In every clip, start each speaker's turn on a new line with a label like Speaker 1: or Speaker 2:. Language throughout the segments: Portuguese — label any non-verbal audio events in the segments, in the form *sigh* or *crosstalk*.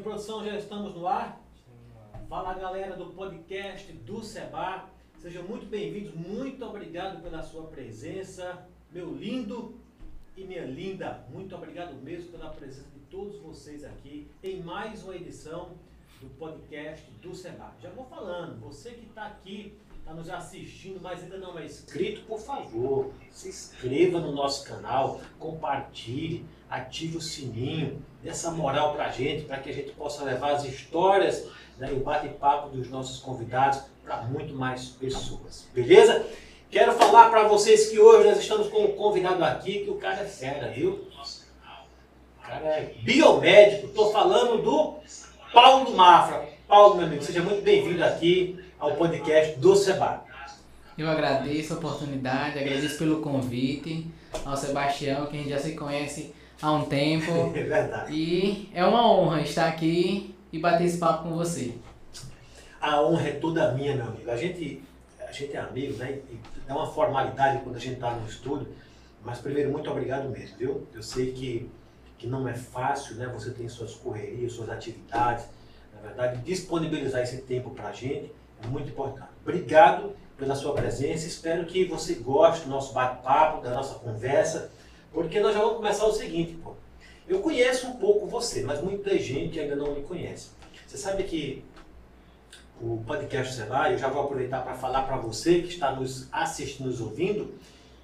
Speaker 1: Em produção, já estamos no ar. Fala galera do podcast do Seba. Sejam muito bem-vindos, muito obrigado pela sua presença, meu lindo e minha linda. Muito obrigado mesmo pela presença de todos vocês aqui em mais uma edição do podcast do Seba. Já vou falando, você que está aqui, está nos assistindo, mas ainda não é inscrito, por favor, se inscreva no nosso canal, compartilhe, ative o sininho, dê essa moral para a gente, para que a gente possa levar as histórias né, e o bate-papo dos nossos convidados para muito mais pessoas. Beleza? Quero falar para vocês que hoje nós estamos com um convidado aqui, que o cara é fera, viu? O cara é biomédico. Estou falando do Paulo Mafra. Paulo, meu amigo, seja muito bem-vindo aqui ao podcast do Seba.
Speaker 2: Eu agradeço a oportunidade, agradeço pelo convite ao Sebastião, que a gente já se conhece há um tempo. *laughs*
Speaker 1: É verdade.
Speaker 2: E é uma honra estar aqui e bater esse papo com você.
Speaker 1: A honra é toda minha, meu amigo. A gente, a gente é amigo, né? E é uma formalidade quando a gente está no estúdio. Mas primeiro, muito obrigado mesmo, viu? Eu sei que, que não é fácil, né? Você tem suas correrias, suas atividades. Na verdade, disponibilizar esse tempo para a gente é muito importante. Obrigado pela sua presença. Espero que você goste do nosso bate-papo, da nossa conversa, porque nós já vamos começar o seguinte, pô. Eu conheço um pouco você, mas muita gente ainda não me conhece. Você sabe que o podcast Sebrae, eu já vou aproveitar para falar para você que está nos assistindo, nos ouvindo,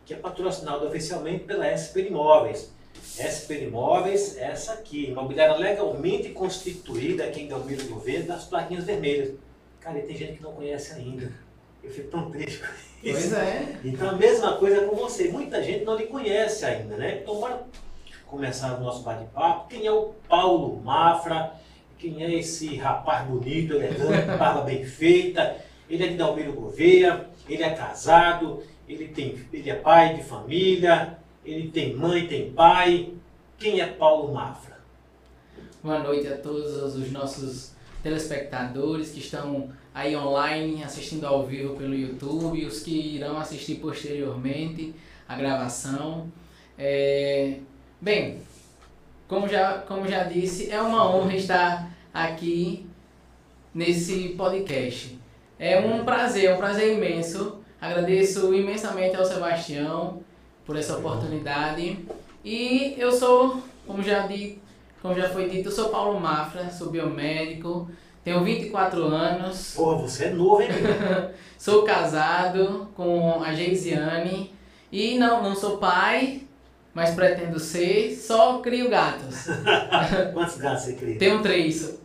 Speaker 1: que é patrocinado oficialmente pela SP Imóveis. SP Imóveis, essa aqui, imobiliária legalmente constituída aqui em Delmiro Governo, das plaquinhas vermelhas. Cara, e tem gente que não conhece ainda. Eu fico tão triste com isso.
Speaker 2: Pois é.
Speaker 1: Então a mesma coisa com você. Muita gente não lhe conhece ainda, né? Então bora começar o nosso bate-papo. Quem é o Paulo Mafra? Quem é esse rapaz bonito, elegante, *laughs* barba bem feita? Ele é de Dalmiro Gouveia, ele é casado, ele, tem, ele é pai de família, ele tem mãe, tem pai. Quem é Paulo Mafra?
Speaker 2: Boa noite a todos os nossos telespectadores que estão aí online assistindo ao vivo pelo YouTube, os que irão assistir posteriormente a gravação. É... Bem, como já, como já disse, é uma honra estar aqui nesse podcast. É um prazer, é um prazer imenso. Agradeço imensamente ao Sebastião por essa oportunidade. E eu sou, como já, di, como já foi dito, eu sou Paulo Mafra, sou biomédico, tenho 24 anos.
Speaker 1: Porra, você é novo, hein? *laughs*
Speaker 2: sou casado com a Geisiane. E não, não sou pai, mas pretendo ser, só crio gatos. *laughs*
Speaker 1: Quantos gatos você cria?
Speaker 2: Tenho três.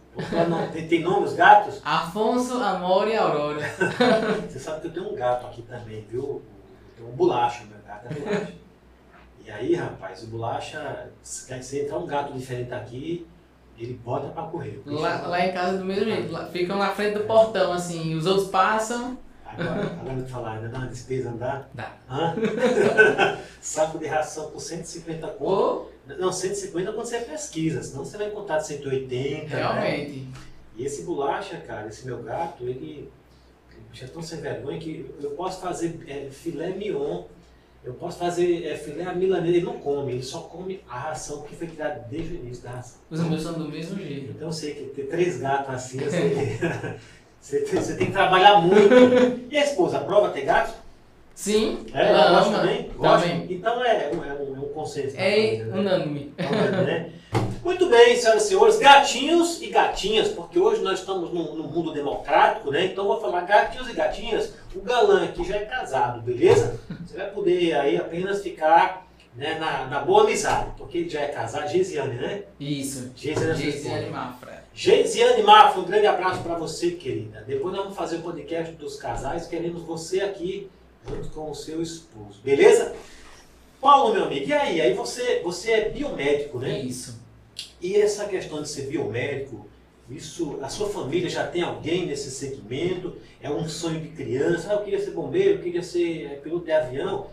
Speaker 1: Tem, tem nome os gatos?
Speaker 2: Afonso, Amor e Aurora. *laughs*
Speaker 1: Você sabe que eu tenho um gato aqui também, viu? Tenho um bolacha, meu gato é bolacha. E aí, rapaz, o bolacha, se entrar um gato diferente aqui, ele bota pra correr.
Speaker 2: Lá, lá em casa do mesmo jeito, lá, ficam na frente do portão, assim, os outros passam.
Speaker 1: Agora, agora te falar, ainda dá uma despesa, não dá? Hã? *laughs* Saco de ração por 150 conto.
Speaker 2: Ou,
Speaker 1: Não, 150 quando você pesquisa, senão você vai encontrar de 180. Né?
Speaker 2: realmente,
Speaker 1: E esse bolacha, cara, esse meu gato, ele, ele é tão sem vergonha que eu posso fazer é, filé mignon, eu posso fazer é, filé à milanesa, ele não come, ele só come a ração que foi criada desde o início da ração.
Speaker 2: os meus são do mesmo jeito.
Speaker 1: Então eu sei que ter três gatos assim, *laughs* você, tem- você tem que trabalhar muito. E a esposa, aprova ter gatos?
Speaker 2: Sim,
Speaker 1: É,
Speaker 2: ela ama.
Speaker 1: também? Gosta?
Speaker 2: Também.
Speaker 1: Então é, um- é, um, é um consenso. na
Speaker 2: É
Speaker 1: família, né?
Speaker 2: unânime.
Speaker 1: Então, né? Muito bem, senhoras e senhores, gatinhos e gatinhas, porque hoje nós estamos num, num mundo democrático, né? Então eu vou falar gatinhos e gatinhas. O galã aqui já é casado, beleza? Você vai poder aí apenas ficar né, na, na boa amizade, porque ele já é casado. Geisiane, né?
Speaker 2: Isso.
Speaker 1: Geisiane é sua
Speaker 2: Geisiane
Speaker 1: esposa.
Speaker 2: Mafra.
Speaker 1: Geisiane Mafra, um grande abraço para você, querida. Depois nós vamos fazer o podcast dos casais, queremos você aqui junto com o seu esposo, beleza? Paulo, meu amigo, e aí? Aí você, você é biomédico, né?
Speaker 2: Isso.
Speaker 1: E essa questão de ser biomédico, isso, a sua família já tem alguém nesse segmento? É um sonho de criança? Ah, eu queria ser bombeiro, eu queria ser eh, piloto de avião.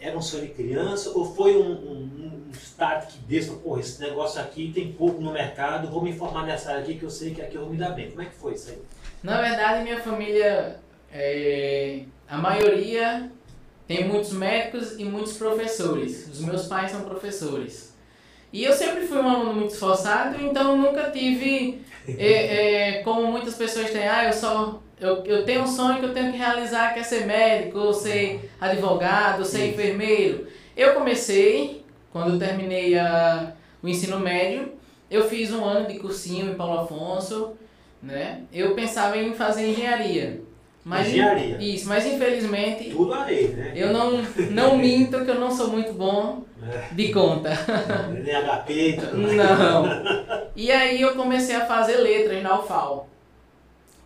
Speaker 1: Era um sonho de criança? Ou foi um, um, um start que desse, porra, esse negócio aqui tem pouco no mercado, vou me informar nessa área aqui que eu sei que aqui eu vou me dar bem. Como é que foi isso aí?
Speaker 2: Na verdade, minha família, é, a maioria tem muitos médicos e muitos professores. Os meus pais são professores. E eu sempre fui um aluno muito esforçado, então nunca tive *laughs* é, é, como muitas pessoas têm, ah, eu só eu, eu tenho um sonho que eu tenho que realizar, que é ser médico, ou ser advogado, ou ser enfermeiro. Eu comecei, quando eu terminei a, o ensino médio, eu fiz um ano de cursinho em Paulo Afonso, né? Eu pensava em fazer engenharia. Mas,
Speaker 1: Engenharia.
Speaker 2: Isso, mas infelizmente
Speaker 1: Tudo a lei, né?
Speaker 2: eu não, não minto que eu não sou muito bom
Speaker 1: É.
Speaker 2: de conta.
Speaker 1: Nem HP.
Speaker 2: Não. E aí eu comecei a fazer letras na UFAL.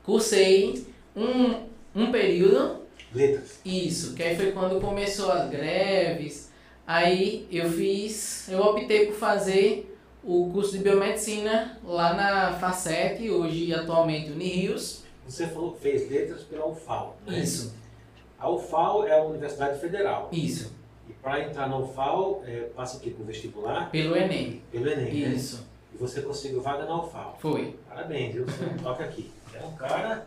Speaker 2: Cursei um, um período,
Speaker 1: Letras.
Speaker 2: isso, que aí foi quando começou as greves. Aí eu fiz, eu optei por fazer o curso de biomedicina lá na Facet, hoje atualmente Unirios.
Speaker 1: Você falou que fez letras pela UFAL, né?
Speaker 2: Isso,
Speaker 1: A UFAL é a Universidade Federal.
Speaker 2: isso,
Speaker 1: E para entrar na UFAL, é, passa o quê? Com vestibular?
Speaker 2: pelo Enem.
Speaker 1: Pelo Enem, né?
Speaker 2: Isso,
Speaker 1: E você conseguiu vaga na UFAL.
Speaker 2: foi.
Speaker 1: Parabéns, viu? Você toca aqui. É um cara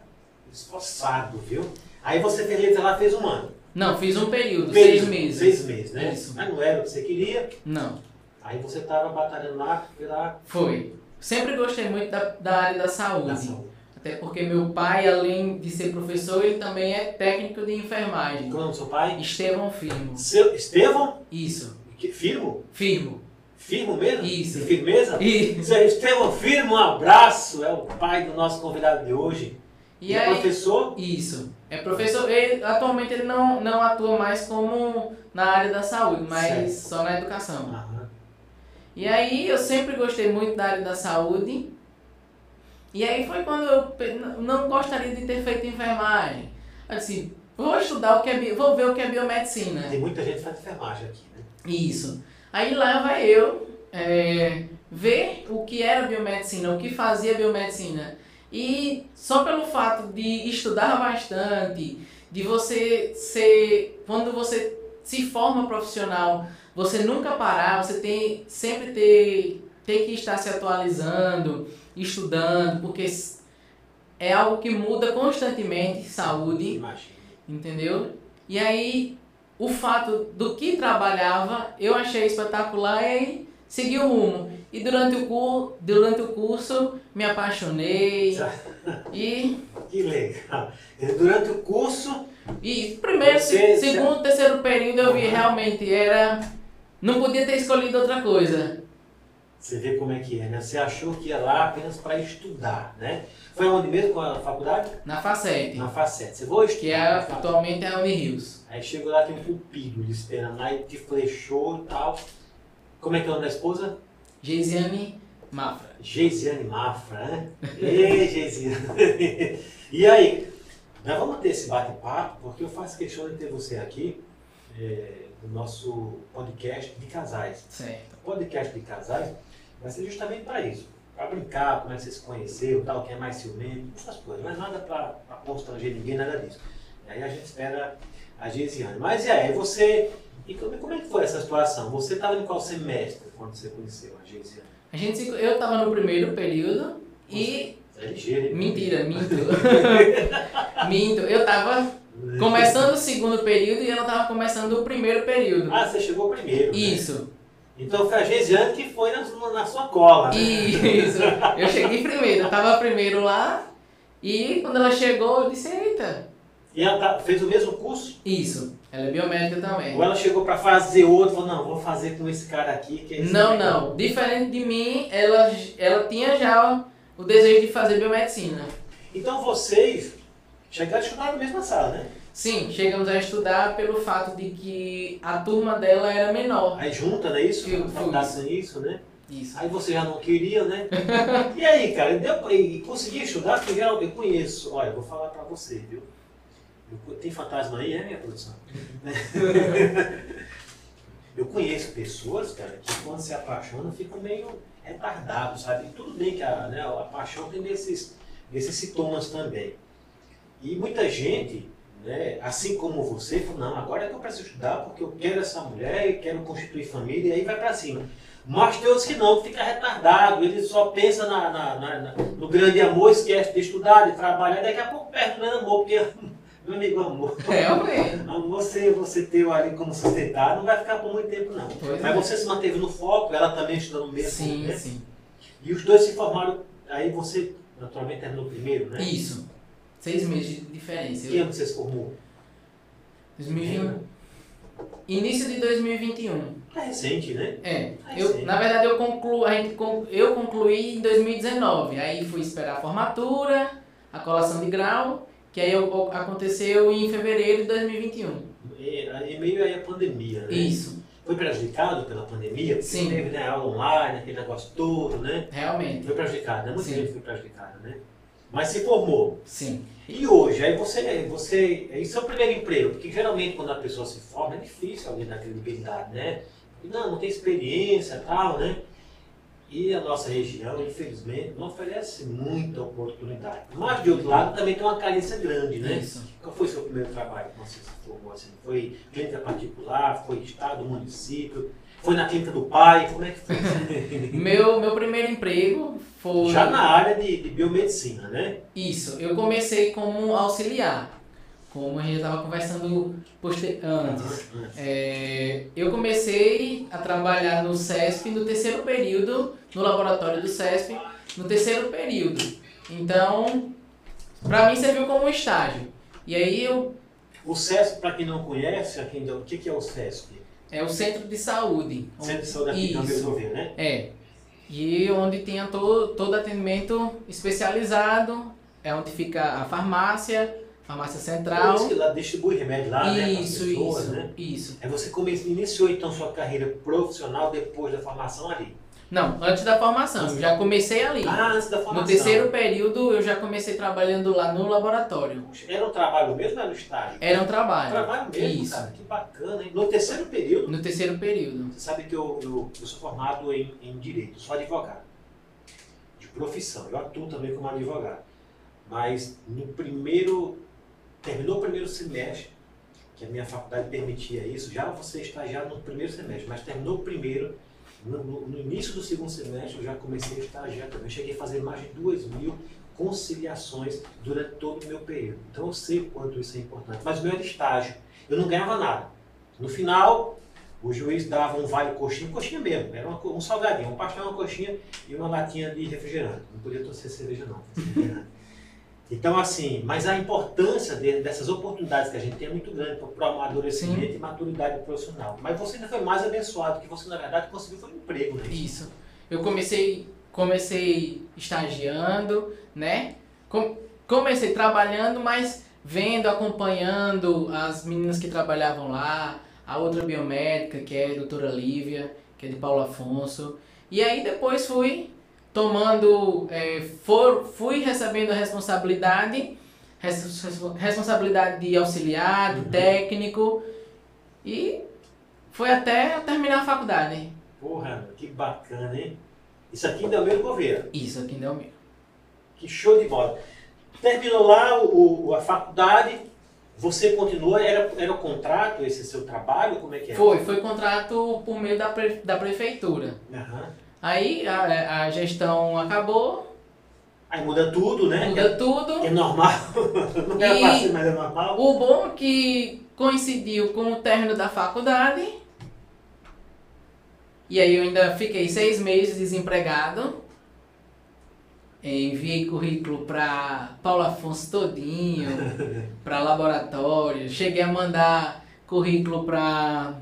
Speaker 1: esforçado, viu? Aí você fez letras lá, fez um ano.
Speaker 2: Não, fiz um período,
Speaker 1: Fez
Speaker 2: seis meses.
Speaker 1: Seis meses, né?
Speaker 2: Isso.
Speaker 1: Mas não era o que você queria.
Speaker 2: Não,
Speaker 1: Aí você estava batalhando lá pela
Speaker 2: foi. Sempre gostei muito da, da área da saúde.
Speaker 1: da saúde.
Speaker 2: Até porque meu pai, além de ser professor, ele também é técnico de enfermagem.
Speaker 1: Qual é o seu pai?
Speaker 2: Estevão Firmo.
Speaker 1: Seu, Estevão?
Speaker 2: Isso.
Speaker 1: Que, firmo?
Speaker 2: Firmo.
Speaker 1: Firmo mesmo?
Speaker 2: Isso.
Speaker 1: De firmeza?
Speaker 2: E,
Speaker 1: Seu Estevão Firmo, um abraço. É o pai do nosso convidado de hoje.
Speaker 2: e
Speaker 1: é
Speaker 2: aí,
Speaker 1: professor?
Speaker 2: isso. É professor, ele, atualmente ele não, não atua mais como na área da saúde, mas
Speaker 1: Certo.
Speaker 2: só na educação.
Speaker 1: Aham.
Speaker 2: E aí eu sempre gostei muito da área da saúde. E aí foi quando eu não gostaria de ter feito enfermagem. Eu disse, vou estudar o que é, vou ver o que é biomedicina.
Speaker 1: Tem muita gente que faz enfermagem aqui, né?
Speaker 2: Isso. Aí lá vai eu é, ver o que era biomedicina, o que fazia biomedicina. E só pelo fato de estudar bastante, de você ser. Quando você se forma profissional, você nunca parar, você tem sempre ter, ter que estar se atualizando, estudando, porque é algo que muda constantemente saúde.
Speaker 1: Imagina.
Speaker 2: Entendeu? E aí, o fato do que trabalhava, eu achei espetacular e segui o rumo. E durante o, cur, durante o curso, me apaixonei. *laughs* E,
Speaker 1: Que legal. Durante o curso,
Speaker 2: e primeiro,
Speaker 1: Você-
Speaker 2: se- segundo, terceiro período, eu vi realmente era... Não podia ter escolhido outra coisa.
Speaker 1: Você vê como é que é, né? Você achou que ia lá apenas para estudar, né? Foi onde mesmo com a faculdade?
Speaker 2: Na Facete,
Speaker 1: Na Facete. Você vou estudar.
Speaker 2: que é, atualmente é a Unirios.
Speaker 1: Aí chegou lá, tem um pulpido lhe esperando lá e te flechou e tal. Como é que é o nome da esposa?
Speaker 2: Geisiane Mafra.
Speaker 1: Geisiane Mafra, né? Ei, Geisiane. *laughs* e aí, nós vamos ter esse bate-papo, porque eu faço questão de ter você aqui é, no nosso podcast de casais.
Speaker 2: Certo.
Speaker 1: Podcast de casais vai ser justamente para isso. Para brincar, como é que você se conheceu, tal, quem é mais ciumento, essas coisas. Mas nada para constranger ninguém, nada disso. E aí a gente espera a Geisiane. Mas e aí, você... E como, como é que foi essa situação? Você estava em qual semestre quando você conheceu a Geisiane?
Speaker 2: A gente, eu estava no primeiro período e
Speaker 1: Você é ligeiro?
Speaker 2: Mentira, minto. *laughs* minto. Eu tava começando o segundo período e ela tava começando o primeiro período.
Speaker 1: Ah, você chegou primeiro. né? Então foi a Geisiane que foi na, na sua cola, né?
Speaker 2: isso. Eu cheguei primeiro, eu tava primeiro lá e quando ela chegou eu disse, eita.
Speaker 1: E ela tá- fez o mesmo curso?
Speaker 2: Isso, ela é biomédica também.
Speaker 1: Ou ela chegou para fazer outro, falou, não, vou fazer com esse cara aqui, que é
Speaker 2: Não, não. Diferente de mim, ela, ela tinha já o desejo de fazer biomedicina.
Speaker 1: Então vocês chegaram a estudar na mesma sala, né?
Speaker 2: Sim, chegamos a estudar pelo fato de que a turma dela era menor.
Speaker 1: Aí junta, não é isso?
Speaker 2: Eu
Speaker 1: isso, né?
Speaker 2: Isso.
Speaker 1: Aí você já não queria, né? *laughs* e aí, cara, deu e consegui estudar, porque eu, eu conheço, olha, eu vou falar pra você, viu? Eu tem fantasma aí, é minha produção? *laughs* eu conheço pessoas, cara, que quando se apaixonam ficam meio retardados, sabe? E tudo bem que a, né, a paixão tem desses, desses sintomas também. E muita gente, né, assim como você, falou, não, agora é que eu preciso estudar porque eu quero essa mulher e quero constituir família, e aí vai pra cima. Mas tem outros que não, que fica retardado, ele só pensa na, na- na- no grande amor, esquece de estudar, de trabalhar, daqui a pouco perde o grande amor, porque, *laughs* meu amigo, amor,
Speaker 2: Realmente. *laughs*
Speaker 1: você, você ter ali como sustentar, não vai ficar por muito tempo não.
Speaker 2: Pois
Speaker 1: Mas
Speaker 2: é.
Speaker 1: você se manteve no foco, ela também estudando mesmo,
Speaker 2: Sim,
Speaker 1: né?
Speaker 2: sim.
Speaker 1: E os dois se formaram aí você naturalmente terminou primeiro, né?
Speaker 2: Isso. Seis meses de diferença.
Speaker 1: Que ano você se formou?
Speaker 2: 2021. Início de 2021.
Speaker 1: É recente, né?
Speaker 2: É.
Speaker 1: É
Speaker 2: Eu, na verdade, eu, conclu, a gente, eu concluí em 2019. Aí fui esperar a formatura, a colação de grau, que aí aconteceu em fevereiro de 2021.
Speaker 1: E, aí meio aí a pandemia, né?
Speaker 2: Isso,
Speaker 1: Foi prejudicado pela pandemia?
Speaker 2: Sim.
Speaker 1: Teve né, aula online, aquele negócio todo, né?
Speaker 2: realmente.
Speaker 1: Foi prejudicado, né? Muita
Speaker 2: Sim.
Speaker 1: gente foi prejudicada, né? Mas se formou.
Speaker 2: Sim.
Speaker 1: E hoje, aí você, você, isso é o primeiro emprego, porque geralmente quando a pessoa se forma é difícil alguém dar credibilidade, né? Não, não tem experiência e tal, né? E a nossa região, infelizmente, não oferece muita oportunidade. Mas, de outro lado, também tem uma carência grande, né?
Speaker 2: Isso.
Speaker 1: Qual foi o seu primeiro trabalho quando você se formou assim? Foi clínica particular, foi estado, município, foi na clínica do pai, como é que foi? *laughs*
Speaker 2: Meu, meu primeiro emprego foi.
Speaker 1: Já na área de, de biomedicina, né?
Speaker 2: Isso, eu comecei como auxiliar. Como a gente estava conversando antes. É, eu comecei a trabalhar no CESP no terceiro período, no laboratório do CESP, no terceiro período. Então, para mim serviu como um estágio. E aí eu
Speaker 1: O CESP, para quem não conhece, aqui o que, que é o CESP?
Speaker 2: É o centro de saúde.
Speaker 1: Centro de Saúde aqui
Speaker 2: Isso.
Speaker 1: resolver, né?
Speaker 2: É. E onde tinha to, todo atendimento especializado, é onde fica a farmácia, farmácia
Speaker 1: Por
Speaker 2: central.
Speaker 1: isso que lá distribui remédio lá, né?
Speaker 2: Isso,
Speaker 1: pessoas,
Speaker 2: isso,
Speaker 1: né?
Speaker 2: isso.
Speaker 1: Aí você come- iniciou então sua carreira profissional depois da formação ali.
Speaker 2: Não, antes da formação, eu já comecei ali.
Speaker 1: Ah, antes da formação.
Speaker 2: No terceiro período eu já comecei trabalhando lá no laboratório.
Speaker 1: Era um trabalho mesmo ou era um estágio?
Speaker 2: Era um trabalho.
Speaker 1: Trabalho mesmo,
Speaker 2: Isso.
Speaker 1: cara. Que bacana, hein? No terceiro período,
Speaker 2: No terceiro período.
Speaker 1: você sabe que eu, eu, eu sou formado em, em Direito, sou advogado. De profissão. Eu atuo também como advogado. Mas no primeiro. Terminou o primeiro semestre, que a minha faculdade permitia isso, já você estagiar no primeiro semestre, mas terminou o primeiro. No, no- no início do segundo semestre eu já comecei a estagiar também. Cheguei a fazer mais de duas mil conciliações durante todo o meu período. Então eu sei o quanto isso é importante. Mas o meu era estágio. Eu não ganhava nada. No final, o juiz dava um vale coxinha, coxinha mesmo, era uma um salgadinho, um pastel, uma coxinha e uma latinha de refrigerante. Não podia torcer cerveja não. *laughs* tem que ser refrigerante. Então assim, mas a importância de- dessas oportunidades que a gente tem é muito grande para o amadurecimento e maturidade profissional. Mas você ainda foi mais abençoado, que você na verdade conseguiu foi um emprego, né?
Speaker 2: Isso. Eu comecei, comecei estagiando, né? Com- comecei trabalhando, mas vendo, acompanhando as meninas que trabalhavam lá, a outra biomédica, que é a doutora Lívia, que é de Paulo Afonso. E aí depois fui tomando, é, for, fui recebendo a responsabilidade, res- responsabilidade de auxiliar, de
Speaker 1: Uhum.
Speaker 2: técnico, e foi até terminar a faculdade.
Speaker 1: Porra, que bacana, hein? Isso aqui ainda é o meu governo.
Speaker 2: Isso aqui não é o meu.
Speaker 1: Que show de bola. Terminou lá o, a faculdade, você continuou, era, era o contrato, esse seu trabalho, como é que é?
Speaker 2: Foi, foi contrato por meio da, pre- da prefeitura.
Speaker 1: Aham.
Speaker 2: Aí a, a gestão acabou,
Speaker 1: Aí muda tudo, né?
Speaker 2: muda tudo.
Speaker 1: Que é normal. *laughs* Não pra ser, mas é normal.
Speaker 2: O bom é que coincidiu com o término da faculdade. E aí eu ainda fiquei seis meses desempregado. Enviei currículo para Paulo Afonso todinho, *laughs* para laboratório. Cheguei a mandar currículo para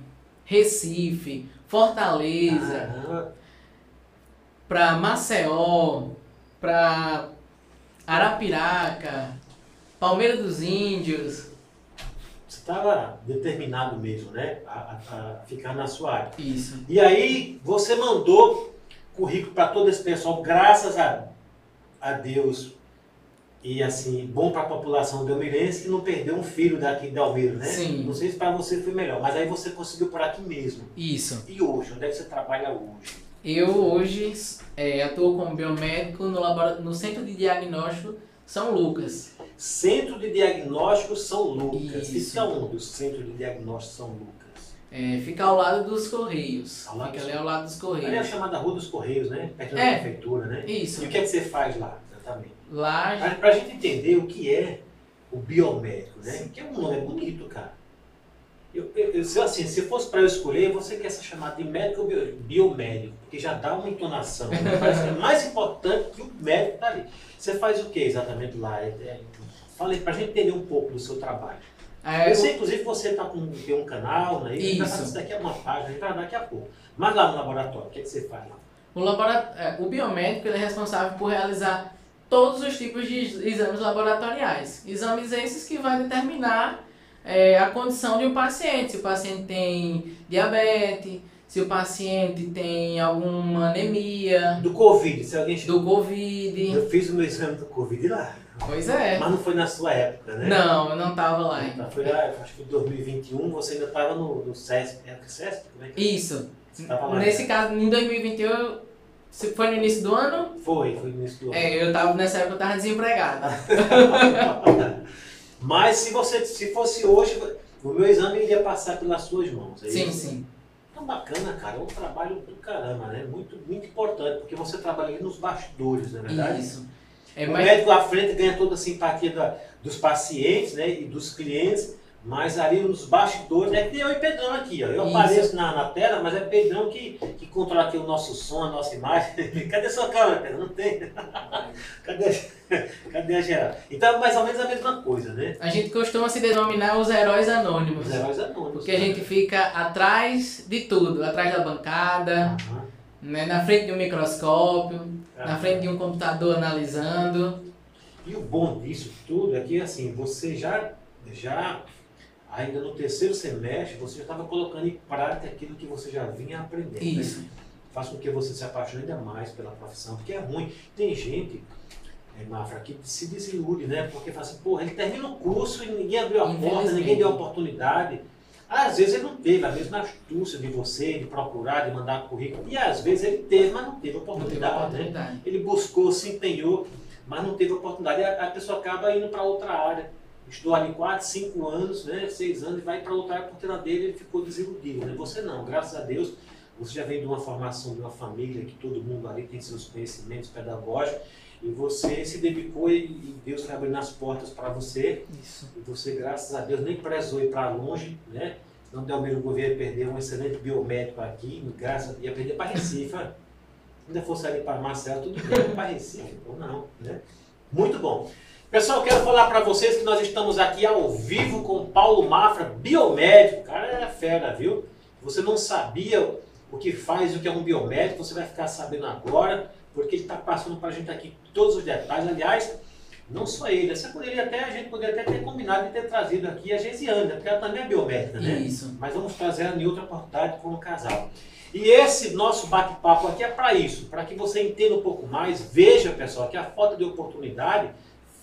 Speaker 2: Recife, Fortaleza.
Speaker 1: Caramba.
Speaker 2: Para Maceió, para Arapiraca, Palmeira dos Índios.
Speaker 1: Você estava determinado mesmo, né? A, a- a ficar na sua área.
Speaker 2: Isso.
Speaker 1: E aí você mandou currículo para todo esse pessoal, graças a, a Deus. E assim, bom para a população delmirense que não perdeu um filho daqui de Almeida, né?
Speaker 2: Sim.
Speaker 1: Não sei se para você foi melhor, mas aí você conseguiu por aqui mesmo.
Speaker 2: Isso.
Speaker 1: E hoje, onde é que você trabalha hoje?
Speaker 2: Eu hoje é, atuo como biomédico no, labora- no Centro de Diagnóstico São Lucas.
Speaker 1: Centro de Diagnóstico São Lucas.
Speaker 2: Isso.
Speaker 1: Fica onde o Centro de Diagnóstico São Lucas?
Speaker 2: É, fica ao lado dos Correios.
Speaker 1: Ao lado
Speaker 2: fica
Speaker 1: dos-
Speaker 2: ali ao lado dos
Speaker 1: Ali é a
Speaker 2: Correios.
Speaker 1: chamada Rua dos Correios, né? Perto da
Speaker 2: É.
Speaker 1: prefeitura, né?
Speaker 2: Isso.
Speaker 1: E o que é que você faz lá, exatamente?
Speaker 2: Lá
Speaker 1: Para a gente entender o que é o biomédico, né? Que é um nome bonito, cara. Eu, eu, eu, assim, se fosse para eu escolher, você quer ser chamado de médico ou biomédico? Porque já dá uma entonação. Né? É mais importante que o médico tá ali. Você faz o que exatamente lá? É, é, para a gente entender um pouco do seu trabalho. É, eu sei, inclusive, você tá com, tem um canal, né?
Speaker 2: Isso.
Speaker 1: Isso daqui é uma página, a gente vai daqui a pouco. Mas lá no laboratório, o que, é que você faz lá?
Speaker 2: O, laboratório, é, o biomédico ele é responsável por realizar todos os tipos de exames laboratoriais. Exames esses que vai determinar é, a condição de um paciente. Se o paciente tem diabetes, se o paciente tem alguma anemia.
Speaker 1: Do Covid, se alguém.
Speaker 2: Do Covid.
Speaker 1: Eu fiz o meu exame do Covid lá.
Speaker 2: Pois é.
Speaker 1: Mas não foi na sua época, né?
Speaker 2: Não, eu não estava lá ainda.
Speaker 1: Foi lá, acho que em 2021 você ainda estava no, no. É o SESC? Como é que
Speaker 2: é? Isso. Lá, Nesse né? caso, em 2021, se foi no início do ano?
Speaker 1: Foi, foi no início do ano.
Speaker 2: É, eu tava, nessa época eu estava desempregado. *laughs*
Speaker 1: Mas se você se fosse hoje, o meu exame iria passar pelas suas mãos.
Speaker 2: É sim, sim.
Speaker 1: Então bacana, cara. É um trabalho do caramba, né? Muito, muito importante, porque você trabalha ali nos bastidores, não é verdade?
Speaker 2: Isso.
Speaker 1: É, o médico à frente ganha toda a simpatia da, dos pacientes né, e dos clientes, mas ali nos bastidores, é que eu e Pedrão aqui, ó. Eu Isso. apareço na, na tela, mas é Pedrão que, que controla aqui o nosso som, a nossa imagem. *laughs* Cadê sua câmera, Pedro? Não tem. *laughs* Cadê, *laughs* cadê a geral? Então é mais ou menos a mesma coisa, né?
Speaker 2: A gente costuma se denominar os heróis anônimos.
Speaker 1: Os heróis anônimos.
Speaker 2: Porque a gente fica atrás de tudo, atrás da bancada, uhum. né, na frente de um microscópio, uhum. na frente de um computador analisando.
Speaker 1: E o bom disso tudo é que assim, você já, já ainda no terceiro semestre, você já estava colocando em prática aquilo que você já vinha aprendendo.
Speaker 2: Né? Isso. Né?
Speaker 1: Faz com que você se apaixone ainda mais pela profissão, porque é ruim. Tem gente, é, Mafra, que se desilude, né? Porque fala assim, porra, ele termina o curso e ninguém abriu a porta, ninguém deu a oportunidade. Às vezes ele não teve a mesma astúcia de você, de procurar, de mandar currículo. E às vezes ele teve, mas não teve oportunidade. Não teve oportunidade. Né? Ele buscou, se empenhou, mas não teve oportunidade. E a, a pessoa acaba indo para outra área estudou ali 4, 5 anos, né, 6 anos, e vai para outra oportunidade dele ele ficou desiludido. Né? Você não, graças a Deus, você já vem de uma formação de uma família que todo mundo ali tem seus conhecimentos pedagógicos, e você se dedicou e Deus foi abrindo as portas para você.
Speaker 2: Isso.
Speaker 1: E você, graças a Deus, nem prezou ir para longe, né? Não deu medo do governo perder um excelente biomédico aqui, graças, ia perder para Recife. Ainda fosse ali para Marcelo, tudo bem, para Recife, ou não, né? Muito bom. Pessoal, quero falar para vocês que nós estamos aqui ao vivo com Paulo Mafra, biomédico. Cara, é fera, viu? Você não sabia o que faz, o que é um biomédico, você vai ficar sabendo agora, porque ele está passando para a gente aqui todos os detalhes. Aliás, não só ele, essa poderia até, a gente poderia até ter combinado de ter trazido aqui a Gesiane, porque ela também é biomédica, né?
Speaker 2: Isso.
Speaker 1: Mas vamos trazer ela em outra oportunidade como casal. E esse nosso bate-papo aqui é para isso, para que você entenda um pouco mais. Veja, pessoal, que a falta de oportunidade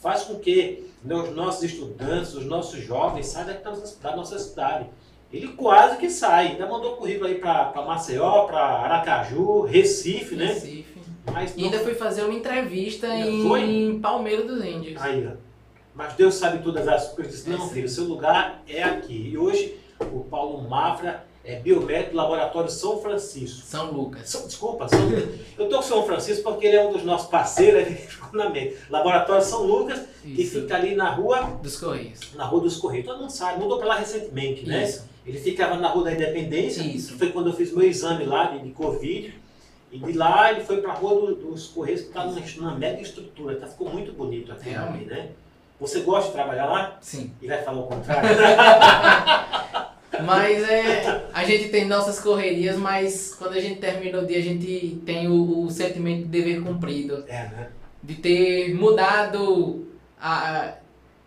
Speaker 1: faz com que os nossos estudantes, os nossos jovens saiam da nossa cidade. Ele quase que sai. Ainda mandou currículo aí para Maceió, para Aracaju, Recife, né?
Speaker 2: Recife. Mas não... ainda fui fazer uma entrevista em, em Palmeira dos Índios.
Speaker 1: Aí, ó. Mas Deus sabe todas as coisas. Não, filho, seu lugar é aqui. E hoje o Paulo Mafra é biomédico Laboratório São Francisco.
Speaker 2: São Lucas.
Speaker 1: São, desculpa, São Eu estou com São Francisco porque ele é um dos nossos parceiros, ele *laughs* ficou na mente. Laboratório São Lucas, Isso. que fica ali na rua...
Speaker 2: Dos Correios.
Speaker 1: Na Rua dos Correios. Todo mundo sabe, mudou para lá recentemente, né? Isso. Ele ficava na Rua da Independência,
Speaker 2: Isso.
Speaker 1: foi quando eu fiz meu exame lá de, de Covid. E de lá ele foi para a Rua do, dos Correios, que está numa, mega estrutura, tá, ficou muito bonito aqui,
Speaker 2: Realmente.
Speaker 1: né? Você gosta de trabalhar lá?
Speaker 2: Sim.
Speaker 1: E vai falar o contrário? *laughs*
Speaker 2: Mas é, a gente tem nossas correrias, mas quando a gente termina o dia, a gente tem o, o sentimento de dever cumprido.
Speaker 1: É, né?
Speaker 2: De ter mudado, a,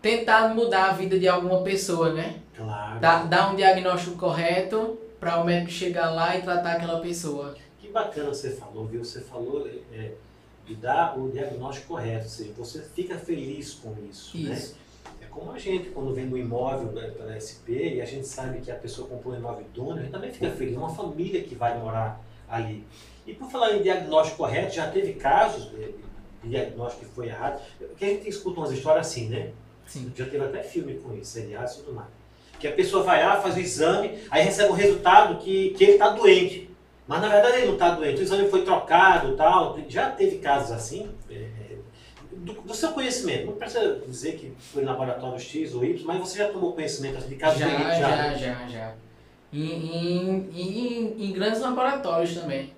Speaker 2: tentado mudar a vida de alguma pessoa, né?
Speaker 1: Claro.
Speaker 2: Dar, dar um diagnóstico correto para o médico chegar lá e tratar aquela pessoa.
Speaker 1: Que bacana você falou, viu? Você falou é, de dar o diagnóstico correto, ou seja, você fica feliz com isso, né?
Speaker 2: isso.
Speaker 1: né? Como a gente, quando vem do imóvel pela SP e a gente sabe que a pessoa comprou um imóvel idôneo, a gente também fica feliz, é uma família que vai morar ali. E por falar em diagnóstico correto, já teve casos de, de diagnóstico que foi errado, que a gente escuta umas histórias assim, né?
Speaker 2: Sim.
Speaker 1: Já teve até filme com isso, e tudo mais. Que a pessoa vai lá, faz o exame, aí recebe o resultado que, que ele está doente. Mas na verdade ele não está doente, o exame foi trocado tal. Já teve casos assim, é, do, do, seu conhecimento, não precisa dizer que foi no laboratório X ou Y, mas você já tomou conhecimento assim, de casos
Speaker 2: já,
Speaker 1: já,
Speaker 2: já, já, já. Em, em, em, grandes laboratórios também.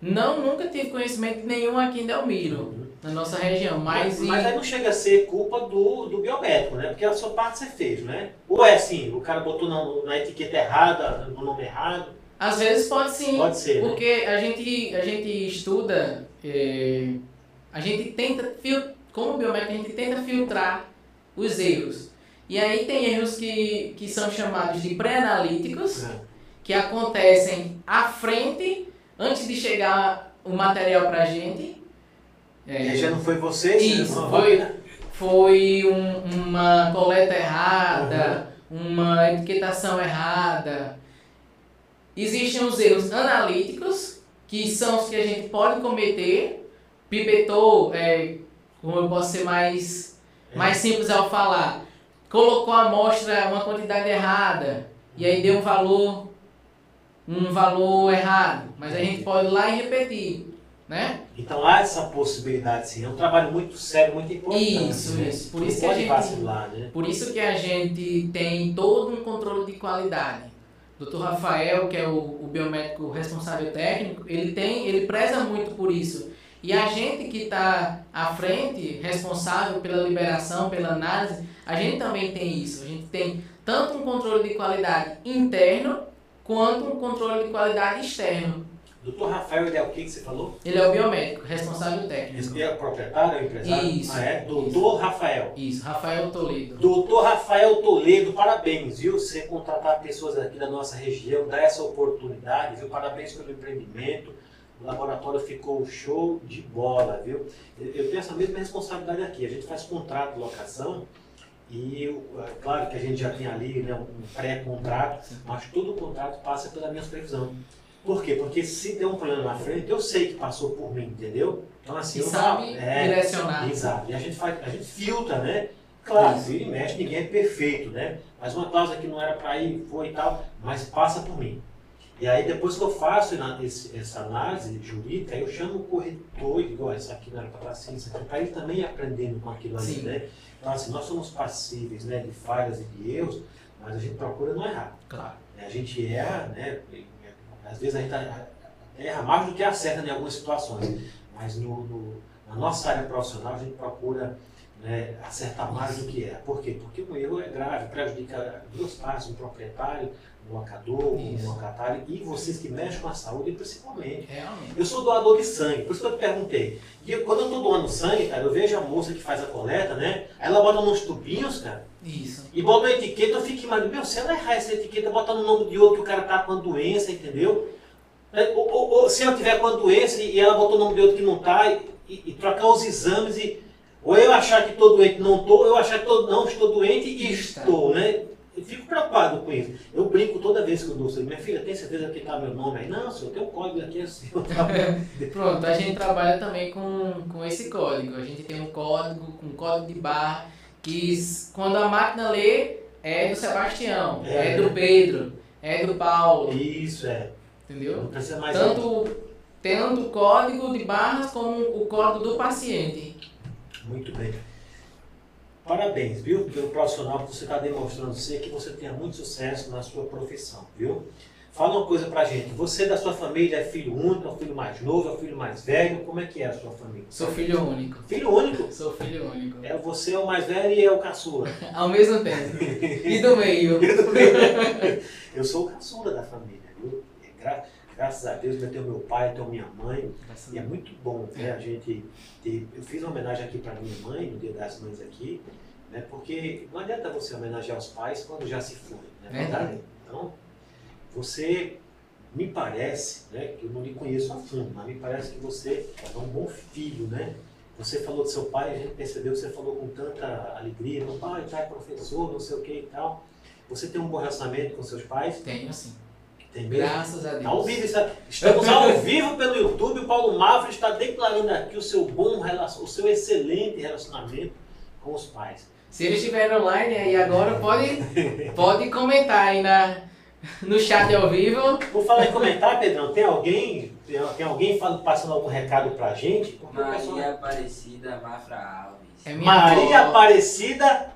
Speaker 2: Não, nunca tive conhecimento nenhum aqui em Delmiro, uhum. na nossa região, mas...
Speaker 1: Mas, mas aí não chega a ser culpa do, do biomédico, né? Porque a sua parte você fez, né? Ou é assim, o cara botou na, na etiqueta errada, no nome errado...
Speaker 2: Às vezes pode sim.
Speaker 1: Pode ser,
Speaker 2: né? Porque né? a, gente, a gente estuda... Eh, a gente tenta, como biomédico, a gente tenta filtrar os erros. E aí tem erros que, que são chamados de pré-analíticos, é. que acontecem à frente, antes de chegar o material para a gente.
Speaker 1: É, já não foi você?
Speaker 2: Isso, foi, foi um, uma coleta errada, uhum. uma etiquetação errada. Existem os erros analíticos, que são os que a gente pode cometer, pipetou, é, como eu posso ser mais, mais simples ao falar, colocou a amostra uma quantidade errada e aí deu um valor um valor errado, mas a gente pode ir lá e repetir, né?
Speaker 1: Então há essa possibilidade sim, é um trabalho muito sério, muito importante.
Speaker 2: Isso, né? isso. Por isso que a gente vacilar, né? Por isso que a gente tem todo um controle de qualidade. Dr. Rafael, que é o, o biomédico responsável técnico, ele tem, ele preza muito por isso e a gente que está à frente, responsável pela liberação, pela análise, a gente também tem isso. A gente tem tanto um controle de qualidade interno, quanto um controle de qualidade externo.
Speaker 1: Doutor Rafael, ele é o que, que você falou?
Speaker 2: Ele é o biomédico, responsável técnico.
Speaker 1: Ele é o proprietário, é o empresário?
Speaker 2: Isso.
Speaker 1: Ah, é? Doutor
Speaker 2: isso.
Speaker 1: Rafael.
Speaker 2: Isso, Rafael Toledo.
Speaker 1: Doutor Rafael Toledo, parabéns, viu? Você contratar pessoas aqui da nossa região, dar essa oportunidade, viu? Parabéns pelo empreendimento o laboratório ficou show de bola, viu? Eu tenho essa mesma responsabilidade aqui. A gente faz contrato de locação e, é claro que a gente já tem ali né, um pré-contrato, mas todo o contrato passa pela minha supervisão. Por quê? Porque se der um problema na frente, eu sei que passou por mim, entendeu?
Speaker 2: Então assim, e eu sabe é, direcionar.
Speaker 1: Exato. E a gente faz, a gente filtra, né? Claro, se mexe, ninguém é perfeito, né? Mas uma cláusula que não era para ir, foi e tal, mas passa por mim. E aí depois que eu faço essa análise jurídica, eu chamo o corretor e digo, oh, isso aqui não era para assim, isso aqui para ele também aprendendo com aquilo ali, né? Então assim, nós somos passíveis né, de falhas e de erros, mas a gente procura não errar.
Speaker 2: Claro.
Speaker 1: A gente erra, né? Às vezes a gente erra mais do que acerta em algumas situações, mas no, no na nossa área profissional a gente procura né, acertar mais do que erra. Por quê? Porque o erro é grave, prejudica duas partes, um proprietário, um locador, Isso. um locatário e vocês que mexem com a saúde principalmente.
Speaker 2: Realmente.
Speaker 1: Eu sou doador de sangue, por isso que eu te perguntei. E quando eu estou doando sangue, cara, eu vejo a moça que faz a coleta, né? Ela bota nos tubinhos, cara.
Speaker 2: Isso.
Speaker 1: E bota uma etiqueta, eu fico imaginando, meu, se ela errar essa etiqueta, botar no nome de outro que o cara tá com a doença, entendeu? É, ou, ou, ou, se ela tiver com a doença e ela botou o nome de outro que não tá, e, e, e trocar os exames e. Ou eu achar que estou doente não estou, eu achar que tô, não estou doente e estou, né? Eu fico preocupado com isso. Eu brinco toda vez que eu dou minha filha, tem certeza que está meu nome aí? Não, senhor, tem um código aqui assim. *laughs*
Speaker 2: Pronto, a gente trabalha também com, com esse código. A gente tem um código, um código de barra, que quando a máquina lê, é do Sebastião, é, é do Pedro, é do Paulo.
Speaker 1: Isso, é.
Speaker 2: Entendeu?
Speaker 1: Não precisa mais
Speaker 2: Tanto, tanto o código de barras como o código do paciente.
Speaker 1: Muito bem. Parabéns, viu? Pelo profissional que você está demonstrando ser, que você tenha muito sucesso na sua profissão, viu? Fala uma coisa pra gente. Você da sua família é filho único, é o filho mais novo, é o filho mais velho? Como é que é a sua família?
Speaker 2: Sou filho único.
Speaker 1: Filho único? *laughs*
Speaker 2: Sou filho único.
Speaker 1: É você é o mais velho e é o caçula. *laughs*
Speaker 2: Ao mesmo tempo. *laughs* E do meio.
Speaker 1: Eu sou o caçula da família, viu? Gra graças a Deus eu tenho meu pai, tenho minha mãe. Graças e é muito bom né, a gente ter. Eu fiz uma homenagem aqui para minha mãe, no Dia das Mães aqui. Né? Porque não adianta você homenagear os pais quando já se foi, não é verdade? Então, você me parece, né, que eu não lhe conheço a fundo, mas me parece que você é um bom filho, né? Você falou do seu pai, a gente percebeu que você falou com tanta alegria, meu pai tá, é professor, não sei o que e tal. Você tem um bom relacionamento com seus pais?
Speaker 2: Tenho sim.
Speaker 1: Tem mesmo?
Speaker 2: Graças a Deus.
Speaker 1: Ao vivo, estamos ao vivo pelo YouTube. O Paulo Mafra está declarando aqui o seu bom o seu excelente relacionamento com os pais.
Speaker 2: Se eles estiverem online aí agora, pode, pode comentar aí na, No chat ao vivo.
Speaker 1: Vou falar em comentário, Pedrão. Tem alguém, tem, alguém falando, passando algum recado pra gente? Porque
Speaker 3: Maria Aparecida Mafra Alves.
Speaker 2: É
Speaker 1: Maria
Speaker 2: avó.
Speaker 1: Aparecida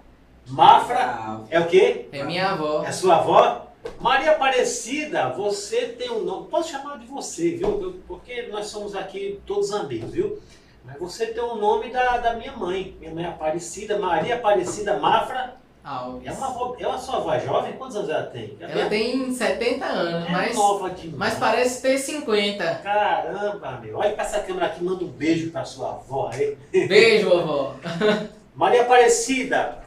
Speaker 1: Mafra.
Speaker 3: Alves.
Speaker 1: É o quê?
Speaker 2: É minha avó.
Speaker 1: É sua avó? Maria Aparecida, você tem um nome. Posso chamar de você, viu? Porque nós somos aqui todos amigos, viu? Mas você tem o nome da, da minha mãe. Minha mãe é Aparecida, Maria Aparecida Mafra.
Speaker 2: Alves.
Speaker 1: É uma, avó- é sua avó jovem? Quantos anos ela tem?
Speaker 2: Ela tem 70 anos,
Speaker 1: é
Speaker 2: mas,
Speaker 1: nova demais.
Speaker 2: mas parece ter 50.
Speaker 1: Caramba, meu. Olha pra essa câmera aqui, manda um beijo pra sua avó aí.
Speaker 2: Beijo, vovó. *laughs*
Speaker 1: Maria Aparecida,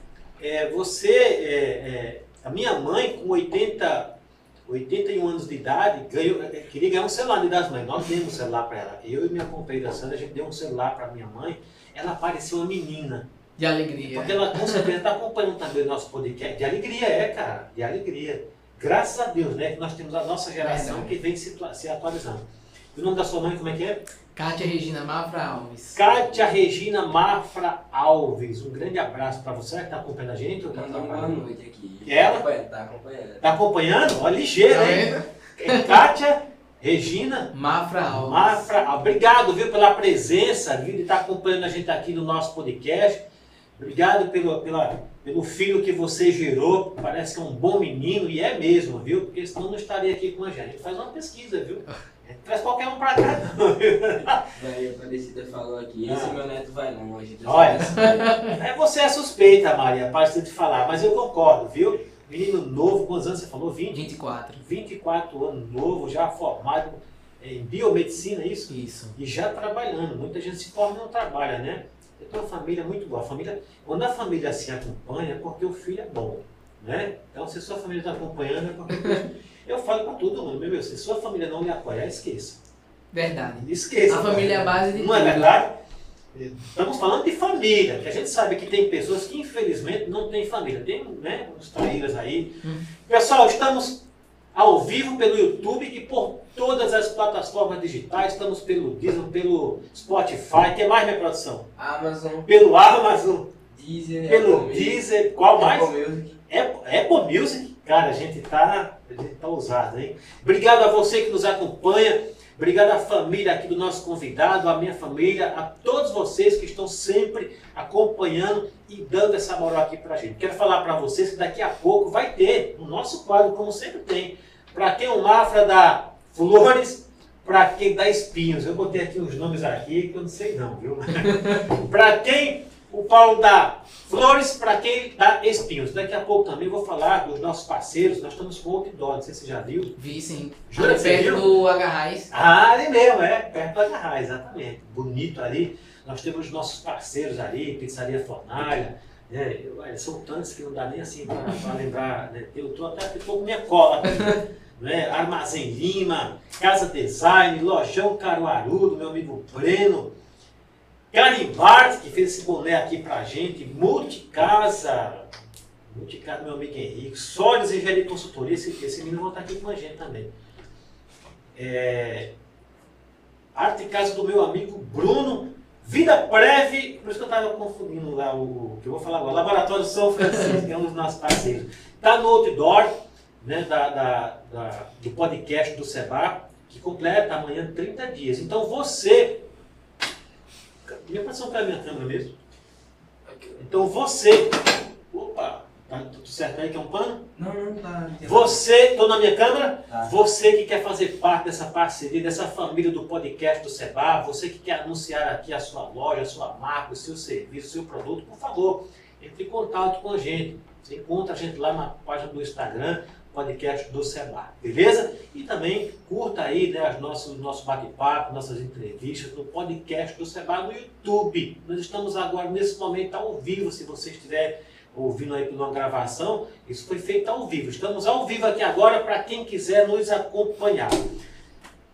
Speaker 1: é, você, é, é, a minha mãe com 80, 81 anos de idade, ganhou, é, queria ganhar um celular de das mães. Nós demos um celular para ela. Eu e minha companheira Sandra, a gente deu um celular para minha mãe. Ela parecia uma menina.
Speaker 2: De alegria.
Speaker 1: Porque ela com certeza está acompanhando também o nosso podcast. De alegria, é, cara. De alegria. Graças a Deus, né? Que nós temos a nossa geração
Speaker 2: Verdade.
Speaker 1: que vem se, se atualizando. E o nome da sua mãe, como é que é?
Speaker 2: Kátia Regina Mafra Alves.
Speaker 1: Kátia Regina Mafra Alves. Um grande abraço para você que está acompanhando a gente. tá
Speaker 3: uma noite aqui.
Speaker 1: E ela?
Speaker 3: Acompanhando, Tá acompanhando.
Speaker 1: Tá acompanhando? Ó, ligeiro,
Speaker 2: Tá
Speaker 1: hein? É Kátia Regina
Speaker 2: Mafra Alves.
Speaker 1: Mafra. Obrigado, viu, pela presença, viu, de estar acompanhando a gente aqui no nosso podcast. Obrigado pelo, pela, pelo filho que você gerou. Parece que é um bom menino, e é mesmo, viu? Porque senão não estaria aqui com a gente. A gente faz uma pesquisa, viu? A traz qualquer um pra cá, não. viu?
Speaker 3: Maria Aparecida falou aqui, esse
Speaker 1: Ah.
Speaker 3: meu neto vai longe.
Speaker 1: Olha. *laughs* É, você é suspeita, Maria, para de falar, mas eu concordo, viu? Menino novo, quantos anos você falou? 20?
Speaker 2: 24.
Speaker 1: 24 anos, novo, já formado em biomedicina, é isso?
Speaker 2: Isso.
Speaker 1: E já trabalhando. Muita gente se forma e não trabalha, né? Eu tenho uma família muito boa. A família, quando a família se acompanha, é porque o filho é bom, né? Então, se sua família está acompanhando, é porque... Eu falo para todo mundo, meu Deus, se sua família não lhe apoiar, esqueça.
Speaker 2: Verdade.
Speaker 1: Esqueça.
Speaker 2: A família é a base de
Speaker 1: Não é
Speaker 2: tudo.
Speaker 1: verdade? Estamos falando de família, que a gente sabe que tem pessoas que infelizmente não têm família. Tem né, uns traíras aí.
Speaker 2: Hum.
Speaker 1: Pessoal, estamos ao vivo pelo YouTube e por todas as plataformas digitais. Estamos pelo Disney, pelo Spotify. Tem mais minha produção?
Speaker 3: Amazon,
Speaker 1: Pelo Amazon,
Speaker 3: Deezer,
Speaker 1: pelo
Speaker 3: Apple
Speaker 1: Deezer. Qual mais?
Speaker 3: Apple Music.
Speaker 1: Apple, Apple Music, cara, a gente tá, a gente tá ousado, hein? Obrigado a você que nos acompanha, obrigado à família aqui do nosso convidado, à minha família, a todos vocês que estão sempre acompanhando e dando essa moral aqui pra gente. Quero falar pra vocês que daqui a pouco vai ter o nosso quadro, como sempre tem, pra quem o Mafra dá flores, pra quem dá espinhos. Eu botei aqui uns nomes aqui que eu não sei não, viu? *laughs* pra quem o Paulo dá flores, para quem dá espinhos. Daqui a pouco também vou falar dos nossos parceiros. Nós estamos com o outdoor, não sei se você já viu.
Speaker 2: Vi sim.
Speaker 1: Jura
Speaker 2: Ali perto
Speaker 1: viu?
Speaker 2: do Agarrais.
Speaker 1: Ah, ali mesmo, é, perto do Agarrar, exatamente. Bonito ali. Nós temos nossos parceiros ali, Pizzaria Fornalha. Né? Eu- são tantos que não dá nem assim para lembrar. Né? Eu estou até tô com minha cola aqui. *laughs* Né? Armazém Lima, Casa Design, Lojão Caruaru, do meu amigo Breno. Garibaldi, que fez esse boné aqui pra gente. Multicasa. Multicasa, meu amigo Henrique. Sólidos Engenharia e Consultoria. Esse, esse menino vai estar aqui com a gente também. É, Arte Casa do meu amigo Bruno. Vida Preve, por isso que eu estava confundindo lá o que eu vou falar agora. Laboratório São Francisco, que é um dos nossos parceiros. Está no outdoor né, da, da- da- do podcast do Seba, que completa amanhã 30 dias. Então você. Minha passou para a minha câmera mesmo. Então você. Opa, tá tudo certo aí que é um pano?
Speaker 3: Não, não tá. não
Speaker 1: Você, estou na minha câmera?
Speaker 3: Tá.
Speaker 1: Você que quer fazer parte dessa parceria, dessa família do podcast do Seba, você que quer anunciar aqui a sua loja, a sua marca, o seu serviço, o seu produto, por favor, entre em contato com a gente. Você encontra a gente lá na página do Instagram, podcast do Seba, beleza? E também curta aí né, as nossas, nosso bate-papo, nossas entrevistas no podcast do Seba no YouTube. Nós estamos agora, nesse momento, ao vivo, se você estiver ouvindo aí por uma gravação, isso foi feito ao vivo. Estamos ao vivo aqui agora para quem quiser nos acompanhar.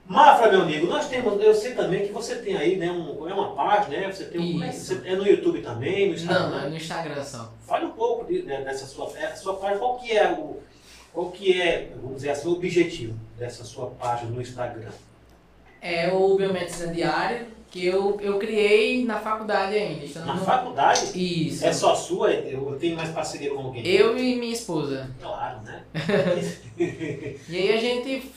Speaker 1: Mafra, meu amigo, nós temos, eu sei também que você tem aí, né, um, é uma página, né? Você tem um, é, você- é no YouTube também, no Instagram.
Speaker 2: Não, é no Instagram só.
Speaker 1: Fale um pouco de- né, dessa sua, é, sua página, qual que é o, qual que é, vamos dizer assim, o objetivo dessa sua página no Instagram?
Speaker 2: É o Biomedicina Diária. que eu, eu criei na faculdade ainda. estando
Speaker 1: Na
Speaker 2: no-
Speaker 1: faculdade?
Speaker 2: Isso.
Speaker 1: É só sua? Eu tenho mais parceria com alguém?
Speaker 2: Eu e minha esposa.
Speaker 1: Claro, né? *laughs*
Speaker 2: E aí a gente.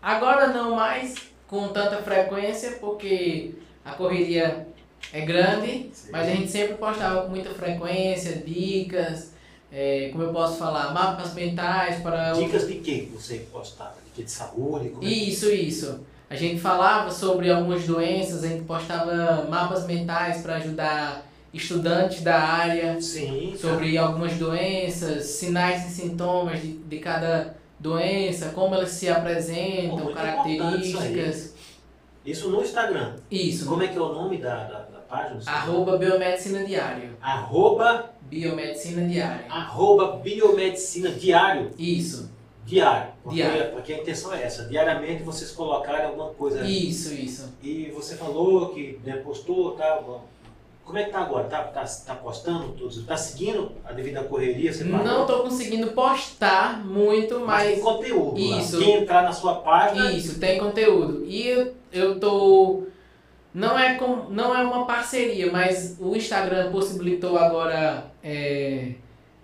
Speaker 2: Agora não mais com tanta frequência, porque a correria é grande,
Speaker 1: Sim.
Speaker 2: mas a gente sempre postava com muita frequência, dicas, é, como eu posso falar, mapas mentais para.
Speaker 1: Dicas de que você postava? De que? De saúde? É que-
Speaker 2: Isso, isso. A gente falava sobre algumas doenças, a gente postava mapas mentais para ajudar estudantes da área
Speaker 1: Sim.
Speaker 2: sobre algumas doenças, sinais e sintomas de, de cada doença, como elas se apresentam,
Speaker 1: muito
Speaker 2: características.
Speaker 1: Isso no Instagram.
Speaker 2: Isso.
Speaker 1: Como é que é o nome da, da, da página?
Speaker 2: Arroba Biomedicina Diário.
Speaker 1: Arroba,
Speaker 2: Biomedicina Diário.
Speaker 1: arroba biomedicina diário.
Speaker 2: Isso,
Speaker 1: Diário. Porque,
Speaker 2: Diário.
Speaker 1: porque a intenção é essa. Diariamente vocês colocarem alguma coisa ali.
Speaker 2: isso, isso.
Speaker 1: E você falou que né, postou, tá? Como é que tá agora? Tá, tá, tá postando tudo? Tá seguindo a devida correria? Você?
Speaker 2: Não tô conseguindo postar muito,
Speaker 1: Mas tem
Speaker 2: mas
Speaker 1: conteúdo. lá.
Speaker 2: Isso.
Speaker 1: Quem entrar na sua página.
Speaker 2: isso, tem conteúdo. E eu, eu tô. Não é, com, não é uma parceria, mas o Instagram possibilitou agora é,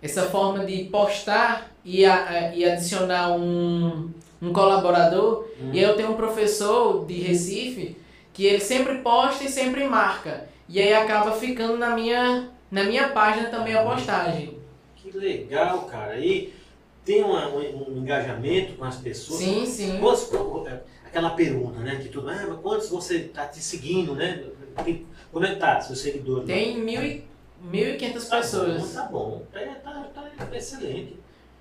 Speaker 2: essa forma de postar e, a- e adicionar um, um colaborador.
Speaker 1: Hum.
Speaker 2: E aí eu tenho um professor de Recife que ele sempre posta e sempre marca. E aí acaba ficando na minha, na minha página também a postagem.
Speaker 1: Que legal, cara. E tem uma- um, um engajamento com as pessoas.
Speaker 2: Sim, sim.
Speaker 1: Quantos- aquela pergunta, né? Que tudo, ah, mas quantos você tá te seguindo, né? Tem- como é que tá, seus seguidores?
Speaker 2: Tem mil e, 1.500
Speaker 1: Tá
Speaker 2: pessoas.
Speaker 1: Bom, tá bom, tá, tá, tá excelente.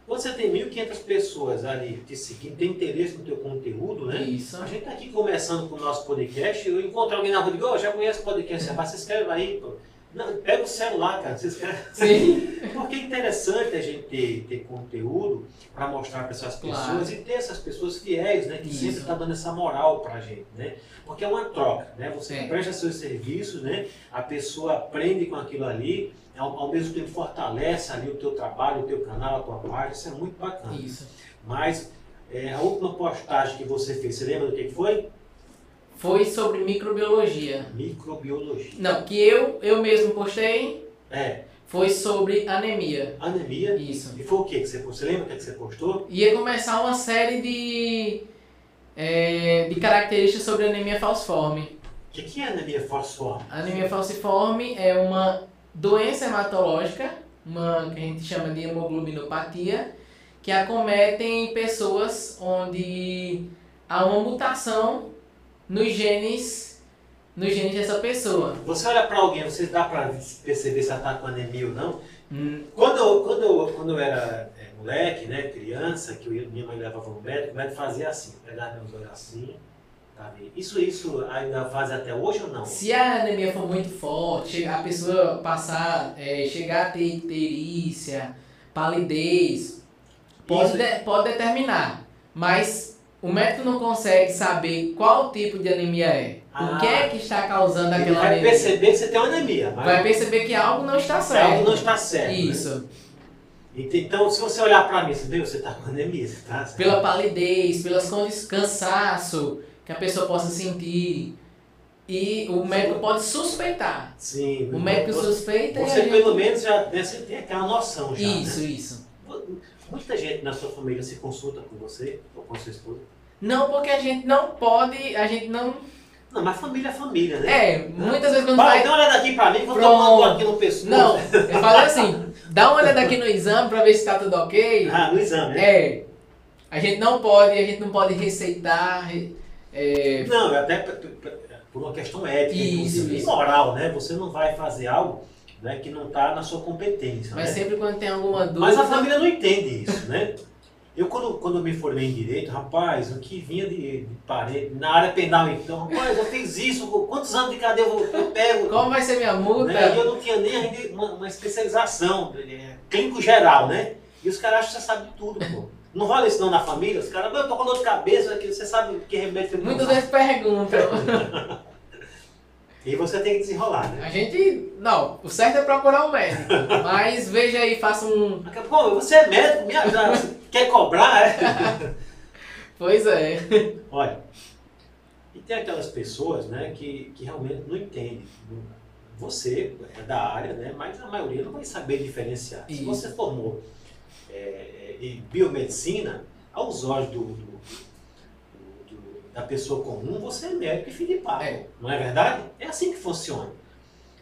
Speaker 1: Quando você tem 1.500 pessoas ali te seguindo, tem interesse no teu conteúdo, né?
Speaker 2: Isso.
Speaker 1: A gente tá aqui começando com o nosso podcast, eu encontro alguém na rua e digo, oh, já conheço o podcast, mas se inscreve aí, pô. Não, pega o celular, cara, se inscreve.
Speaker 2: Sim. *laughs*
Speaker 1: Porque é interessante a gente ter, ter conteúdo para mostrar para essas pessoas
Speaker 2: Claro.
Speaker 1: e ter essas pessoas fiéis, né? Que
Speaker 2: Isso.
Speaker 1: sempre tá dando essa moral pra gente, né? Porque é uma troca, né? Você
Speaker 2: É.
Speaker 1: presta seus serviços, né? A pessoa aprende com aquilo ali, ao, ao mesmo tempo fortalece ali o teu trabalho, o teu canal, a tua página, isso é muito bacana.
Speaker 2: Isso.
Speaker 1: Mas é, a última postagem que você fez, você lembra do que foi?
Speaker 2: Foi sobre microbiologia.
Speaker 1: Microbiologia.
Speaker 2: Não, que eu, eu mesmo postei
Speaker 1: É,
Speaker 2: foi sobre anemia.
Speaker 1: anemia.
Speaker 2: Isso.
Speaker 1: E foi o que que você? Você lembra o que que você postou?
Speaker 2: Ia começar uma série de, é, de características sobre anemia falciforme.
Speaker 1: O que, que é anemia falciforme?
Speaker 2: Anemia falciforme é uma doença hematológica, uma que a gente chama de hemoglobinopatia, que acometem pessoas onde há uma mutação nos genes, nos genes dessa pessoa.
Speaker 1: Você olha pra alguém, você dá pra perceber se ela tá com anemia ou não?
Speaker 2: Hum,
Speaker 1: Quando eu, quando eu, quando eu era é, moleque, né, criança, que eu minha mãe levava no médico, o médico fazia assim, pegava meus olhos assim, tá? Isso, isso ainda faz até hoje ou não?
Speaker 2: Se a anemia for muito forte, a pessoa passar, é, chegar a ter icterícia, palidez, pode, de- pode determinar. Mas o médico não consegue saber qual tipo de anemia é.
Speaker 1: Ah.
Speaker 2: o que é que está causando aquela
Speaker 1: vai
Speaker 2: anemia.
Speaker 1: perceber que você tem uma anemia, mas
Speaker 2: Vai perceber que algo não está certo.
Speaker 1: algo não está certo. né?
Speaker 2: Isso.
Speaker 1: Então, se você olhar pra mim, você vê, você tá com anemia, você tá certo?
Speaker 2: Pela palidez, pelas condições, cansaço que a pessoa possa sentir. E o médico pode suspeitar.
Speaker 1: Sim.
Speaker 2: O médico
Speaker 1: você,
Speaker 2: suspeita
Speaker 1: você
Speaker 2: gente...
Speaker 1: pelo menos já né, tem aquela noção já,
Speaker 2: Isso,
Speaker 1: né?
Speaker 2: isso.
Speaker 1: Muita gente na sua família se consulta com você ou com sua esposa.
Speaker 2: Não, porque a gente não pode, a gente não...
Speaker 1: Não, mas família é família, né?
Speaker 2: É, muitas vezes quando
Speaker 1: Vai,
Speaker 2: vai...
Speaker 1: dá uma olhada aqui pra mim, eu tô
Speaker 2: Pronto.
Speaker 1: tomando aqui no pescoço.
Speaker 2: Não, *laughs* eu falo assim, dá uma olhada aqui no exame pra ver se tá tudo ok.
Speaker 1: Ah, no exame, né?
Speaker 2: É, a gente não pode, a gente não pode receitar, é,
Speaker 1: Não, até por uma questão ética,
Speaker 2: Isso,
Speaker 1: inclusive, e
Speaker 2: isso.
Speaker 1: moral, né? Você não vai fazer algo né, que não está na sua competência,
Speaker 2: mas
Speaker 1: né?
Speaker 2: sempre quando tem alguma dúvida...
Speaker 1: Mas a família não entende isso, né? Eu, quando, quando eu me formei em Direito, rapaz, o que vinha de, de parede, na área penal, então, rapaz, eu fiz isso, quantos anos de cadeia eu, eu pego?
Speaker 2: Qual vai ser minha multa?
Speaker 1: Né? E eu não tinha nem ainda uma, uma especialização, é, clínico geral, né? E os caras acham que você sabe de tudo, pô. Não rola isso não na família? Os caras, "Mas eu tô com dor de cabeça, que você sabe que remédio
Speaker 2: Muitas
Speaker 1: tomar."
Speaker 2: vezes perguntam. *laughs*
Speaker 1: E você tem que desenrolar, né?
Speaker 2: A gente. Não, o certo é procurar um médico. *laughs* Mas veja aí, faça um.
Speaker 1: Pô, você é médico, me ajuda. Quer cobrar, é? *laughs*
Speaker 2: Pois é.
Speaker 1: Olha, e tem aquelas pessoas né, que, que realmente não entendem. Você é da área, né, mas a maioria não vai saber diferenciar. Se
Speaker 2: Isso.
Speaker 1: você formou é, em biomedicina, aos olhos do- do- da pessoa comum, você é médico e filho de papo.
Speaker 2: É.
Speaker 1: Não é verdade? É assim que funciona.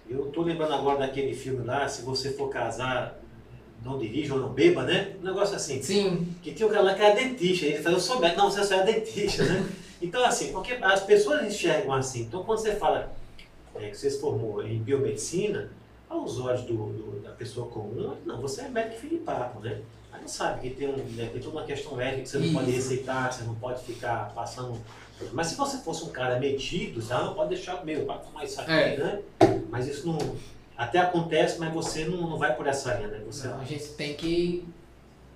Speaker 1: Eu tô lembrando agora daquele filme lá, se você for casar, não dirija ou não beba, né? Um negócio assim.
Speaker 2: Sim,
Speaker 1: Que tinha um cara lá que era dentista. Ele falou, eu sou médico. Não, você só é dentista, né? *laughs* Então, assim, porque as pessoas enxergam assim. Então, quando você fala é, que você se formou em biomedicina, aos olhos do, do- da pessoa comum, não, você é médico filho de papo, né? Aí não sabe que tem, um, né, tem toda uma questão ética que você não pode
Speaker 2: Isso.
Speaker 1: receitar, você não pode ficar passando... Mas se você fosse um cara metido, tá? não pode deixar, meu, vai tomar isso aqui,
Speaker 2: É.
Speaker 1: né? Mas isso não... Até acontece, mas você não, não vai por essa linha, né? Você
Speaker 2: Não, a gente tem que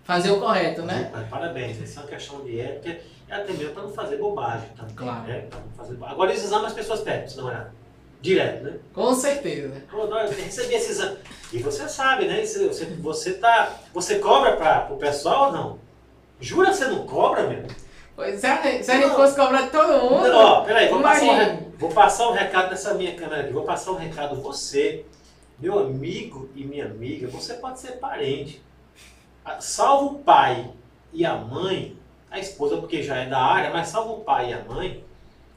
Speaker 2: fazer o correto, né?
Speaker 1: Mas Parabéns, isso é uma questão de ética e até mesmo para não fazer bobagem também.
Speaker 2: Claro.
Speaker 1: Né? Pra não fazer Agora esses exames as pessoas pedem, se não é? Direto, né?
Speaker 2: Com certeza.
Speaker 1: Pô, eu recebi esse exame. E você sabe, né? Você, você, tá, você cobra para o pessoal ou não? Jura que você não cobra, meu?
Speaker 2: Pois, se a, se a
Speaker 1: Não.
Speaker 2: gente fosse cobrar de todo mundo.
Speaker 1: Não, ó, peraí, vou passar, um, vou passar um recado nessa minha câmera aqui. Vou passar um recado. Você, meu amigo e minha amiga, você pode ser parente. Ah, Salvo o pai e a mãe, a esposa porque já é da área, mas salvo o pai e a mãe,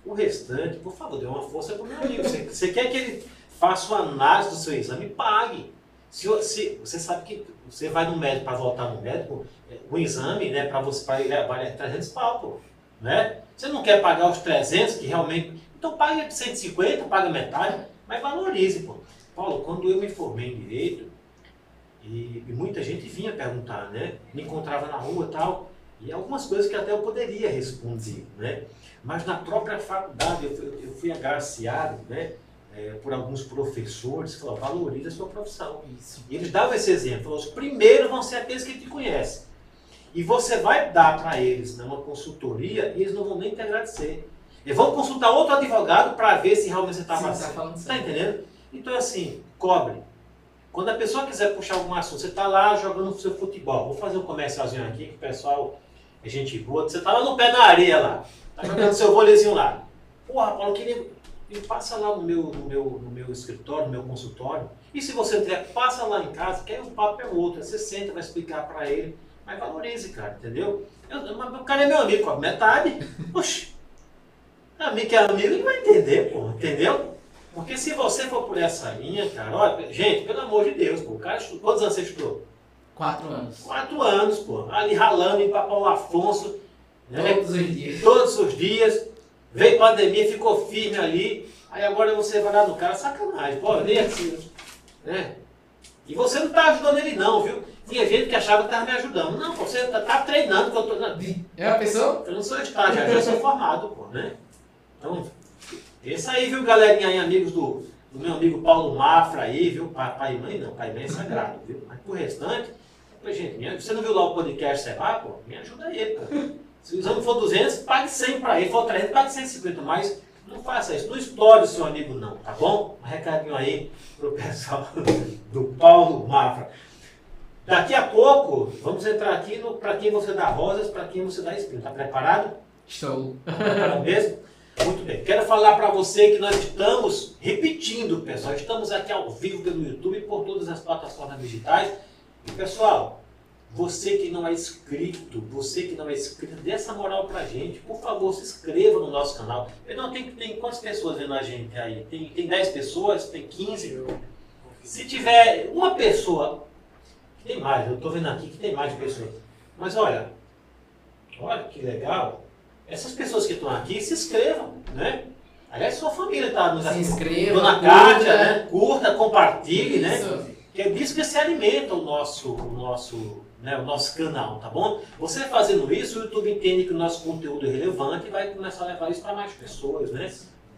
Speaker 1: o restante, por favor, dê uma força pro meu amigo. Você, você quer que ele faça uma análise do seu exame? Pague. Se, se- você sabe que você vai no médico para voltar no médico, é, o exame, né, para você ele vale 300 pau, pô, né? Você não quer pagar os 300 que realmente, então pague 150, paga metade, mas valorize, pô. Paulo, quando eu me formei em direito, e, e muita gente vinha perguntar, né? Me encontrava na rua e tal, e algumas coisas que até eu poderia responder, né? Mas na própria faculdade eu fui, eu fui agraciado, né? É, por alguns professores que falaram, valorize a sua profissão.
Speaker 2: Isso.
Speaker 1: E eles davam esse exemplo. Falaram, os primeiros vão ser aqueles que te conhecem. E você vai dar para eles né, uma consultoria e eles não vão nem te agradecer. Eles vão consultar outro advogado para ver se realmente você está
Speaker 2: tá
Speaker 1: Você está entendendo? Então, assim, cobre. Quando a pessoa quiser puxar algum assunto, você está lá jogando o seu futebol. Vou fazer um comercialzinho aqui, que o pessoal é gente boa. Você está lá no pé na areia lá. Está jogando seu vôleizinho lá. Porra, Paulo, eu Me passa lá no meu, no, meu, no meu escritório, no meu consultório. E se você tiver, passa lá em casa, que aí o papo é outro. Você senta, vai explicar para ele. Mas valorize, cara, entendeu? Eu, o cara é meu amigo, ó, metade. *laughs* Oxi. Amigo que é amigo, ele vai entender, pô, entendeu? Porque se você for por essa linha, cara, olha, gente, pelo amor de Deus, pô, o cara estudou, quantos anos você estudou?
Speaker 2: Quatro anos.
Speaker 1: Quatro anos, pô, ali ralando em Papão Afonso, né?
Speaker 2: Todos os dias.
Speaker 1: todos os dias, veio pandemia, ficou firme ali, aí agora você vai lá no cara, sacanagem, pô, nem assim, né? E você não tá ajudando ele não, viu? Tinha gente que achava que tava me ajudando. Não, pô, você tá, tá treinando que eu tô... Não,
Speaker 2: É uma pessoa?
Speaker 1: eu não sou estagiário, eu sou formado, pô, né? Então, esse aí, viu, galerinha aí, amigos do, do meu amigo Paulo Mafra aí, viu? Pai, pai e mãe não, pai e mãe é sagrado, viu? Mas pro restante, pô, gente, me- você não viu lá o podcast Seba, pô? Me ajuda aí, pô. Se o exame for 200, pague 100 pra ele. Se for 300, pague 150, mas não faça isso. Não explore o seu amigo não, tá bom? Um recadinho aí pro pessoal *laughs* do Paulo Mafra. Daqui a pouco, vamos entrar aqui no para quem você dá rosas, para quem você dá espinho. Tá preparado?
Speaker 2: Estou.
Speaker 1: Para mesmo? Muito bem. Quero falar para você que nós estamos repetindo, pessoal. Estamos aqui ao vivo pelo YouTube e por todas as plataformas digitais. E, pessoal, você que não é inscrito, você que não é inscrito, dê essa moral pra gente. Por favor, se inscreva no nosso canal. Eu não tenho tem quantas pessoas vendo a gente aí? Tem, tem 10 pessoas? Tem 15? Se tiver uma pessoa, que tem mais, eu estou vendo aqui que tem mais pessoas. Mas olha, olha que legal. Essas pessoas que estão aqui se inscrevam, né? Aliás, sua família está nos
Speaker 2: Se inscreva.
Speaker 1: Dona
Speaker 2: curta.
Speaker 1: Kátia, né? Curta, compartilhe, né?
Speaker 2: Isso.
Speaker 1: Que é disso que se alimenta o nosso, o nosso, né, o nosso canal, tá bom? Você fazendo isso, o YouTube entende que o nosso conteúdo é relevante e vai começar a levar isso para mais pessoas, né?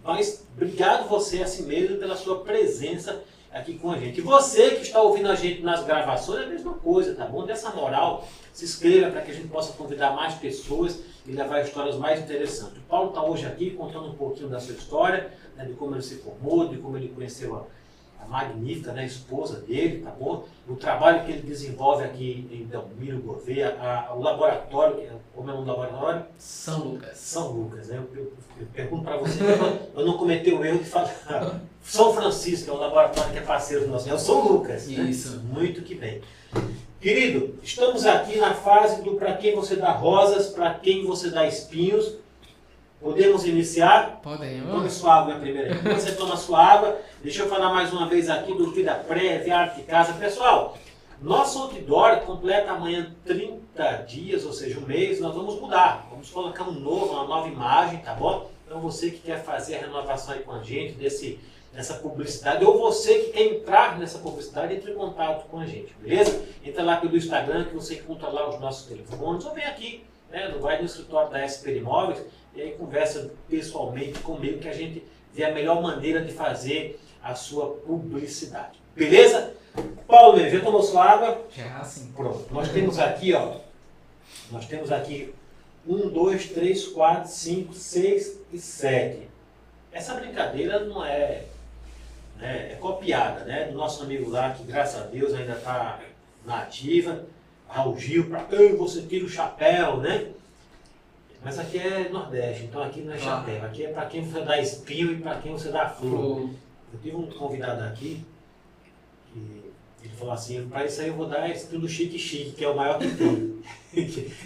Speaker 1: Mas obrigado você assim mesmo pela sua presença aqui com a gente. E você que está ouvindo a gente nas gravações, é a mesma coisa, tá bom? Dessa moral, se inscreva para que a gente possa convidar mais pessoas e levar histórias mais interessantes. O Paulo está hoje aqui contando um pouquinho da sua história, né, de como ele se formou, de como ele conheceu a, a magnífica, né, esposa dele, tá bom? O trabalho que ele desenvolve aqui em Delmiro Gouveia, a- o laboratório, é- como é o nome do laboratório?
Speaker 2: São Lucas.
Speaker 1: São Lucas, né? Eu, eu- eu pergunto para você, eu, não cometi o erro de falar *laughs* São Francisco, é o laboratório que é parceiro nosso, é o São Lucas. né?
Speaker 2: Isso.
Speaker 1: Muito que bem. Querido, estamos aqui na fase do para quem você dá rosas, para quem você dá espinhos. Podemos iniciar? Tome
Speaker 2: Podemos.
Speaker 1: sua água primeiro. Enquanto você toma sua água, deixa eu falar mais uma vez aqui do Vida Prévia, Arte de Casa. Pessoal, nosso outdoor completa amanhã 30 dias, ou seja, um mês. Nós vamos mudar. Vamos colocar um novo, uma nova imagem, tá bom? Então você que quer fazer a renovação aí com a gente, desse, dessa publicidade, ou você que quer entrar nessa publicidade, entre em contato com a gente, beleza? Entra lá pelo Instagram que você encontra lá os nossos telefones, ou vem aqui, né? Vai no escritório da SP Imóveis e aí conversa pessoalmente comigo que a gente vê a melhor maneira de fazer a sua publicidade. Beleza? Paulo, já tomou sua água?
Speaker 2: Já assim.
Speaker 1: Pronto. Nós temos aqui, ó. Nós temos aqui um, dois, três, quatro, cinco, seis e sete. Essa brincadeira não é, né, é copiada, né? Do nosso amigo lá, que graças a Deus ainda está na ativa. Raul Gil, para você tira o chapéu, né? Mas aqui é Nordeste, então aqui não é
Speaker 2: Claro.
Speaker 1: chapéu. Aqui é para quem você dá espinho e para quem você dá flor. Eu tive um convidado aqui que ele falou assim, para isso aí eu vou dar esse do Chique Chique, que é o maior *laughs* que tem.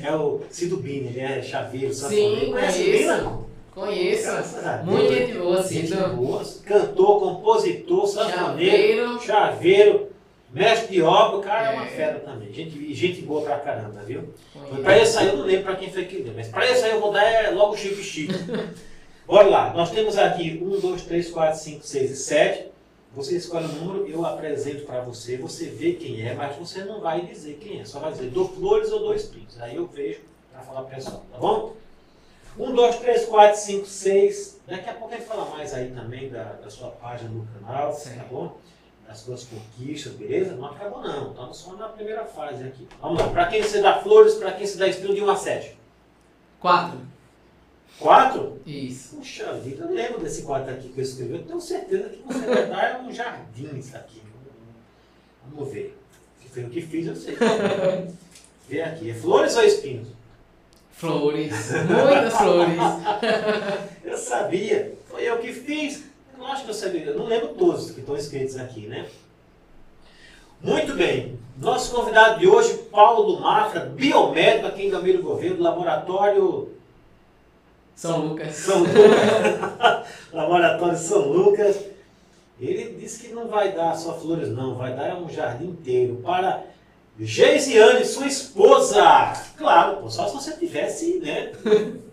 Speaker 1: É o Cido Bini, ele é chaveiro, sanfoneiro.
Speaker 2: Sim,
Speaker 1: Conhece o
Speaker 2: conheço. Conheço. Muito gente boa.
Speaker 1: Gente
Speaker 2: do-
Speaker 1: boa, cantor, compositor, sanfoneiro,
Speaker 2: Chaveiro.
Speaker 1: chaveiro, mestre de obra, o cara é, uma
Speaker 2: É.
Speaker 1: fera também. Gente, gente boa pra caramba, viu?
Speaker 2: Conheço.
Speaker 1: Para esse aí eu não lembro para quem foi que deu, mas para esse aí eu vou dar é logo o Chique Chique. *laughs* Bora lá, nós temos aqui 1, 2, 3, 4, 5, 6 e 7. Você escolhe o número, eu apresento para você, você vê quem é, mas você não vai dizer quem é, só vai dizer dou flores ou dou espinhos. Aí eu vejo para falar pro pessoal, tá bom? 1, 2, 3, 4, 5, 6. Daqui a pouco a gente fala mais aí também da, da sua página no canal, tá
Speaker 2: Certo.
Speaker 1: bom? Das suas conquistas, beleza? Não acabou não, estamos só na primeira fase aqui. Vamos lá, para quem você dá flores, para quem você dá espinho de 1 a 7.
Speaker 2: Quatro.
Speaker 1: 4?
Speaker 2: Isso.
Speaker 1: Puxa vida, eu lembro desse quadro aqui que eu escrevi. Eu tenho certeza que você vai dar um jardim isso aqui. Vamos ver. Se foi o que fiz, eu sei. *laughs* Vê aqui. É flores ou espinhos?
Speaker 2: Flores. Muitas flores. *laughs*
Speaker 1: Eu sabia. Foi eu que fiz. Eu acho que eu sabia. Eu não lembro todos que estão escritos aqui, né? Muito bem. Nosso convidado de hoje, Paulo Mafra, biomédico aqui em Gamiro Governo, do laboratório
Speaker 2: São Lucas.
Speaker 1: São Lucas. *laughs* Laboratório São Lucas. Ele disse que não vai dar só flores, não, vai dar um jardim inteiro para Geisiane, sua esposa. Claro, só se você tivesse, né? *laughs*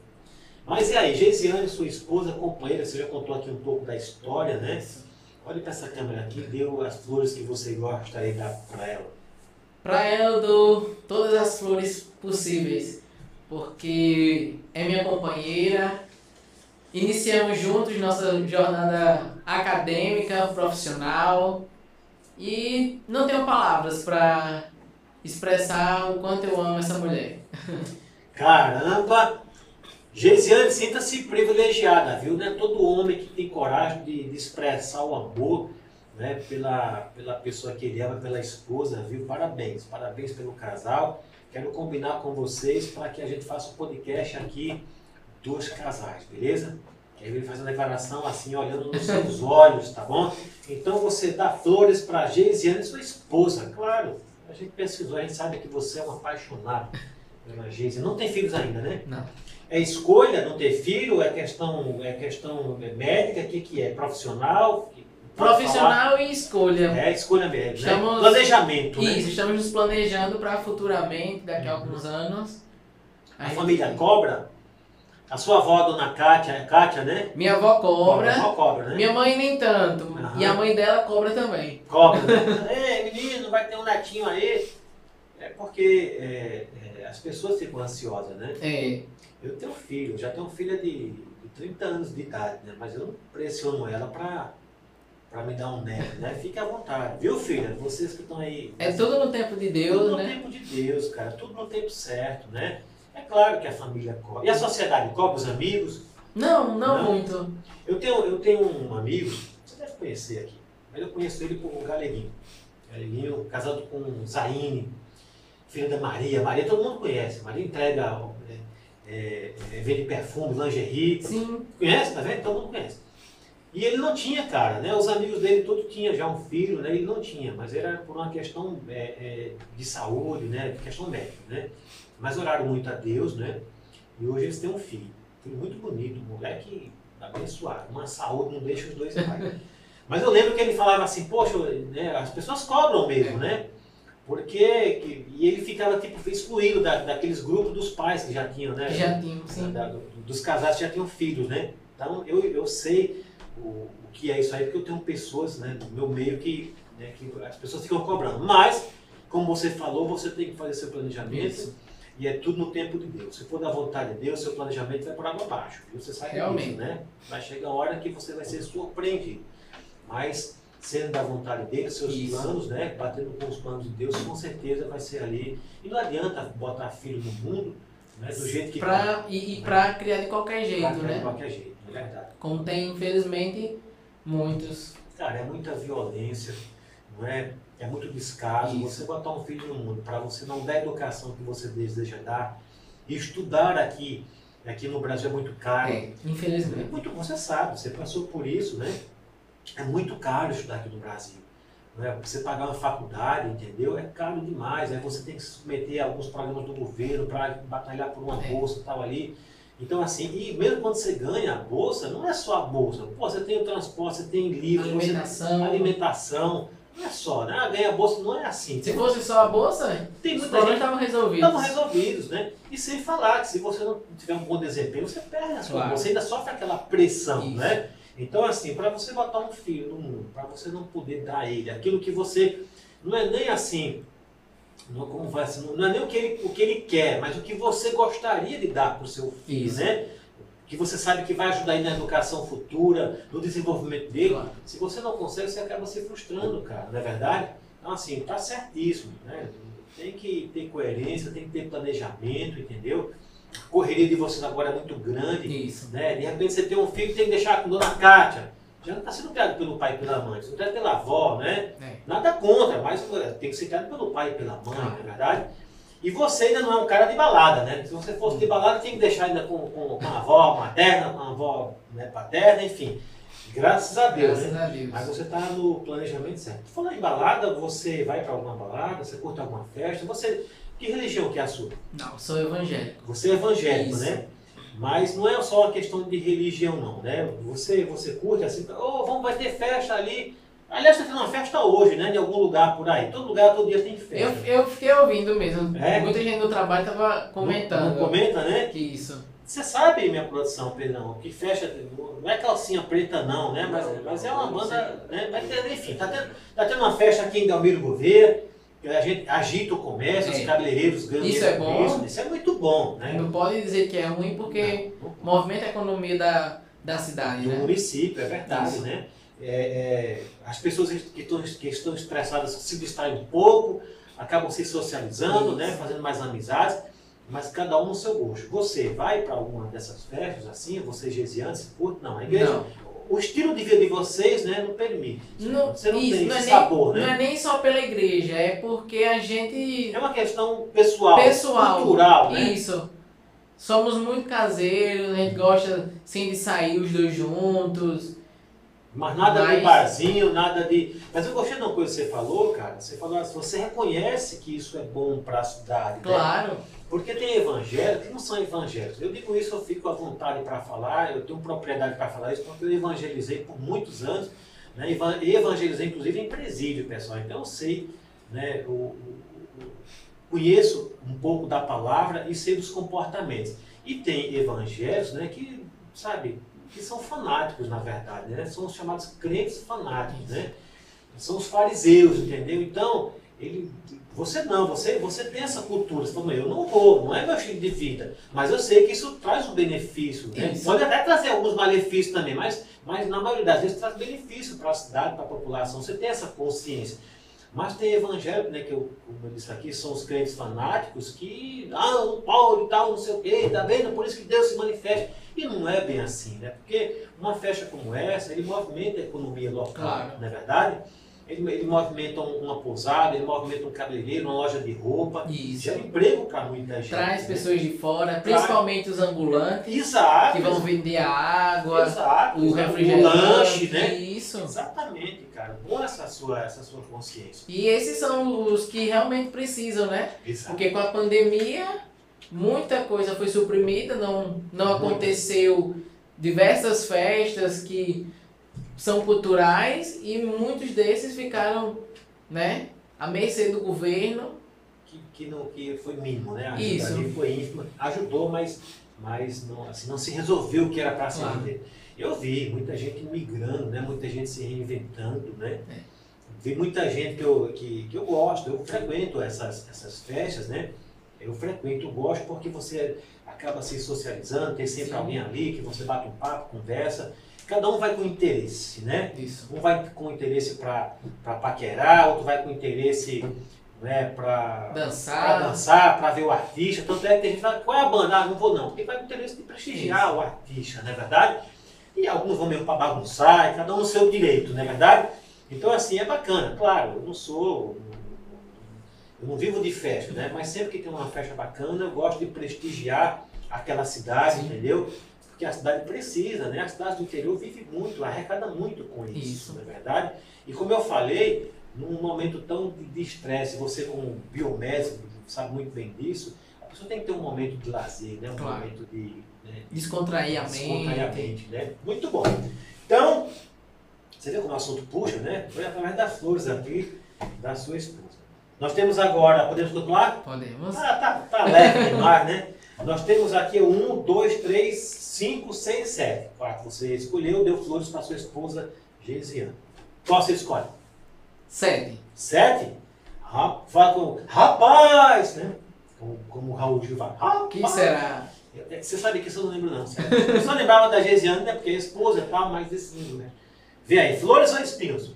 Speaker 1: Mas e aí, Geisiane, sua esposa, companheira, você já contou aqui um pouco da história, né? Olhe para essa câmera aqui, deu as flores que você gostaria de dar para ela.
Speaker 2: Pra ela eu dou todas as flores possíveis, porque é minha companheira. Iniciamos juntos nossa jornada acadêmica, profissional e não tenho palavras para expressar o quanto eu amo essa mulher.
Speaker 1: Caramba! Geisiane, sinta-se privilegiada, viu? Não é todo homem que tem coragem de, de expressar o amor né, pela, pela pessoa que ele ama, pela esposa, viu? Parabéns, parabéns pelo casal. Quero combinar com vocês para que a gente faça um podcast aqui dos casais, beleza? Que aí ele faz a declaração assim, olhando nos seus olhos, tá bom? Então você dá flores para Geisiane, sua esposa, claro. A gente pesquisou, a gente sabe que você é um apaixonado pela Geisiane. Não tem filhos ainda, né?
Speaker 2: Não.
Speaker 1: É escolha não ter filho? É questão, é questão médica? O que, que é? Profissional?
Speaker 2: Profissional e escolha.
Speaker 1: falar? É escolha médica. Né?
Speaker 2: Estamos-
Speaker 1: Planejamento, né?
Speaker 2: Isso, estamos nos planejando para futuramente, daqui a alguns anos.
Speaker 1: A
Speaker 2: gente-
Speaker 1: família cobra? A sua avó, a dona Kátia, Kátia, né?
Speaker 2: Minha avó
Speaker 1: A
Speaker 2: cobra,
Speaker 1: avó cobra, né?
Speaker 2: minha mãe nem tanto.
Speaker 1: Aham.
Speaker 2: E a mãe dela cobra também.
Speaker 1: Cobra. né? Ei, *laughs* menino, vai ter um netinho aí. É porque é, é, as pessoas ficam ansiosas, né?
Speaker 2: É,
Speaker 1: Eu tenho filho, já tenho filha de, de 30 anos de idade, né? Mas eu não pressiono ela pra, pra me dar um neto, né? Fique à vontade, viu, filha? Vocês que estão aí.
Speaker 2: é tudo no tempo de
Speaker 1: tudo
Speaker 2: Deus,
Speaker 1: no
Speaker 2: né?
Speaker 1: tempo de Deus, cara. Tudo no tempo certo, né? É claro que a família cobra. E a sociedade cobra os amigos?
Speaker 2: Não, não,
Speaker 1: Não?
Speaker 2: muito.
Speaker 1: Eu tenho, eu tenho um amigo, você deve conhecer aqui, Aí eu conheço ele por Galeguinho. Galeguinho, casado com Zaine, filho da Maria. Maria todo mundo conhece. Maria entrega, é, é, vende perfume, lingerie.
Speaker 2: Sim.
Speaker 1: Conhece, tá vendo? Todo mundo conhece. E ele não tinha, cara, né? Os amigos dele todos tinham já um filho, né? Ele não tinha, mas era por uma questão é, é, de saúde, né? Questão médica, né? Mas oraram muito a Deus, né? E hoje eles têm um filho. Um filho muito bonito, um moleque abençoado. Uma saúde não deixa os dois pais. *laughs* Mas eu lembro que ele falava assim, poxa, né, as pessoas cobram mesmo, né? Porque que, e ele ficava tipo excluído da, daqueles grupos dos pais que já tinham, né?
Speaker 2: Que já tinham, sim.
Speaker 1: Da, da, dos casais que já tinham filhos, né? Então eu, eu sei o, o que é isso aí, porque eu tenho pessoas né, no meu meio que, né, que as pessoas ficam cobrando. Mas, como você falou, você tem que fazer seu planejamento.
Speaker 2: Isso.
Speaker 1: E é tudo no tempo de Deus. Se for da vontade de Deus, seu planejamento vai por água abaixo. viu? Você sabe
Speaker 2: Realmente.
Speaker 1: disso, né? Vai chegar a hora que você vai ser surpreendido. Mas, sendo da vontade dele, seus
Speaker 2: Isso.
Speaker 1: planos, né? Batendo com os planos de Deus, com certeza vai ser ali. E não adianta botar filho no mundo, né? Do jeito que
Speaker 2: Pra, e, e pra criar de qualquer
Speaker 1: Pra
Speaker 2: jeito,
Speaker 1: criar de
Speaker 2: né?
Speaker 1: qualquer jeito, é verdade.
Speaker 2: Como tem, infelizmente, muitos.
Speaker 1: Cara, é muita violência, não é? É muito descaso.
Speaker 2: Isso.
Speaker 1: Você botar um filho no mundo para você não dar a educação que você deseja dar, estudar aqui, aqui no Brasil é muito caro.
Speaker 2: É infelizmente.
Speaker 1: muito, você sabe, você passou por isso, né? É muito caro estudar aqui no Brasil. Não é? Você pagar uma faculdade, entendeu? É caro demais. Aí você tem que se submeter a alguns programas do governo para batalhar por uma
Speaker 2: É.
Speaker 1: bolsa e tal ali. Então, assim, e mesmo quando você ganha a bolsa, não é só a bolsa. Pô, você tem o transporte, você tem livros, você
Speaker 2: Alimentação.
Speaker 1: alimentação. Não é só, né? Ah, ganha a bolsa não é assim.
Speaker 2: Se fosse só a bolsa,
Speaker 1: tem muita gente
Speaker 2: estavam resolvidos.
Speaker 1: estão resolvidos, né? E sem falar que se você não tiver um bom desempenho, você perde a sua
Speaker 2: Claro.
Speaker 1: bolsa, você ainda sofre aquela pressão,
Speaker 2: Isso.
Speaker 1: né? Então, assim, para você botar um filho no mundo, para você não poder dar a ele aquilo que você. Não é nem assim. Não, como vai assim, não é nem o que, ele, o que ele quer, mas o que você gostaria de dar para o seu filho,
Speaker 2: Isso.
Speaker 1: né? Que você sabe que vai ajudar ele na educação futura, no desenvolvimento dele.
Speaker 2: Claro.
Speaker 1: Se você não consegue, você acaba se frustrando, cara, não é verdade? Então, assim, tá certíssimo, né? Tem que ter coerência, tem que ter planejamento, entendeu? A correria de vocês agora é muito grande,
Speaker 2: Isso.
Speaker 1: né? De repente você tem um filho que tem que deixar com dona Kátia. Já não está sendo criado pelo pai e pela mãe, você não criado pela avó, né?
Speaker 2: É.
Speaker 1: Nada contra, mas tem que ser criado pelo pai e pela mãe,
Speaker 2: Ah.
Speaker 1: não é verdade? E você ainda não é um cara de balada, né? Se você fosse de balada, tem que deixar ainda com, com, com a avó materna, com a avó né, paterna, enfim. Graças a Deus, né?
Speaker 2: Graças a Deus.
Speaker 1: Mas você está no planejamento certo. Falando em balada, você vai para alguma balada, você curte alguma festa, você. Que religião que é a sua?
Speaker 2: Não, sou evangélico.
Speaker 1: Você é evangélico,
Speaker 2: Isso.
Speaker 1: né? Mas não é só uma questão de religião, não, né? Você, você curte assim, oh, vamos, vai ter festa ali. Aliás, está tendo uma festa hoje, né? Em algum lugar por aí. Todo lugar, todo dia tem
Speaker 2: Eu,
Speaker 1: festa.
Speaker 2: eu fiquei ouvindo mesmo.
Speaker 1: É?
Speaker 2: Muita gente do trabalho tava comentando.
Speaker 1: Não, não comenta, né?
Speaker 2: Que isso.
Speaker 1: Você sabe, minha produção, Pedrão, que festa. Não é calcinha preta, não, né? Mas, mas é uma banda. Né? Mas, enfim, tá tendo, tá tendo uma festa aqui em Delmiro Gouveia. A gente agita o comércio,
Speaker 2: É.
Speaker 1: os cabeleireiros ganham
Speaker 2: Isso é bom.
Speaker 1: Isso, isso é muito bom, né?
Speaker 2: Não pode dizer que é ruim porque
Speaker 1: Não,
Speaker 2: movimenta a economia da, da cidade,
Speaker 1: do
Speaker 2: né?
Speaker 1: município, é verdade,
Speaker 2: Isso.
Speaker 1: né? É, é, as pessoas que estão, que estão estressadas se distraem um pouco, acabam se socializando,
Speaker 2: Isso.
Speaker 1: né? Fazendo mais amizades, mas cada um no seu gosto. Você vai para alguma dessas festas assim, vocês gesiantes, curte? Não, a igreja,
Speaker 2: Não.
Speaker 1: O estilo de vida de vocês, né, não permite.
Speaker 2: Não,
Speaker 1: Você não
Speaker 2: isso,
Speaker 1: tem
Speaker 2: não é
Speaker 1: esse
Speaker 2: nem-
Speaker 1: sabor, né?
Speaker 2: Não é nem só pela igreja, é porque a gente.
Speaker 1: É uma questão pessoal,
Speaker 2: Pessoal.
Speaker 1: cultural, né?
Speaker 2: Isso. Somos muito caseiros, a gente gosta sim de sair os dois juntos.
Speaker 1: Mas nada
Speaker 2: Mas-
Speaker 1: de barzinho, nada de. Mas eu gostei de uma coisa que você falou, cara. Você falou assim, você reconhece que isso é bom para a cidade. né?
Speaker 2: Claro.
Speaker 1: Porque tem evangélicos que não são evangélicos. Eu digo isso, eu fico à vontade para falar, eu tenho propriedade para falar isso, porque eu evangelizei por muitos anos, né? Evan- evangelizei inclusive em presídio, pessoal. Então eu sei, né? conheço um pouco da palavra e sei dos comportamentos. E tem evangélicos né, que, sabe, que são fanáticos, na verdade, né? São os chamados crentes fanáticos, né? São os fariseus, entendeu? Então, ele, você não, você, você tem essa cultura. Você fala, eu não vou, não é meu estilo de vida. Mas eu sei que isso traz um benefício. Né? Pode até trazer alguns malefícios também, mas, mas na maioria das vezes traz benefício para a cidade, para a população. Você tem essa consciência. Mas tem evangélico, né, que eu, como eu disse aqui, são os crentes fanáticos que, ah, o Paulo e tal, não sei o quê, tá vendo? Por isso que Deus se manifesta. E não é bem assim, né? Porque uma festa como essa, ele movimenta a economia local,
Speaker 2: Claro.
Speaker 1: não é verdade? Ele, ele movimenta um- uma pousada, ele movimenta um cabeleireiro, uma loja de roupa.
Speaker 2: Isso.
Speaker 1: Gera emprego para muita gente.
Speaker 2: Traz
Speaker 1: né?
Speaker 2: pessoas de fora, principalmente os ambulantes,
Speaker 1: Exato.
Speaker 2: que vão vender a água,
Speaker 1: Exato.
Speaker 2: o refrigerante,
Speaker 1: O lanche, né?
Speaker 2: Isso.
Speaker 1: Exatamente, cara. Boa essa sua, essa sua consciência.
Speaker 2: E esses são os que realmente precisam, né?
Speaker 1: Exato.
Speaker 2: Porque com a pandemia, muita coisa foi suprimida, não, não aconteceu diversas festas que são culturais e muitos desses ficaram, né, à mercê do governo.
Speaker 1: que, que, não, que foi mínimo, né? A
Speaker 2: Isso.
Speaker 1: foi ínfima, ajudou, mas, mas não, assim, não se resolveu o que era para se
Speaker 2: Claro.
Speaker 1: Eu vi muita gente migrando, né? muita gente se reinventando, né?
Speaker 2: É.
Speaker 1: Vi muita gente que eu, que, que eu gosto, eu frequento essas, essas festas, né? Eu frequento, eu gosto porque você acaba se socializando, tem sempre
Speaker 2: Sim.
Speaker 1: alguém ali que você bate um papo, conversa. Cada um vai com interesse, né?
Speaker 2: Isso.
Speaker 1: Um vai com interesse para paquerar, outro vai com interesse né, para
Speaker 2: Dançar.
Speaker 1: dançar, para ver o artista. Tanto é que tem gente que fala, qual é a banda? Ah, não vou não. Porque vai com interesse de prestigiar o artista, não é verdade? E alguns vão mesmo para bagunçar, e cada um no seu direito, não é verdade? Então, assim, é bacana. Claro, eu não sou. Eu não vivo de festa, né? Mas sempre que tem uma festa bacana, eu gosto de prestigiar aquela cidade,
Speaker 2: Sim.
Speaker 1: entendeu? Porque a cidade precisa, né? A cidade do interior vive muito, arrecada muito com isso,
Speaker 2: Isso.
Speaker 1: não é verdade? E como eu falei, num momento tão de- estresse, você como biomédico sabe muito bem disso, a pessoa tem que ter um momento de lazer, né? Um
Speaker 2: Claro.
Speaker 1: momento de né,
Speaker 2: Descontrair a
Speaker 1: descontrair a
Speaker 2: mente,
Speaker 1: né? Muito bom. Então, você vê como o assunto puxa, né? Foi através das flores aqui da sua esposa. Nós temos agora, podemos continuar?
Speaker 2: Podemos?
Speaker 1: Ah, tá, tá leve demais, né? Nós temos aqui o 1, 2, 3, 5, 6, 7. 4 você escolheu, deu flores para sua esposa Geisiane. Qual você escolhe?
Speaker 2: Sete.
Speaker 1: 7? Fala com rapaz, né? Como, como o Raul Gil fala. Rapaz.
Speaker 2: O que será?
Speaker 1: É, Você sabe que isso eu não lembro não. Eu só lembrava da Geisiane, né? Porque é esposa mas esse não, né? Vê aí, flores ou espinhos?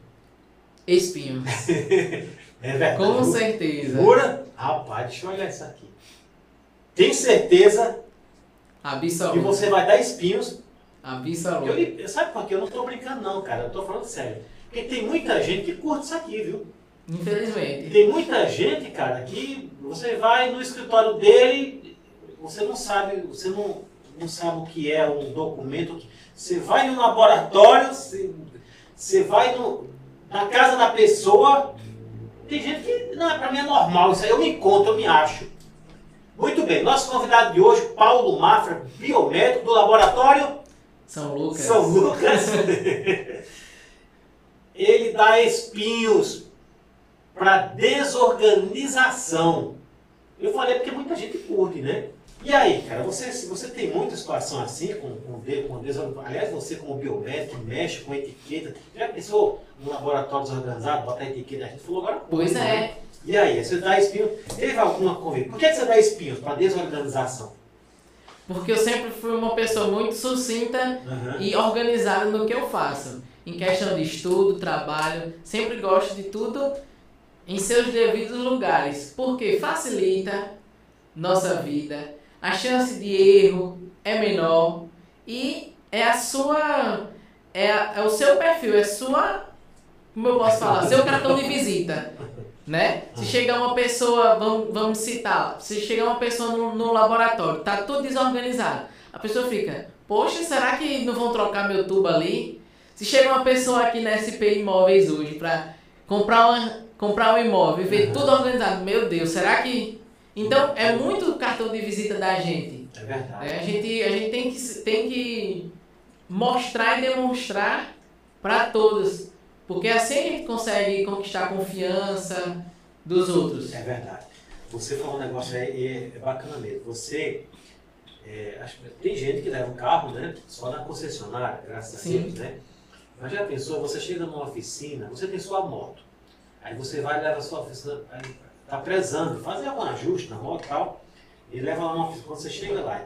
Speaker 2: Espinhos. *laughs*
Speaker 1: É verdade.
Speaker 2: Com certeza.
Speaker 1: Jura? Rapaz, deixa eu olhar isso aqui. Tem certeza que
Speaker 2: Absoluto.
Speaker 1: você vai dar espinhos? Eu, sabe por quê? Eu não tô brincando não, cara. Eu tô falando sério. Porque tem muita gente que curte isso aqui, viu? E
Speaker 2: Infelizmente.
Speaker 1: tem muita gente, cara, que você vai no escritório dele, você não sabe, você não, não sabe o que é um documento. Você vai no laboratório, você, você vai no, na casa da pessoa. Tem gente que, não, pra mim é normal, isso aí eu me encontro, eu me acho. Muito bem, nosso convidado de hoje, Paulo Mafra, biomédico do laboratório
Speaker 2: São Lucas.
Speaker 1: São Lucas. *laughs* Ele dá espinhos para desorganização. Eu falei porque muita gente curte, né? E aí, cara, você, você tem muita situação assim, com, com, com desorganização, aliás, você como biomédico, mexe com etiqueta, já pensou um laboratório desorganizado, botar etiqueta, a gente falou agora.
Speaker 2: Pois
Speaker 1: né? E aí, você dá espinhos, teve alguma convite? Por que, você dá espinhos? Para desorganização?
Speaker 2: Porque eu sempre fui uma pessoa muito sucinta
Speaker 1: Aham.
Speaker 2: e organizada no que eu faço. Em questão de estudo, trabalho, sempre gosto de tudo em seus devidos lugares. Porque facilita nossa vida, a chance de erro é menor e é a sua. É, é o seu perfil, é sua. Como eu posso falar? Seu cartão de visita. *laughs* Né? Se chegar uma pessoa, vamos, vamos citar, se chegar uma pessoa no, no laboratório, tá tudo desorganizado, a pessoa fica, poxa, será que não vão trocar meu tubo ali? Se chega uma pessoa aqui na SP Imóveis hoje para comprar, uma, comprar um imóvel e ver
Speaker 1: Uhum.
Speaker 2: tudo organizado, meu Deus, será que. Então é muito cartão de visita da gente.
Speaker 1: É verdade.
Speaker 2: né? A gente, a gente tem, que, tem que mostrar e demonstrar para todos. Porque assim a gente consegue conquistar a confiança dos outros.
Speaker 1: É verdade. Você falou um negócio aí, é, é bacana mesmo. Você. é, acho que tem gente que leva o carro, né? Só na concessionária, graças
Speaker 2: Sim.
Speaker 1: a Deus, né? Mas já pensou, você chega numa oficina, você tem sua moto. Aí você vai e leva a sua oficina, aí tá prezando, fazer algum ajuste na moto e tal, e leva lá numa oficina. Quando você chega lá,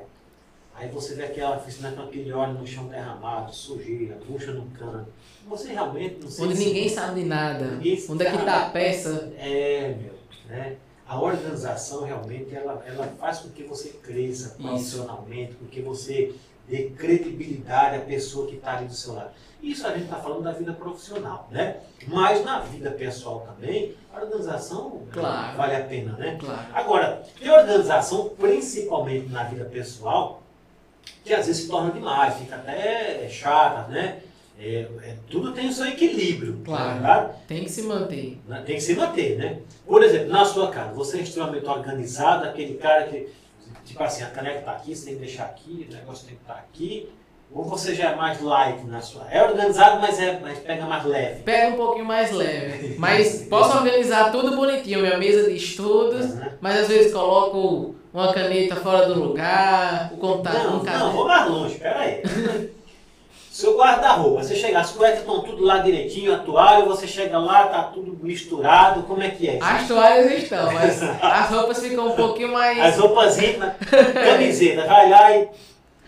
Speaker 1: Aí você vê aquela oficina com aquele óleo no chão derramado, sujeira, bucha no cano. Você realmente não sei
Speaker 2: Onde
Speaker 1: se-
Speaker 2: ninguém sabe de nada.
Speaker 1: Ninguém
Speaker 2: Onde é que
Speaker 1: sabe.
Speaker 2: tá a peça?
Speaker 1: É, meu, né? A organização realmente ela, ela faz com que você cresça profissionalmente, com que você dê credibilidade à pessoa que está ali do seu lado. Isso a gente está falando da vida profissional, né? Mas na vida pessoal também, a organização
Speaker 2: Claro.
Speaker 1: vale a pena, né?
Speaker 2: Claro.
Speaker 1: Agora, tem organização, principalmente na vida pessoal, que às vezes se torna demais, fica até chata, né? É, é, tudo tem o seu equilíbrio,
Speaker 2: Claro.
Speaker 1: tá?
Speaker 2: Tem que se manter.
Speaker 1: Né? Tem que se manter, né? Por exemplo, na sua casa, você é extremamente organizado, aquele cara que, tipo assim, a caneca tá aqui, você tem que deixar aqui, o negócio tem que estar aqui. Ou você já é mais light na sua. É organizado, mas, é, mas pega mais leve.
Speaker 2: Pega um pouquinho mais leve. Mas posso organizar tudo bonitinho, minha mesa de estudos,
Speaker 1: Né?
Speaker 2: mas às vezes coloco uma caneta fora do lugar, o contato,
Speaker 1: Não,
Speaker 2: um
Speaker 1: não, vou mais longe, peraí. Seu guarda-roupa, você chega, as cuecas estão tudo lá direitinho, a toalha, você chega lá, tá tudo misturado, como é que é?
Speaker 2: As toalhas estão, mas as roupas ficam um pouquinho mais.
Speaker 1: As roupas íntimas, camiseta, vai lá e.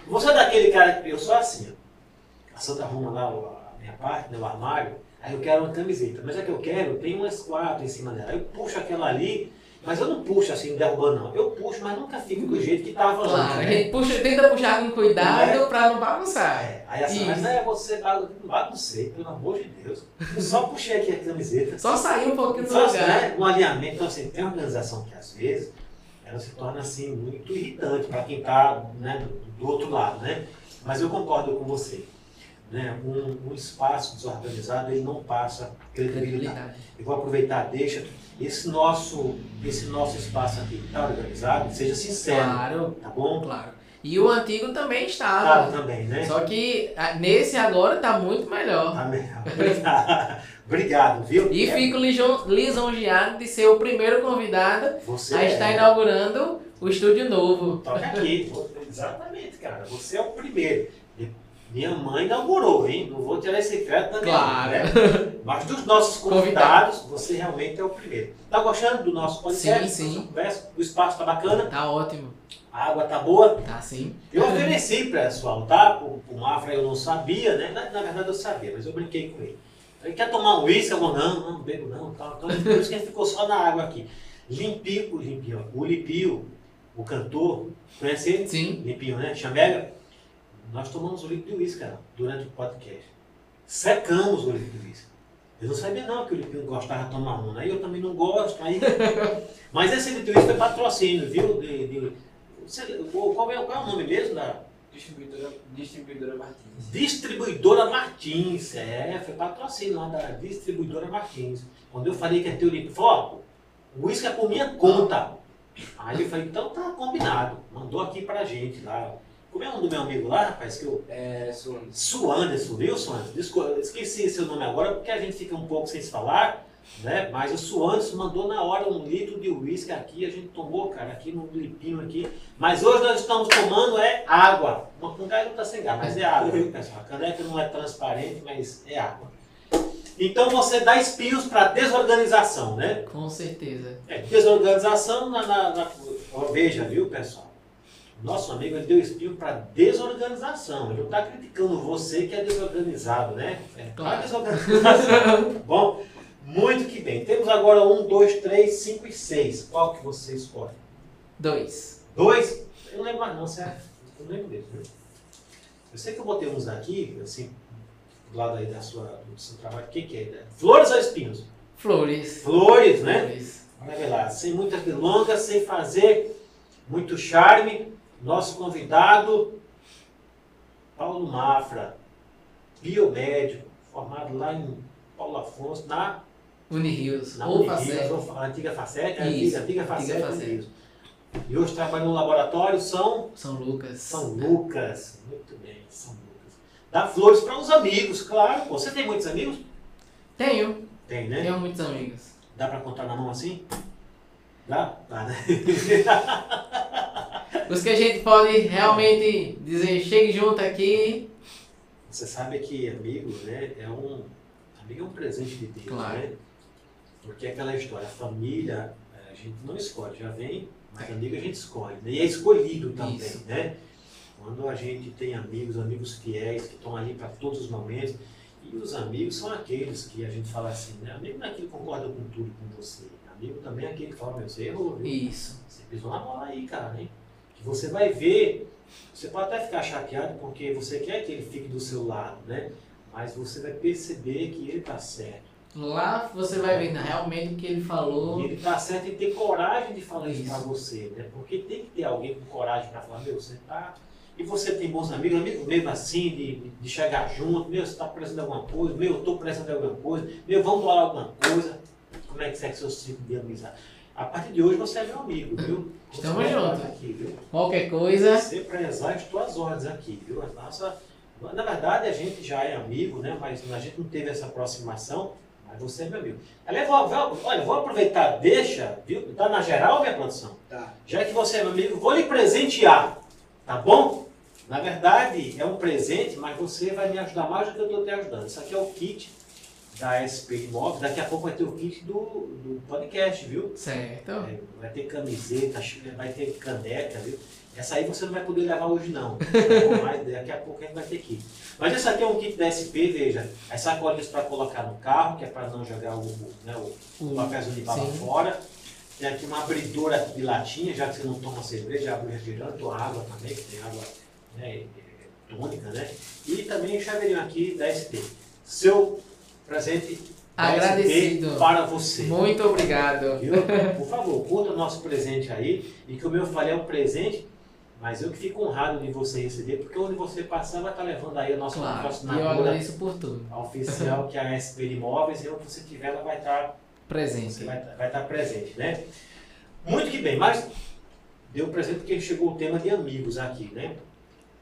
Speaker 1: Você é daquele cara que eu sou assim, ó. A Santa arruma lá o- a minha parte, o armário, aí eu quero uma camiseta. Mas é que eu quero, tem umas quatro em cima dela. Aí eu puxo aquela ali, mas eu não puxo assim, derrubando não. Eu puxo, mas nunca fico do jeito que tava
Speaker 2: Claro,
Speaker 1: antes,
Speaker 2: a
Speaker 1: né?
Speaker 2: gente puxa, tenta puxar com cuidado pra não bagunçar.
Speaker 1: É, aí assim,
Speaker 2: Isso.
Speaker 1: mas é você bagun- baguncei, pelo amor de Deus. Eu só puxei aqui a camiseta.
Speaker 2: Só sair um pouquinho do
Speaker 1: Só
Speaker 2: lugar.
Speaker 1: né, um alinhamento, então assim, tem uma organização que às vezes ela se torna assim muito irritante para quem está né, do, do outro lado, né? Mas eu concordo com você. Né? Um, um espaço desorganizado ele não passa credibilidade. Eu vou aproveitar, deixa esse nosso, esse nosso espaço aqui está organizado, seja sincero,
Speaker 2: Claro,
Speaker 1: tá bom?
Speaker 2: claro. E o antigo também
Speaker 1: Claro,
Speaker 2: estava.
Speaker 1: também, né?
Speaker 2: Só que ah, nesse agora tá muito melhor.
Speaker 1: Tá melhor. Obrigado. *laughs* Obrigado, viu?
Speaker 2: E
Speaker 1: É,
Speaker 2: fico lisonjeado de ser o primeiro convidado
Speaker 1: você
Speaker 2: a estar
Speaker 1: é-
Speaker 2: inaugurando o estúdio novo.
Speaker 1: Toca aqui. Exatamente, cara. Você é o primeiro. Minha mãe inaugurou, hein? Não vou tirar esse crédito também.
Speaker 2: Claro.
Speaker 1: Né? Mas dos nossos convidados, você realmente é o primeiro. Tá gostando do nosso podcast?
Speaker 2: Sim, sim.
Speaker 1: Conversa? O espaço tá bacana?
Speaker 2: Tá ótimo.
Speaker 1: A água tá boa?
Speaker 2: Tá sim.
Speaker 1: Eu ofereci, pessoal, tá? O, o Mafra eu não sabia, né? Na, na verdade eu sabia, mas eu brinquei com ele. Ele quer tomar um uísque? Eu vou, não, não, não bebo não. Tal, tal. Por isso que ele ficou só na água aqui. Limpio, Limpio, o Lipio, o cantor, conhece ele?
Speaker 2: Sim.
Speaker 1: Limpinho, né? Chamega. Nós tomamos um litro de uísque, cara, durante o podcast. Secamos o litro de uísque. Eu não sabia não que o Limpinho gostava de tomar um, né? Eu também não gosto. Aí... *laughs* Mas esse litro de uísque foi patrocínio, viu? De, de... Qual, é, qual é o nome mesmo da
Speaker 3: Distribuidora, distribuidora Martins.
Speaker 1: distribuidora Martins? É, foi patrocínio lá da distribuidora Martins. Quando eu falei que ia ter o Limpinho, falou, o uísque é por minha conta. Aí eu falei, então tá combinado. Mandou aqui pra gente lá. Como é o nome do meu amigo lá, rapaz? Que eu...
Speaker 3: É, Suanes.
Speaker 1: Su Anderson, viu, Su Anderson? Desculpa, esqueci seu nome agora porque a gente fica um pouco sem se falar, né? Mas o Su Anderson mandou na hora um litro de uísque aqui, a gente tomou, cara, aqui no lipinho aqui. Mas hoje nós estamos tomando é água. Uma caneca não tá sem gás, mas é água, viu, pessoal? A caneca não é transparente, mas é água. Então você dá espinhos para desorganização, né?
Speaker 2: Com certeza.
Speaker 1: É, desorganização na, na, na- Veja, viu, pessoal? Nosso amigo ele deu espinho para desorganização. Ele não está criticando você que é desorganizado, né? É, pra
Speaker 2: Claro.
Speaker 1: desorganização. tá *laughs* bom? Muito que bem. Temos agora um, dois, três, cinco e seis. Qual que você escolhe?
Speaker 2: Dois.
Speaker 1: Dois? Eu não lembro mais não, certo? Eu não lembro dele. viu? Eu sei que eu botei uns aqui, assim, do lado aí da sua, do seu trabalho. O que, que é? Flores ou espinhos?
Speaker 2: Flores.
Speaker 1: Flores, né?
Speaker 2: Flores.
Speaker 1: Olha lá, sem muitas delongas, sem fazer muito charme, nosso convidado, Paulo Mafra, biomédico, formado lá em Paulo Afonso, na,
Speaker 2: Unirios.
Speaker 1: na
Speaker 2: Ou
Speaker 1: Unirios, ou antiga Facete, antiga, antiga Facete,
Speaker 2: antiga Facete.
Speaker 1: E hoje trabalha no laboratório São,
Speaker 2: São Lucas.
Speaker 1: São Lucas. Muito bem, São Lucas. Dá flores para os amigos, claro. Você tem muitos amigos?
Speaker 2: Tenho.
Speaker 1: Tem, né?
Speaker 2: Tenho muitos amigos.
Speaker 1: Dá para contar na mão assim? Dá? Dá, né? *laughs*
Speaker 2: Os que a gente pode realmente dizer, chegue junto aqui.
Speaker 1: Você sabe que amigo, né, é um amigo é um presente de Deus,
Speaker 2: Claro.
Speaker 1: né? Porque é aquela história, a família eh, a gente não escolhe, já vem, mas amigo a gente escolhe, né? E é escolhido também,
Speaker 2: Isso.
Speaker 1: né? Quando a gente tem amigos, amigos fiéis que estão ali para todos os momentos. E os amigos são aqueles que a gente fala assim, né? Amigo não é aquele que concorda com tudo com você. Amigo também é aquele que fala, meu, você errou, viu?
Speaker 2: Isso.
Speaker 1: Você pisou na bola aí, cara, hein? Você vai ver, você pode até ficar chateado porque você quer que ele fique do seu lado, né? Mas você vai perceber que ele tá certo.
Speaker 2: Lá você vai ver realmente o que ele falou.
Speaker 1: E ele tá certo em ter coragem de falar isso,
Speaker 2: Isso.
Speaker 1: pra você, né? Porque tem que ter alguém com coragem pra falar, meu, você tá. E você tem bons amigos, amigos mesmo assim, de, de chegar junto, meu, você tá precisando de alguma coisa, meu, eu tô precisando de alguma coisa, meu, vamos falar alguma coisa. Como é que você que seu ciclo de amizade? A partir de hoje você é meu amigo, viu?
Speaker 2: Estamos juntos.
Speaker 1: estar Aqui, viu?
Speaker 2: Qualquer coisa.
Speaker 1: Você prezar as tuas ordens aqui, viu? A Nossa, na verdade, a gente já é amigo, né? Mas a gente não teve essa aproximação, mas você é meu amigo. Aliás, vou, vou, olha, vou aproveitar, deixa, viu? Tá na geral, minha produção?
Speaker 3: Tá.
Speaker 1: Já que você é meu amigo, vou lhe presentear, tá bom? Na verdade, é um presente, mas você vai me ajudar mais do que eu estou te ajudando. Isso aqui é o kit da SP Imóveis. Daqui a pouco vai ter o kit do, do podcast, viu?
Speaker 2: Certo.
Speaker 1: É, vai ter camiseta, vai ter caneca, viu? Essa aí você não vai poder levar hoje não. Mas daqui a pouco a gente vai ter kit. Mas esse aqui é um kit da SP, veja. As sacolinhas para colocar no carro, que é para não jogar o, né, o, o papel de bala fora. Tem aqui uma abridora de latinha, já que você não toma cerveja, abre refrigerante ou água também, que tem água né, tônica, né? E também o chaveirinho aqui da SP. Seu presente da
Speaker 2: Agradecido.
Speaker 1: Para você.
Speaker 2: Muito obrigado.
Speaker 1: Viu? Por favor, curta o nosso presente aí. E que o meu falei é um presente, mas eu que fico honrado de você receber, porque onde você passar vai estar levando aí a nossa
Speaker 2: Claro. E eu agradeço por tudo.
Speaker 1: oficial, que é a SP Imóveis, e onde você tiver, ela vai estar,
Speaker 2: Presente.
Speaker 1: vai, vai estar presente, né? Muito que bem, mas deu presente porque chegou o tema de amigos aqui, né?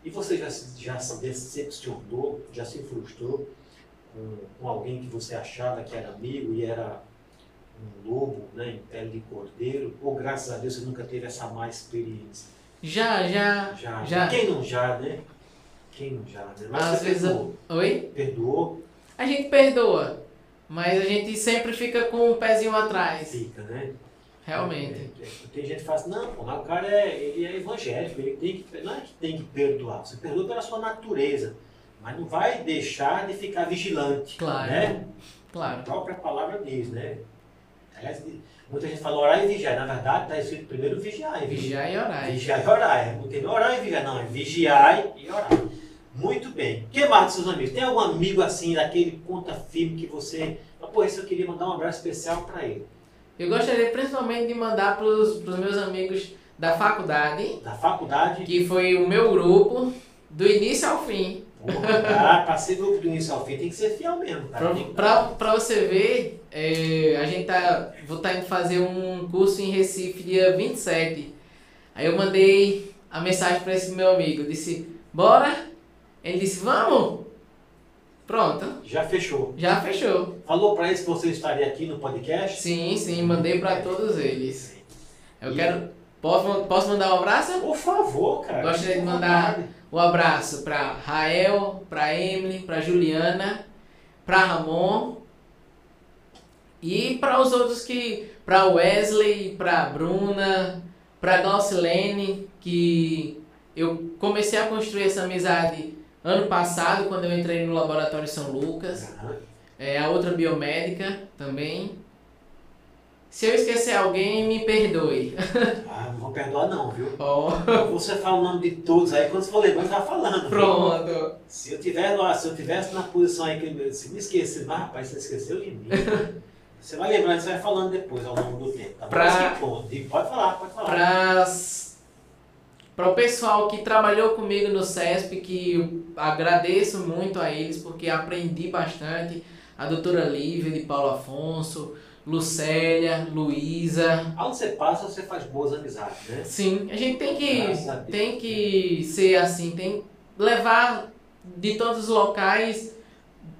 Speaker 1: E você já, se- já se decepcionou, já se frustrou com, com alguém que você achava que era amigo e era um lobo, né, em pele de cordeiro? Ou graças a Deus você nunca teve essa má experiência?
Speaker 2: Já, já.
Speaker 1: Já,
Speaker 2: Já.
Speaker 1: Quem não já, né? Quem não já, né? Mas
Speaker 2: Às
Speaker 1: você
Speaker 2: vezes.
Speaker 1: perdoou.
Speaker 2: Oi?
Speaker 1: Perdoou,
Speaker 2: A gente perdoa. Mas a gente sempre fica com o pezinho atrás.
Speaker 1: fica, né?
Speaker 2: Realmente.
Speaker 1: É, é, tem gente que fala assim, não, pô, mas o cara é, ele é evangélico, ele tem que. Não é que tem que perdoar, você perdoa pela sua natureza. Mas não vai deixar de ficar vigilante.
Speaker 2: Claro.
Speaker 1: Né? A
Speaker 2: Claro.
Speaker 1: própria palavra diz, né? Aliás, muita gente fala orar e vigiar. Na verdade, está escrito primeiro vigiar e vigiar.
Speaker 2: E orar.
Speaker 1: Vigiar e orar. Não tem orar e vigiar, não. É vigiar e orar. Muito bem. O que mais dos seus amigos? Tem algum amigo assim, daquele ponta firme que você. Ah, Pô, esse eu queria mandar um abraço especial para ele.
Speaker 2: Eu gostaria principalmente de mandar para os meus amigos da faculdade,
Speaker 1: Da faculdade.
Speaker 2: que foi o meu grupo, do início ao fim.
Speaker 1: Ah, para ser grupo do início ao fim tem que ser fiel mesmo, cara.
Speaker 2: Pra, pra, pra você ver, é, a gente tá. Vou estar indo fazer um curso em Recife dia 27. Aí eu mandei a mensagem para esse meu amigo, disse, bora? Ele disse, vamos! Pronto,
Speaker 1: Já fechou.
Speaker 2: já fechou.
Speaker 1: Falou para eles que você estaria aqui no podcast?
Speaker 2: Sim, sim, mandei para todos eles. Eu
Speaker 1: E-
Speaker 2: quero. Posso, posso mandar um abraço?
Speaker 1: Por favor, cara.
Speaker 2: Gostaria de mandar-
Speaker 1: vontade.
Speaker 2: Um abraço para Rael, para Emily, para Juliana, para Ramon e para os outros que, para Wesley, para Bruna, para Glaucilene, que eu comecei a construir essa amizade ano passado quando eu entrei no laboratório São Lucas, é a outra biomédica também. Se eu esquecer alguém, me perdoe. *laughs*
Speaker 1: Ah, não vou perdoar não, viu?
Speaker 2: Ó,
Speaker 1: Você fala o nome de todos aí, quando você for lembrando, vai falando. viu?
Speaker 2: pronto.
Speaker 1: Se eu tiver lá, se eu tivesse na posição aí que ele- se me esquecer, mas rapaz, você esqueceu de mim. *laughs* Você vai lembrando, você vai falando depois ao longo do tempo, tá?
Speaker 2: Pra-
Speaker 1: Mas Pode falar, pode falar.
Speaker 2: Para o pessoal que trabalhou comigo no CESP, que eu agradeço muito a eles, porque aprendi bastante. A doutora Lívia de Paulo Afonso, Lucélia, Luísa.
Speaker 1: Aonde você passa, você faz boas amizades, né?
Speaker 2: Sim, a gente tem que, tem que ser assim, tem que levar de todos os locais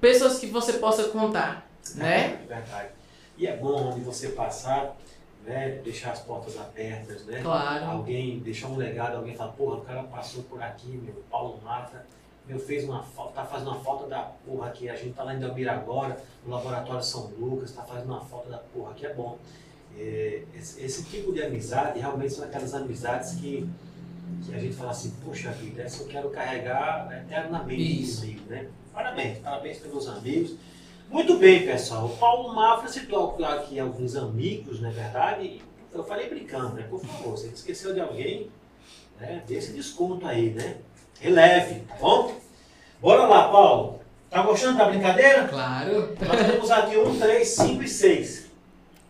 Speaker 2: pessoas que você possa contar, né?
Speaker 1: É verdade. E é bom onde você passar, né? Deixar as portas abertas, né?
Speaker 2: Claro.
Speaker 1: Alguém deixar um legado, alguém fala, porra, o cara passou por aqui, meu, Paulo Mata, meu, fez uma falta, tá fazendo uma falta da porra aqui, a gente tá lá em Delmira agora, no Laboratório São Lucas, tá fazendo uma falta da porra aqui, é bom. É, esse, esse tipo de amizade realmente são aquelas amizades que que a gente fala assim, poxa vida, essa eu quero carregar eternamente
Speaker 2: Isso.
Speaker 1: comigo, né? Parabéns, parabéns pelos amigos. Muito bem, pessoal. O Paulo Mafra citou aqui alguns amigos, não é verdade? Eu falei brincando, né? Por favor, se esqueceu de alguém, né? Dê esse desconto aí, né? Releve, tá bom? Bora lá, Paulo. Tá gostando da brincadeira?
Speaker 2: Claro.
Speaker 1: Nós temos aqui um, três, cinco e seis.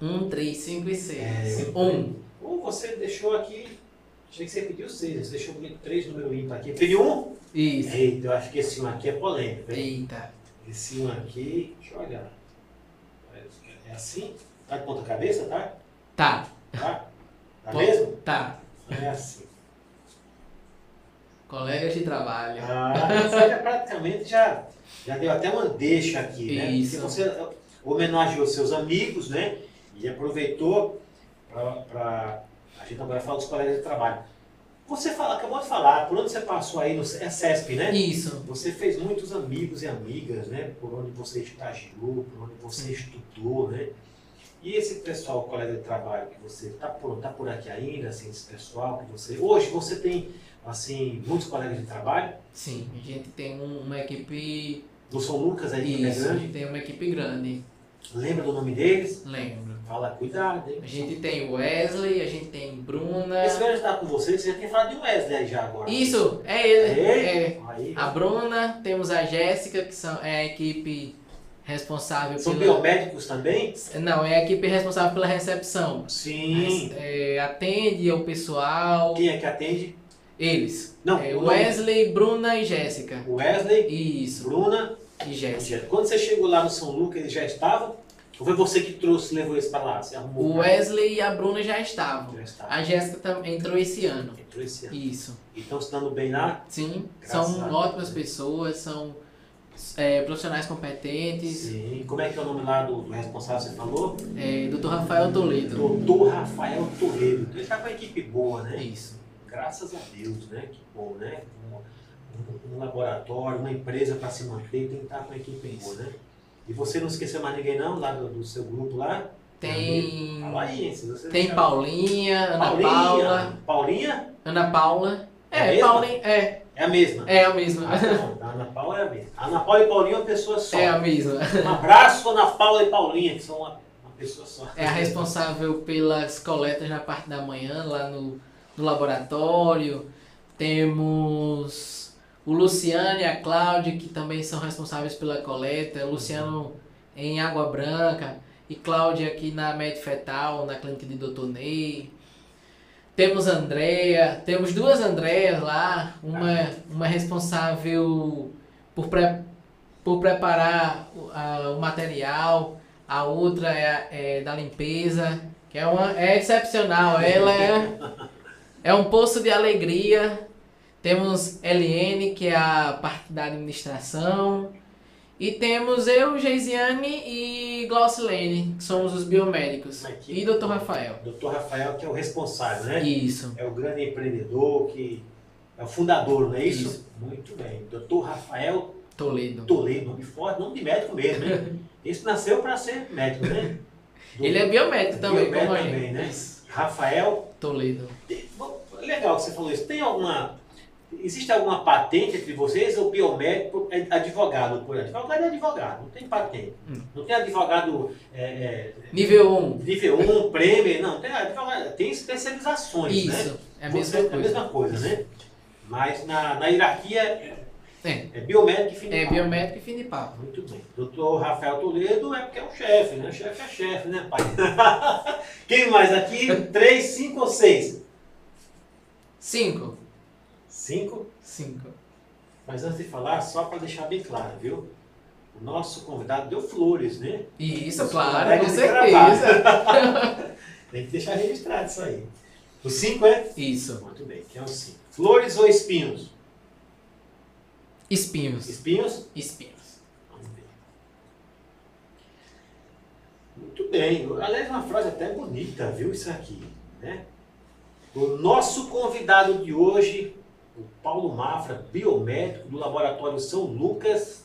Speaker 2: 1, 3, 5 e 6.
Speaker 1: É.
Speaker 2: 1.
Speaker 1: Ou você deixou aqui. Achei que você pediu seis. Você deixou três número ímpar aqui. Pediu um?
Speaker 2: Isso.
Speaker 1: Eita, eu acho que esse um aqui é polêmico. hein?
Speaker 2: Eita.
Speaker 1: Esse um aqui. Deixa eu olhar. É assim? Tá de ponta cabeça, tá?
Speaker 2: Tá.
Speaker 1: Tá? Tá mesmo?
Speaker 2: Tá.
Speaker 1: É assim.
Speaker 2: Colegas de trabalho.
Speaker 1: Ah, você já praticamente já, já deu até uma deixa aqui, né?
Speaker 2: Isso.
Speaker 1: Porque você homenageou seus amigos, né? E aproveitou para. A gente agora fala dos colegas de trabalho. Você fala, acabou de falar, por onde você passou aí no é CESP, né?
Speaker 2: Isso.
Speaker 1: Você fez muitos amigos e amigas, né? Por onde você estagiou, por onde você estudou, né? E esse pessoal, colega de trabalho que você está por, tá por aqui ainda, assim, esse pessoal que você... Hoje você tem, assim, muitos colegas de trabalho.
Speaker 2: Sim. A gente tem um- uma equipe.
Speaker 1: Do São Lucas aí, é
Speaker 2: Isso.
Speaker 1: grande.
Speaker 2: Tem uma equipe grande.
Speaker 1: Lembra do nome deles?
Speaker 2: Lembro.
Speaker 1: Fala, cuidado, hein?
Speaker 2: A gente tem Wesley, a gente tem Bruna.
Speaker 1: Esse velho está com você, você já tem falado de Wesley aí já agora.
Speaker 2: Isso, é ele.
Speaker 1: É?
Speaker 2: É.
Speaker 1: Aí,
Speaker 2: A Bruna, temos a Jéssica, que são, é a equipe responsável
Speaker 1: São
Speaker 2: pela.
Speaker 1: biomédicos também?
Speaker 2: Não, é a equipe responsável pela recepção.
Speaker 1: Sim.
Speaker 2: É, atende ao pessoal.
Speaker 1: Quem é que atende?
Speaker 2: Eles.
Speaker 1: Não,
Speaker 2: É,
Speaker 1: o
Speaker 2: Wesley, Bruna e Jéssica.
Speaker 1: Wesley,
Speaker 2: Isso.
Speaker 1: Bruna
Speaker 2: Jéssica.
Speaker 1: Quando você chegou lá no São Lucas, eles já estavam? Ou foi você que trouxe, levou eles para lá? Você arrumou?
Speaker 2: O Wesley e a Bruna já estavam.
Speaker 1: Já estavam.
Speaker 2: A Jéssica tam- entrou esse ano.
Speaker 1: Entrou esse ano.
Speaker 2: Isso.
Speaker 1: E estão se dando bem lá?
Speaker 2: Sim,
Speaker 1: Graças
Speaker 2: são ótimas pessoas, são é, profissionais competentes.
Speaker 1: Sim. Como é que é o nome lá do, do responsável que você falou?
Speaker 2: É, Dr. Rafael Toledo.
Speaker 1: Doutor Rafael Toledo. Ele está com uma equipe boa, né?
Speaker 2: Isso.
Speaker 1: Graças a Deus, né? Que bom, né? Um, um- laboratório, uma empresa para se manter, tem que estar com uma equipe boa, né? E você não esqueceu mais ninguém não, lá do, do seu grupo lá?
Speaker 2: Tem.
Speaker 1: Fala aí, você
Speaker 2: Tem Paulinha, Ana
Speaker 1: Paulinha.
Speaker 2: Paula.
Speaker 1: Paulinha?
Speaker 2: Ana Paula.
Speaker 1: É a
Speaker 2: É? Paulinha. É,
Speaker 1: É a mesma?
Speaker 2: é a mesma.
Speaker 1: Ah, não. A Ana Paula é a mesma. A Ana Paula e Paulinha é uma pessoa só.
Speaker 2: É a mesma.
Speaker 1: Um abraço, Ana Paula e Paulinha, que são uma, uma pessoa só.
Speaker 2: É a responsável pelas coletas na parte da manhã, lá no, no laboratório. Temos o Luciano e a Cláudia, que também são responsáveis pela coleta. O Luciano em Água Branca e Cláudia aqui na Med Fetal, na clínica de Dr. Ney. Temos a Andrea, temos duas Andreas lá, uma, uma responsável por, pre, por preparar o, o material, a outra é, é da limpeza, que é, uma, é excepcional. Ela é, é um poço de alegria. Temos Eliane, que é a parte da administração. E temos eu, Geisiane e Glaucilene, que somos os biomédicos.
Speaker 1: Equipe.
Speaker 2: E Dr. Rafael.
Speaker 1: Doutor Rafael, que é o responsável, né?
Speaker 2: Isso.
Speaker 1: É o grande empreendedor, que é o fundador, não é isso?
Speaker 2: Isso.
Speaker 1: Muito bem. Doutor Rafael
Speaker 2: Toledo.
Speaker 1: Toledo, nome forte, nome de médico mesmo, hein? *laughs* Esse nasceu para ser médico, né? *laughs*
Speaker 2: Ele é biomédico também,
Speaker 1: Biomédico também, né? Rafael
Speaker 2: Toledo.
Speaker 1: Legal que você falou isso. Tem alguma. Existe alguma patente entre vocês ou biomédico é advogado? Por advogado é advogado, não tem patente.
Speaker 2: Hum.
Speaker 1: Não tem advogado é, é,
Speaker 2: Nível 1.
Speaker 1: nível 1, prêmio, não. Tem, advogado, tem especializações, né?
Speaker 2: Isso. É a
Speaker 1: Você-
Speaker 2: mesma
Speaker 1: É a
Speaker 2: coisa.
Speaker 1: mesma coisa, né? Mas na, na hierarquia é,
Speaker 2: É.
Speaker 1: biomédico e de
Speaker 2: É biomédico e fim de papo.
Speaker 1: Muito bem. Doutor Rafael Toledo é porque é o chefe, né? Chefe é chefe, né, pai? *laughs* Quem mais aqui? Três, cinco ou seis?
Speaker 2: 5.
Speaker 1: Cinco?
Speaker 2: 5.
Speaker 1: Mas antes de falar, só para deixar bem claro, viu? O nosso convidado deu flores, né?
Speaker 2: Isso,
Speaker 1: Os
Speaker 2: claro, com certeza. *laughs*
Speaker 1: Tem que deixar registrado isso aí. O cinco é?
Speaker 2: Isso.
Speaker 1: Muito bem, que é o cinco. Flores ou espinhos?
Speaker 2: Espinhos.
Speaker 1: Espinhos?
Speaker 2: Espinhos.
Speaker 1: Vamos ver. Muito bem. Aliás, uma frase até bonita, viu? Isso aqui, né? O nosso convidado de hoje, o Paulo Mafra, biomédico do Laboratório São Lucas,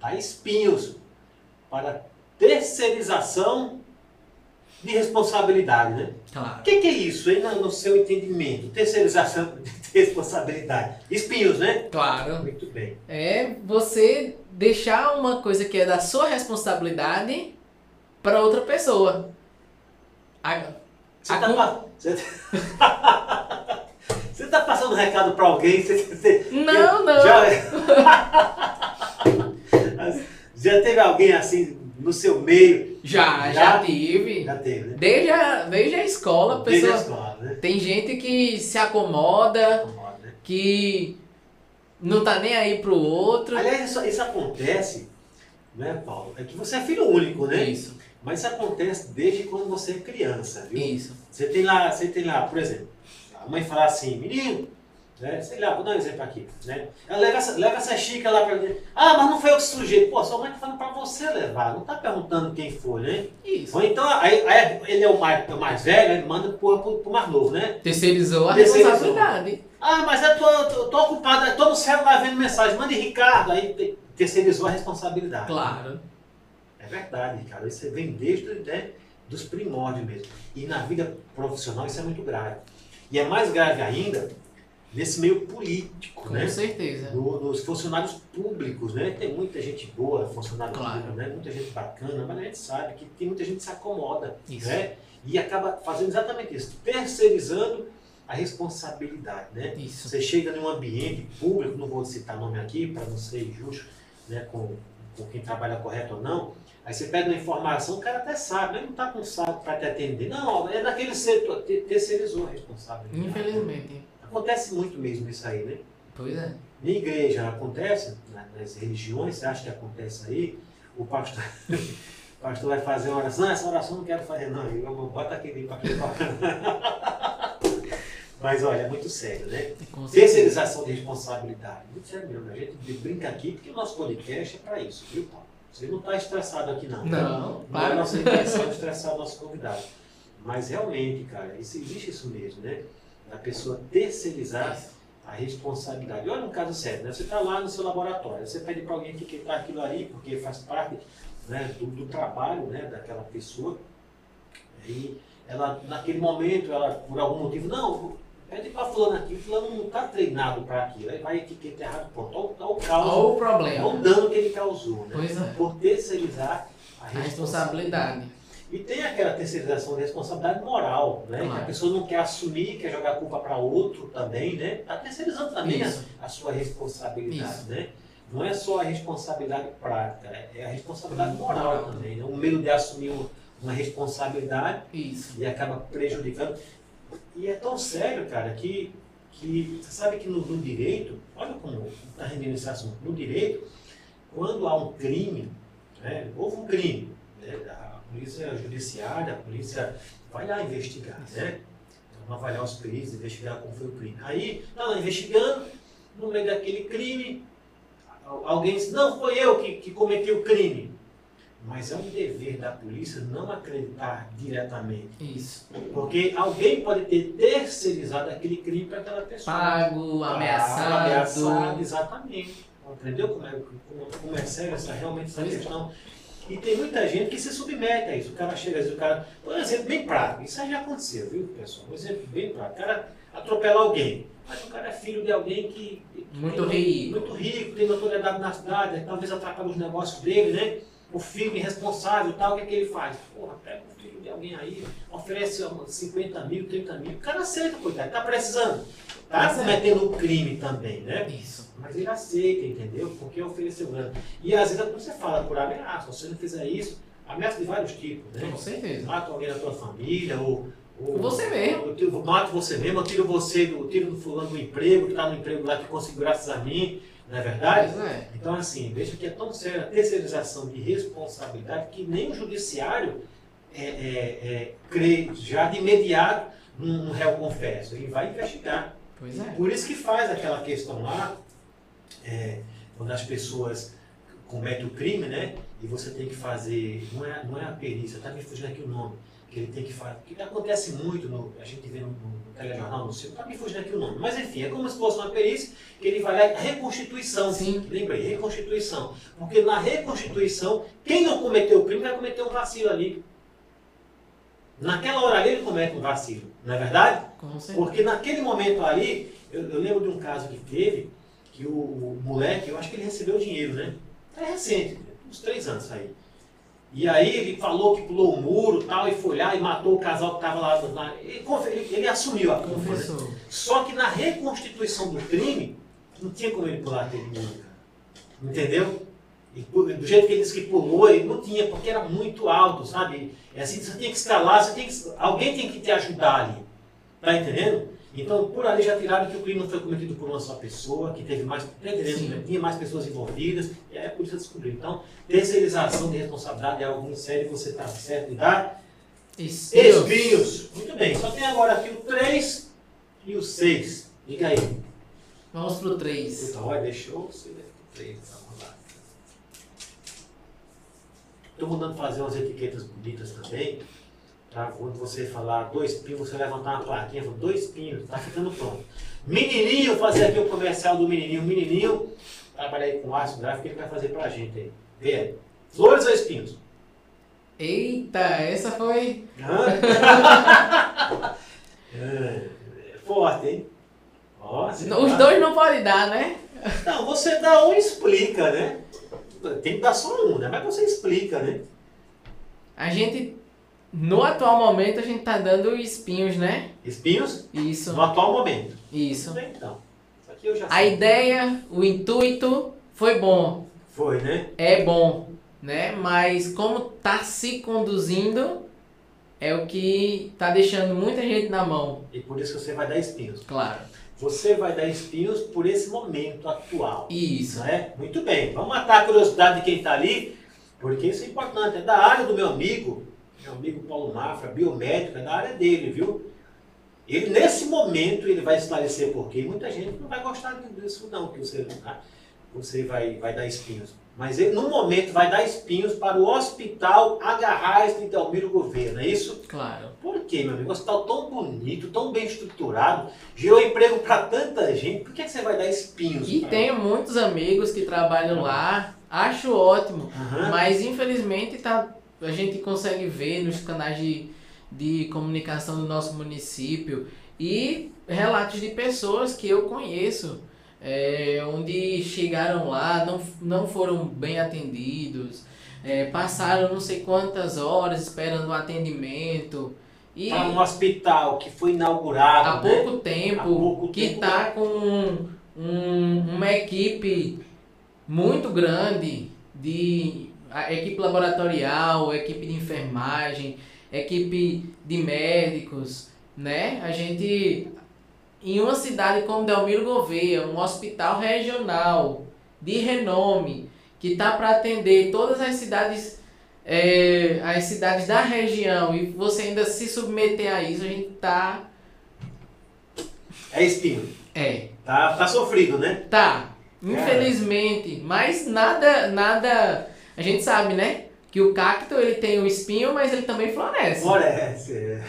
Speaker 1: da Espinhos, para terceirização de responsabilidade, né?
Speaker 2: Claro.
Speaker 1: O que, que é isso, hein, no seu entendimento? Terceirização de *laughs* responsabilidade. Espinhos, né?
Speaker 2: Claro.
Speaker 1: Muito bem.
Speaker 2: É você deixar uma coisa que é da sua responsabilidade para outra pessoa. A-
Speaker 1: Você
Speaker 2: A
Speaker 1: tá,
Speaker 2: com- *laughs*
Speaker 1: você... você tá passando um recado para alguém? Você, você-
Speaker 2: Não, não.
Speaker 1: Já... *laughs* já teve alguém assim no seu meio?
Speaker 2: Já,
Speaker 1: Já?
Speaker 2: já tive.
Speaker 1: Já teve, né?
Speaker 2: Desde a, desde a escola, a
Speaker 1: Desde a
Speaker 2: pessoa.
Speaker 1: escola, né?
Speaker 2: Tem gente que se acomoda,
Speaker 1: Incomoda, né?
Speaker 2: que não tá nem aí pro outro.
Speaker 1: Aliás, isso, isso acontece, né, Paulo? É que você é filho único, né?
Speaker 2: Isso,
Speaker 1: Mas isso acontece desde quando você é criança, viu?
Speaker 2: isso.
Speaker 1: Você tem lá, você tem lá, por exemplo, a mãe fala assim, menino, né? Sei lá, vou dar um exemplo aqui, né? Ela leva essa, leva essa xícara lá pra dentro. Ah, mas não foi eu que sujei. Pô, sua mãe tá falando pra você levar, não tá perguntando quem foi, né?
Speaker 2: Isso.
Speaker 1: Ou então, aí, aí ele é o mais, é o mais velho, ele manda pro, pro, pro mais novo, né?
Speaker 2: Terceirizou a
Speaker 1: Terceirizou.
Speaker 2: responsabilidade.
Speaker 1: Ah, mas eu tô, tô, tô ocupado, tô no celular vendo mensagem, manda Ricardo, aí te- terceirizou a responsabilidade.
Speaker 2: Claro.
Speaker 1: É verdade, cara. Isso vem desde né, dos primórdios mesmo. E na vida profissional isso é muito grave. E é mais grave ainda nesse meio político,
Speaker 2: Com
Speaker 1: né?
Speaker 2: certeza.
Speaker 1: Do- dos funcionários públicos, né? Tem muita gente boa, funcionário
Speaker 2: Claro.
Speaker 1: público, né? Muita gente bacana, mas a gente sabe que tem muita gente que se acomoda,
Speaker 2: Isso.
Speaker 1: né? E acaba fazendo exatamente isso, terceirizando a responsabilidade, né?
Speaker 2: Isso.
Speaker 1: Você chega num ambiente público, não vou citar nome aqui para não ser injusto né, com, com quem trabalha correto ou não, aí você pega uma informação, o cara até sabe, mas não está com saco para te atender. Não, é daquele setor, te- terceirizou a responsabilidade.
Speaker 2: Infelizmente.
Speaker 1: Acontece muito mesmo isso aí, né?
Speaker 2: Pois é.
Speaker 1: Na igreja acontece, na- nas religiões, você acha que acontece aí? O pastor, *laughs* o pastor vai fazer uma oração, não, essa oração eu não quero fazer não, eu vou- bota aquele papel. *laughs* Mas olha, é muito sério, né?
Speaker 2: Certeza.
Speaker 1: Terceirização de responsabilidade. Muito sério mesmo. A gente brinca aqui porque o nosso podcast é para isso, viu, Paulo? Você não está estressado aqui, não. né?
Speaker 2: Não,
Speaker 1: Não é
Speaker 2: claro.
Speaker 1: nossa intenção de estressar o nosso convidado. Mas realmente, cara, isso, existe isso mesmo, né? Da pessoa terceirizar a responsabilidade. Olha um caso sério, né? Você está lá no seu laboratório, você pede para alguém que quitar aquilo ali, porque faz parte né, do, do trabalho né, daquela pessoa. E ela, naquele momento, ela, por algum motivo, não, pede para fulano aqui, fulano não está treinado para aquilo. Aí vai etiqueta errado, pronto. Olha, o- olha o caos,
Speaker 2: Olha o
Speaker 1: olha
Speaker 2: problema.
Speaker 1: o dano que ele causou, né?
Speaker 2: Pois é.
Speaker 1: Por terceirizar a
Speaker 2: A
Speaker 1: responsabilidade.
Speaker 2: responsabilidade.
Speaker 1: E tem aquela terceirização de responsabilidade moral, né? Que
Speaker 2: Claro.
Speaker 1: a pessoa não quer assumir, quer jogar a culpa para outro também, né? Está terceirizando também a, a sua responsabilidade,
Speaker 2: Isso.
Speaker 1: né? Não é só a responsabilidade prática, é a responsabilidade moral
Speaker 2: Moral.
Speaker 1: também, né? O medo de assumir um- uma responsabilidade
Speaker 2: Isso.
Speaker 1: e acaba prejudicando. E é tão sério, cara, que, que você sabe que no, no direito, olha como está rendendo esse assunto, no direito, quando há um crime, né, houve um crime, né, a polícia judiciária, a polícia vai lá investigar, né? Vão avaliar os peritos, investigar como foi o crime. Aí, está lá investigando, no meio daquele crime, al- alguém diz, não, foi eu que, que cometi o crime. Mas é um dever da polícia não acreditar diretamente.
Speaker 2: Isso.
Speaker 1: Porque alguém pode ter terceirizado aquele crime para aquela pessoa.
Speaker 2: Pago,
Speaker 1: Ah,
Speaker 2: ameaçado.
Speaker 1: ameaçado, exatamente. Entendeu como é, como, como é sério essa, realmente essa
Speaker 2: é.
Speaker 1: questão? E tem muita gente que se submete a isso. O cara chega, vezes o cara. Um exemplo bem prático, isso aí já aconteceu, viu, pessoal? Um exemplo bem prático. O cara atropela alguém, mas o cara é filho de alguém que. que
Speaker 2: Muito
Speaker 1: tem-
Speaker 2: rico.
Speaker 1: Muito rico, tem notoriedade na cidade, talvez atrapalhe os negócios dele, né? O filho irresponsável tal, o que, é que ele faz? Porra, pega o filho de alguém aí, oferece ó, 50 mil, 30 mil, o cara aceita, coitado, tá precisando. Tá
Speaker 2: é.
Speaker 1: cometendo um crime também, né?
Speaker 2: Isso.
Speaker 1: Mas ele aceita, entendeu? Porque ofereceu grana. E às vezes quando você fala por ameaça, se você não fizer isso, ameaça de vários tipos, né?
Speaker 2: Com certeza.
Speaker 1: Mata alguém da tua família, ou. ou
Speaker 2: Você mesmo.
Speaker 1: Eu tiro, mato você mesmo, eu tiro você do, tiro do fulano do emprego, que está no emprego lá que conseguiu graças a mim, não é verdade?
Speaker 2: É.
Speaker 1: Então, assim, veja que é tão séria a terceirização de responsabilidade que nem o judiciário é, é, é, crê já de imediato num, réu confesso. Ele vai investigar.
Speaker 2: Pois é.
Speaker 1: Por isso que faz aquela questão lá, é, quando as pessoas cometem o crime, né? E você tem que fazer, não é, não é a perícia, tá me fugindo aqui o nome, que ele tem que fazer, que acontece muito, no, a gente vê no, no telejornal, no circo, tá me fugindo aqui o nome. Mas enfim, é como se fosse uma perícia que ele vai lá, reconstituição.
Speaker 2: Sim.
Speaker 1: Lembrei, reconstituição. Porque na reconstituição, quem não cometeu o crime vai cometer um vacilo ali. naquela hora ali ele comete um vacilo, não é verdade? Porque naquele momento ali, eu, eu lembro de um caso que teve, que o, o moleque, eu acho que ele recebeu dinheiro, né? É recente, uns três anos aí. E aí ele falou que pulou o muro tal, e foi lá e matou o casal que estava lá. lá. Ele, ele- ele assumiu a culpa, né? Só que na reconstituição do crime, não tinha como ele pular aquele muro. Entendeu? E do jeito que ele disse que pulou, ele não tinha, porque era muito alto, sabe? É assim, você tem que escalar, você tem que, alguém tem que te ajudar ali. Tá entendendo? Então, por ali já tiraram que o crime não foi cometido por uma só pessoa, que teve mais, tá? Tinha mais pessoas envolvidas, e aí a polícia descobriu. Então, terceirização de responsabilidade é algo muito sério, você está certo em dar
Speaker 2: Espinhos.
Speaker 1: espinhos. Muito bem, só tem agora aqui o 3 e o 6. Diga aí.
Speaker 2: Vamos pro 3.
Speaker 1: Puta, olha, deixou você ver o 3. Vamos lá. Estou mandando fazer umas etiquetas bonitas também. Tá? Quando você falar dois pinhos, você levantar uma plaquinha, dois pinhos, tá ficando pronto. Menininho, fazer aqui o comercial do menininho. Menininho, trabalha aí com ácido gráfico, ele vai fazer pra gente aí. Vê. Flores ou espinhos?
Speaker 2: Eita, essa foi. *laughs*
Speaker 1: É, forte, hein? Ó, você
Speaker 2: Os
Speaker 1: tá-
Speaker 2: dois não podem dar, né?
Speaker 1: Não, você dá um e explica, né? Tem que dar só um, né? Mas você explica, né?
Speaker 2: A gente, no atual momento, a gente tá dando espinhos, né?
Speaker 1: Espinhos
Speaker 2: Isso,
Speaker 1: no atual momento.
Speaker 2: isso.
Speaker 1: Então. Isso aqui eu já
Speaker 2: A
Speaker 1: sei.
Speaker 2: ideia, o intuito foi bom,
Speaker 1: Foi, né?
Speaker 2: é bom, né? Mas como tá se conduzindo é o que tá deixando muita gente na mão,
Speaker 1: E por isso que você vai dar espinhos.
Speaker 2: claro.
Speaker 1: Você vai dar espinhos por esse momento atual.
Speaker 2: Isso.
Speaker 1: Não é? Muito bem. Vamos matar a curiosidade de quem está ali, porque isso é importante. É da área do meu amigo, meu amigo Paulo Mafra, biomédico, é da área dele, viu? Ele, nesse momento, ele vai esclarecer por quê. Muita gente não vai gostar disso, não, que você, tá? você vai, vai dar espinhos. Mas ele, no momento, vai dar espinhos para o Hospital Agarrais de Delmiro Gouveia, não é isso?
Speaker 2: Claro.
Speaker 1: Por quê, meu amigo? Um hospital tão bonito, tão bem estruturado, gerou emprego para tanta gente, por que, que você vai dar espinhos?
Speaker 2: E tenho muitos amigos que trabalham lá, acho ótimo.
Speaker 1: Aham.
Speaker 2: Mas infelizmente tá, a gente consegue ver nos canais de, de comunicação do nosso município e relatos de pessoas que eu conheço, é, onde chegaram lá, não, não foram bem atendidos, é, passaram não sei quantas horas esperando o atendimento. E
Speaker 1: Para um hospital que foi inaugurado,
Speaker 2: há
Speaker 1: né?
Speaker 2: pouco tempo,
Speaker 1: Há pouco
Speaker 2: que está com um- um- uma equipe muito grande de a equipe laboratorial, equipe de enfermagem, equipe de médicos, né? A gente em uma cidade como Delmiro Gouveia, um hospital regional de renome que está para atender todas as cidades é, as cidades da região e você ainda se submeter a isso, a gente tá
Speaker 1: É espinho.
Speaker 2: é,
Speaker 1: Tá, tá sofrido, né?
Speaker 2: Tá, infelizmente, mas nada, nada, a gente sabe, né? Que o cacto ele tem o espinho, mas ele também floresce.
Speaker 1: Floresce. é.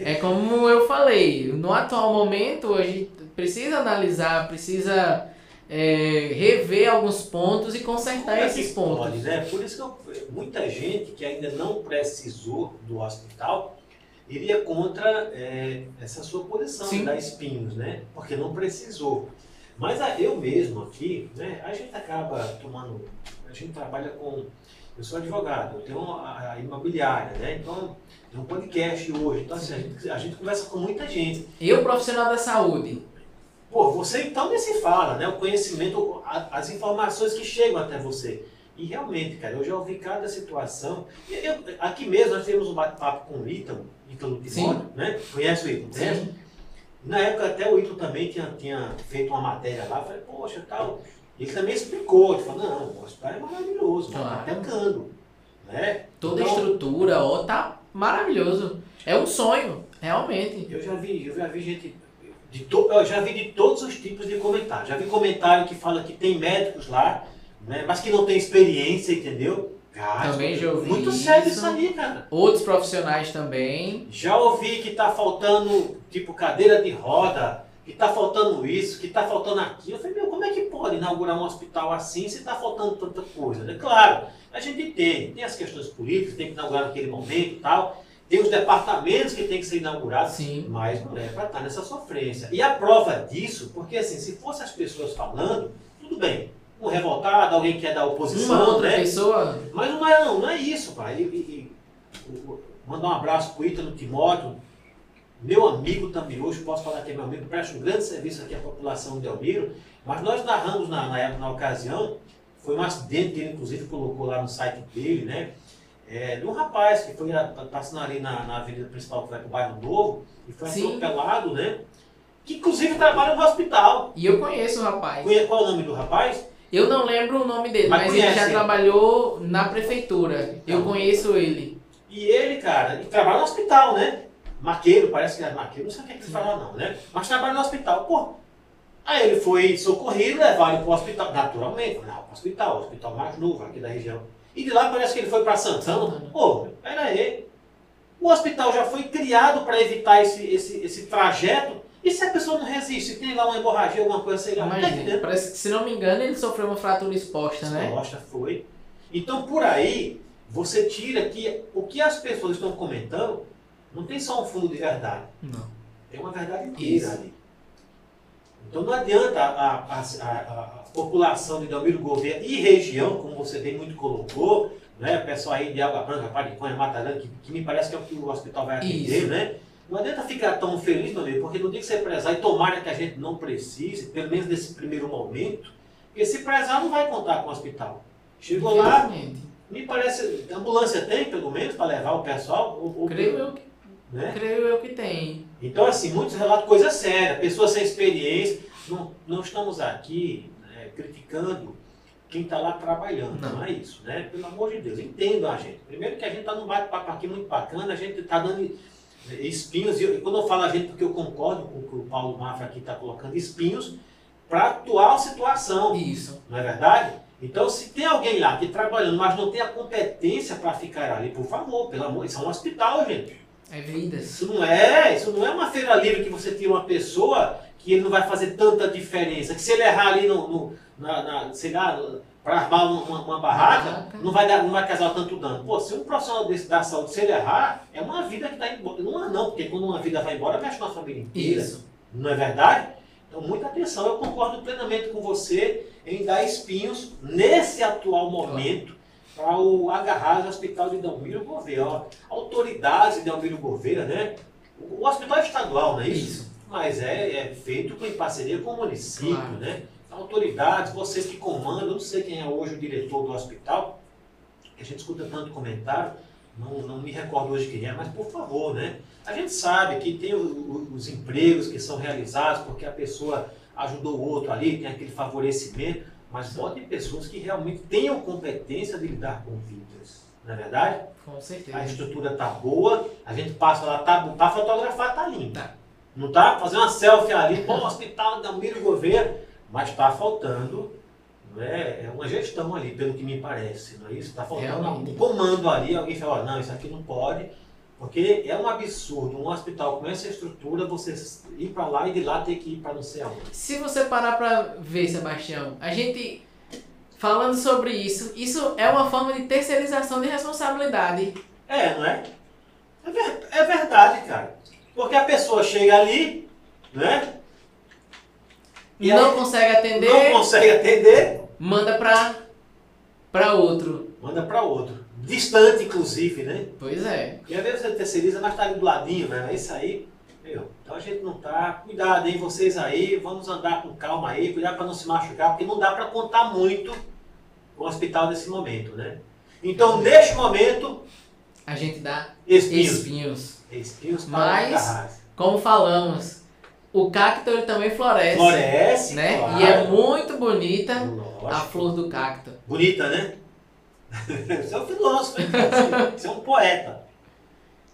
Speaker 2: É como eu falei, no atual momento a gente precisa analisar, precisa é, rever alguns pontos e consertar
Speaker 1: Como é
Speaker 2: esses
Speaker 1: que
Speaker 2: pontos.
Speaker 1: pode, né? Por isso que eu- muita gente que ainda não precisou do hospital iria contra é, essa sua posição
Speaker 2: Sim.
Speaker 1: dar espinhos, né? Porque não precisou. Mas a- eu mesmo aqui, né? A gente acaba tomando. A gente trabalha com. Eu sou advogado, eu tenho a, a imobiliária, né? Então, tem um podcast hoje. Então, assim, a gente, a gente conversa com muita gente.
Speaker 2: Eu, profissional da saúde,
Speaker 1: Pô, você então nem se fala, né? O conhecimento, a- as informações que chegam até você. E realmente, cara, eu já ouvi cada situação. Eu- aqui mesmo nós tivemos um bate-papo com o Ítalo, Ítalo Timóteo, né? Conhece o Ítalo? Conhece?
Speaker 2: sim,
Speaker 1: Na época até o Ítalo também tinha, tinha feito uma matéria lá, eu falei, poxa, tal. Ele também explicou, ele falou, não, o hospital é maravilhoso, tá
Speaker 2: Claro.
Speaker 1: pecando. Né?
Speaker 2: toda a
Speaker 1: Então,
Speaker 2: estrutura, ó, tá maravilhoso. É um sonho, realmente.
Speaker 1: Eu já vi, eu já vi gente. De to, eu já vi de todos os tipos de comentário. Já vi comentário que fala que tem médicos lá, né, mas que não tem experiência, entendeu? Cara,
Speaker 2: Também já ouvi
Speaker 1: Muito sério
Speaker 2: isso.
Speaker 1: isso aí, cara.
Speaker 2: Outros profissionais também.
Speaker 1: Já ouvi que tá faltando, tipo, cadeira de roda, que tá faltando isso, que tá faltando aquilo. Eu falei, meu, como é que pode inaugurar um hospital assim se tá faltando tanta coisa? É claro, a gente tem, tem as questões políticas, tem que inaugurar naquele momento e tal. tem os departamentos que tem que ser inaugurados,
Speaker 2: Sim.
Speaker 1: mas não é para estar nessa sofrência. E a prova disso, porque assim, se fosse as pessoas falando, tudo bem. Um revoltado, alguém que é da
Speaker 2: Uma
Speaker 1: oposição,
Speaker 2: outra
Speaker 1: né?
Speaker 2: pessoa.
Speaker 1: Mas não é, não, não é isso, pai. E, e- e- mandar um abraço pro Ítalo Timóteo, meu amigo também hoje, posso falar que é meu amigo, presta um grande serviço aqui à população de Elmiro, mas nós narramos na, na época, na ocasião, foi um acidente que ele inclusive colocou lá no site dele, né? É, de um rapaz que foi passando ali na, na avenida principal que vai pro bairro Novo e foi
Speaker 2: Sim.
Speaker 1: atropelado, né? Que inclusive trabalha no hospital.
Speaker 2: E eu conheço o rapaz.
Speaker 1: Conhe- Qual é o nome do rapaz?
Speaker 2: Eu não lembro o nome dele,
Speaker 1: Mas
Speaker 2: mas, ele já
Speaker 1: ele?
Speaker 2: trabalhou na prefeitura. Eu
Speaker 1: Então.
Speaker 2: conheço ele.
Speaker 1: E ele, cara, ele trabalha no hospital, né? Maqueiro, parece que é maqueiro, não sei o que é que ele fala não, né? Mas trabalha no hospital. Pô, aí ele foi socorrido, levaram ele pro hospital, naturalmente, não, pro hospital, o hospital mais novo aqui da região. E de lá parece que ele foi para Santana. Pô, pera aí. O hospital já foi criado para evitar esse, esse, esse trajeto. E se a pessoa não resiste? Se tem lá uma hemorragia, alguma coisa, sei lá, tá
Speaker 2: Imagina, parece que, se não me engano, ele sofreu uma fratura exposta, né?
Speaker 1: Costa foi. Então, por aí, você tira que o que as pessoas estão comentando não tem só um fundo de verdade.
Speaker 2: Não.
Speaker 1: Tem uma verdade inteira
Speaker 2: Isso.
Speaker 1: ali. Então não adianta a, a, a, a população de Delmiro Gouveia e região, como você bem muito colocou, né, o pessoal aí de Água Branca, Pariconha, Matarã, que, que me parece que é o que o hospital vai atender,
Speaker 2: Isso.
Speaker 1: né? Não adianta ficar tão feliz, meu amigo, porque não tem que ser prezar, e tomara que a gente não precise, pelo menos nesse primeiro momento, porque se prezar não vai contar com o hospital. Chegou lá, me parece, ambulância tem, pelo menos, para levar o pessoal? Ou, ou-
Speaker 2: Creio eu, que,
Speaker 1: né?
Speaker 2: creio eu que tem.
Speaker 1: Então, assim, muitos relatos, coisa séria, pessoas sem experiência. Não, não estamos aqui né, criticando quem está lá trabalhando, não.
Speaker 2: Não.
Speaker 1: é isso, né? Pelo amor de Deus, entendam a gente. Primeiro que a gente está num bate-papo aqui muito bacana, a gente está dando eh, espinhos, e eu- e quando eu falo a gente, porque eu concordo com o que o Paulo Mafra aqui está colocando, espinhos para a atual situação.
Speaker 2: Isso.
Speaker 1: Não é verdade? Então, se tem alguém lá que trabalhando, mas não tem a competência para ficar ali, por favor, pelo amor, isso é um hospital, gente.
Speaker 2: É vidas.
Speaker 1: Isso não é, isso não é uma feira livre que você tira uma pessoa que ele não vai fazer tanta diferença. Que se ele errar ali no, no- na, na- sei lá, para armar uma, uma- Barraca. não vai, dar, não vai causar tanto dano. Pô, se um profissional desse da saúde, se ele errar, é uma vida que está embora. Não é não, porque quando uma vida vai embora, mexe com a família inteira.
Speaker 2: Isso.
Speaker 1: Não é verdade? Então, muita atenção. Eu concordo plenamente com você em dar espinhos nesse atual momento para o agarrar o Hospital de Delmiro Gouveia. Ó, autoridades de Delmiro Gouveia, né? O, hospital é estadual, não é isso?
Speaker 2: Isso.
Speaker 1: Mas é, é feito com- em parceria com o município,
Speaker 2: Claro.
Speaker 1: né? Autoridades, vocês que comandam, não sei quem é hoje o diretor do hospital, que a gente escuta tanto comentário, não, não me recordo hoje quem é, mas por favor, né? A gente sabe que tem o- o- os empregos que são realizados porque a pessoa ajudou o outro ali, tem aquele favorecimento, mas botem pessoas que realmente tenham competência de lidar com vidas, não é verdade?
Speaker 2: Com
Speaker 1: A
Speaker 2: certeza.
Speaker 1: estrutura tá boa, a gente passa lá, tá, para fotografar tá limpo.
Speaker 2: Tá.
Speaker 1: Não tá? Fazer uma selfie ali, pô, hospital da Miro Gouveia, mas tá faltando não é, é uma gestão ali, pelo que me parece, não é isso? Tá faltando um comando ali, alguém fala, não, isso aqui não pode, porque é um absurdo, um hospital com essa estrutura, você ir para lá e de lá ter que ir para não sei aonde.
Speaker 2: Se você parar pra ver, Sebastião, a gente falando sobre isso, isso é uma forma de terceirização de responsabilidade.
Speaker 1: É, não é? É, ver- é verdade, cara. Porque a pessoa chega ali, né? E
Speaker 2: não consegue
Speaker 1: Não
Speaker 2: atender,
Speaker 1: consegue atender,
Speaker 2: manda pra, pra outro.
Speaker 1: manda para outro. Distante, inclusive, né?
Speaker 2: Pois é.
Speaker 1: E às vezes você terceiriza, mas tá ali do ladinho, né? É isso aí. Meu, então a gente não tá. Cuidado, hein, vocês aí, vamos andar com calma aí, cuidado para não se machucar, porque não dá para contar muito o hospital nesse momento, né? Então, neste momento,
Speaker 2: A gente dá
Speaker 1: espinhos.
Speaker 2: espinhos.
Speaker 1: Espinhos
Speaker 2: Mas-. Como falamos, o cacto ele também floresce.
Speaker 1: Floresce,
Speaker 2: né?
Speaker 1: claro.
Speaker 2: E é muito bonita a
Speaker 1: Lógico.
Speaker 2: flor do cacto.
Speaker 1: Bonita, né? *laughs* Você é um filósofo? Você é um poeta.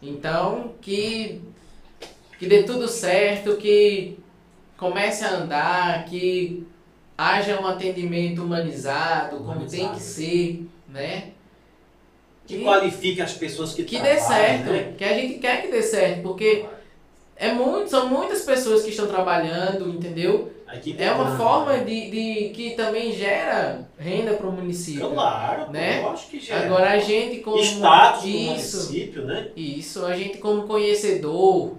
Speaker 2: Então, que, que dê tudo certo, que comece a andar, que haja um atendimento humanizado, como
Speaker 1: Humanizado.
Speaker 2: tem que ser, né?
Speaker 1: Que
Speaker 2: Que,
Speaker 1: qualifique as pessoas que
Speaker 2: que dê certo,
Speaker 1: né?
Speaker 2: que a gente quer que dê certo, porque é muito, são muitas pessoas que estão trabalhando, entendeu? É uma forma de, de que também gera renda para o município.
Speaker 1: Claro,
Speaker 2: né?
Speaker 1: eu acho que gera.
Speaker 2: Agora a gente como
Speaker 1: Status do
Speaker 2: isso,
Speaker 1: município, né?
Speaker 2: isso, a gente como conhecedor,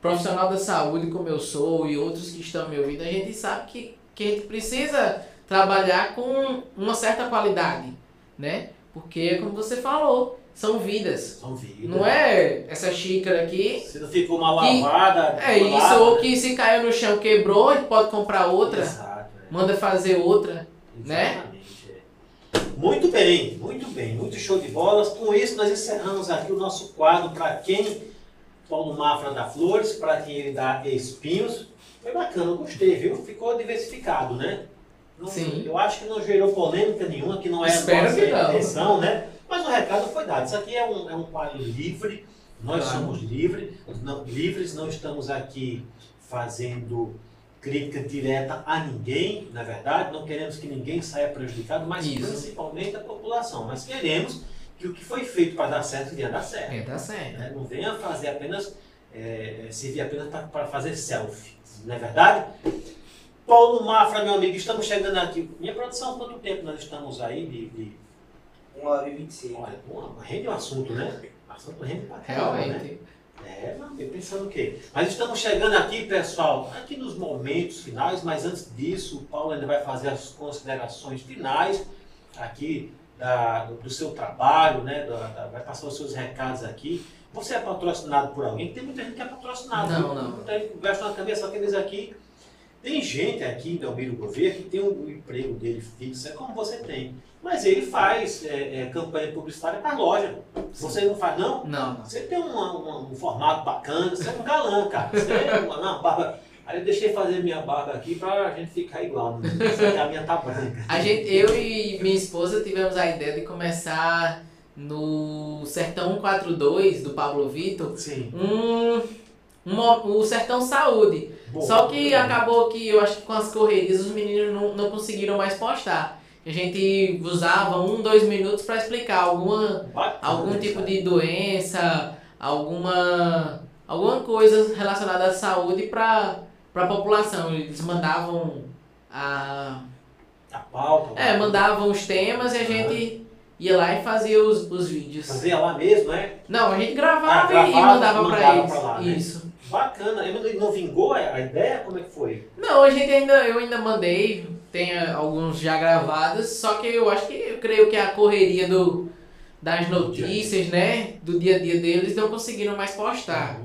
Speaker 2: profissional da saúde como eu sou e outros que estão me ouvindo, a gente sabe que, que a gente precisa trabalhar com uma certa qualidade, né? Porque como você falou, são vidas.
Speaker 1: São vidas.
Speaker 2: Não é essa xícara aqui.
Speaker 1: Se não ficou uma
Speaker 2: Que-
Speaker 1: lavada.
Speaker 2: É isso,
Speaker 1: colada,
Speaker 2: ou
Speaker 1: né?
Speaker 2: que se caiu no chão quebrou, a gente pode comprar outra,
Speaker 1: Exato, é.
Speaker 2: manda fazer outra. né?
Speaker 1: Exatamente, é. Muito bem, muito bem, muito show de bolas. Com isso, nós encerramos aqui o nosso quadro para quem Paulo Mafra dá flores, para quem ele dá espinhos. Foi bacana, gostei, viu? Ficou diversificado, né? Não-
Speaker 2: Sim.
Speaker 1: Eu acho que não gerou polêmica nenhuma, que não é a nossa intenção, né? Mas o recado foi dado. Isso aqui é um, é um quadro livre, nós
Speaker 2: Claro.
Speaker 1: somos livres, não, livres, não estamos aqui fazendo crítica direta a ninguém, na verdade, não queremos que ninguém saia prejudicado, mas
Speaker 2: Isso.
Speaker 1: principalmente a população. Mas queremos que o que foi feito para dar certo venha dar certo.
Speaker 2: É, tá certo.
Speaker 1: né? Não venha fazer apenas, é, servir apenas para fazer selfie, não é verdade? Paulo Mafra, meu amigo, estamos chegando aqui. Minha produção, quanto tempo nós estamos aí de. de
Speaker 3: 1 hora e 25.
Speaker 1: olha, uma- rende o assunto, né? Assunto rende pra caramba, né?
Speaker 2: Realmente.
Speaker 1: É, não, eu pensando o quê? Mas estamos chegando aqui, pessoal, aqui nos momentos finais, mas antes disso, o Paulo ainda vai fazer as considerações finais aqui da- do seu trabalho, né? da- da- vai passar os seus recados aqui. Você é patrocinado por alguém? Tem muita gente que é patrocinado.
Speaker 2: Não,
Speaker 1: viu?
Speaker 2: não.
Speaker 1: Muita gente veste uma camisa, aqueles aqui. Tem gente aqui em Delmiro Gouveia que tem um emprego dele fixo, é como você tem. Mas ele faz é, é, campanha publicitária para loja. Você não faz, não?
Speaker 2: Não, não.
Speaker 1: Você tem uma- uma- um formato bacana, você é um galã, cara. Você é uma, uma barba. Aí eu deixei fazer minha barba aqui pra gente ficar igual. Né? A minha tá branca.
Speaker 2: A gente, eu e minha esposa tivemos a ideia de começar no Sertão 142 do Pablo Vitor,
Speaker 1: Sim.
Speaker 2: um, um, o Sertão Saúde.
Speaker 1: Boa.
Speaker 2: Só que acabou que eu acho que com as correrias os meninos não, não conseguiram mais postar. A gente usava um, dois minutos para explicar alguma,
Speaker 1: Bacana,
Speaker 2: algum tipo
Speaker 1: cara.
Speaker 2: de doença, alguma, alguma coisa relacionada à saúde para a população. Eles mandavam a.
Speaker 1: A pauta.
Speaker 2: É, mandavam os temas e a gente ia lá e fazia os, os vídeos.
Speaker 1: Fazia lá mesmo, né?
Speaker 2: Não, a gente gravava,
Speaker 1: Ah,
Speaker 2: e-
Speaker 1: gravava
Speaker 2: e mandava
Speaker 1: e
Speaker 2: para eles.
Speaker 1: lá, né?
Speaker 2: Isso.
Speaker 1: Bacana. Aí Não, vingou a ideia? Como é que foi?
Speaker 2: Não, a gente ainda, eu ainda mandei, tem alguns já gravados, só que eu acho que eu creio que a correria do, das notícias, né, do dia a dia deles, não conseguiram mais postar.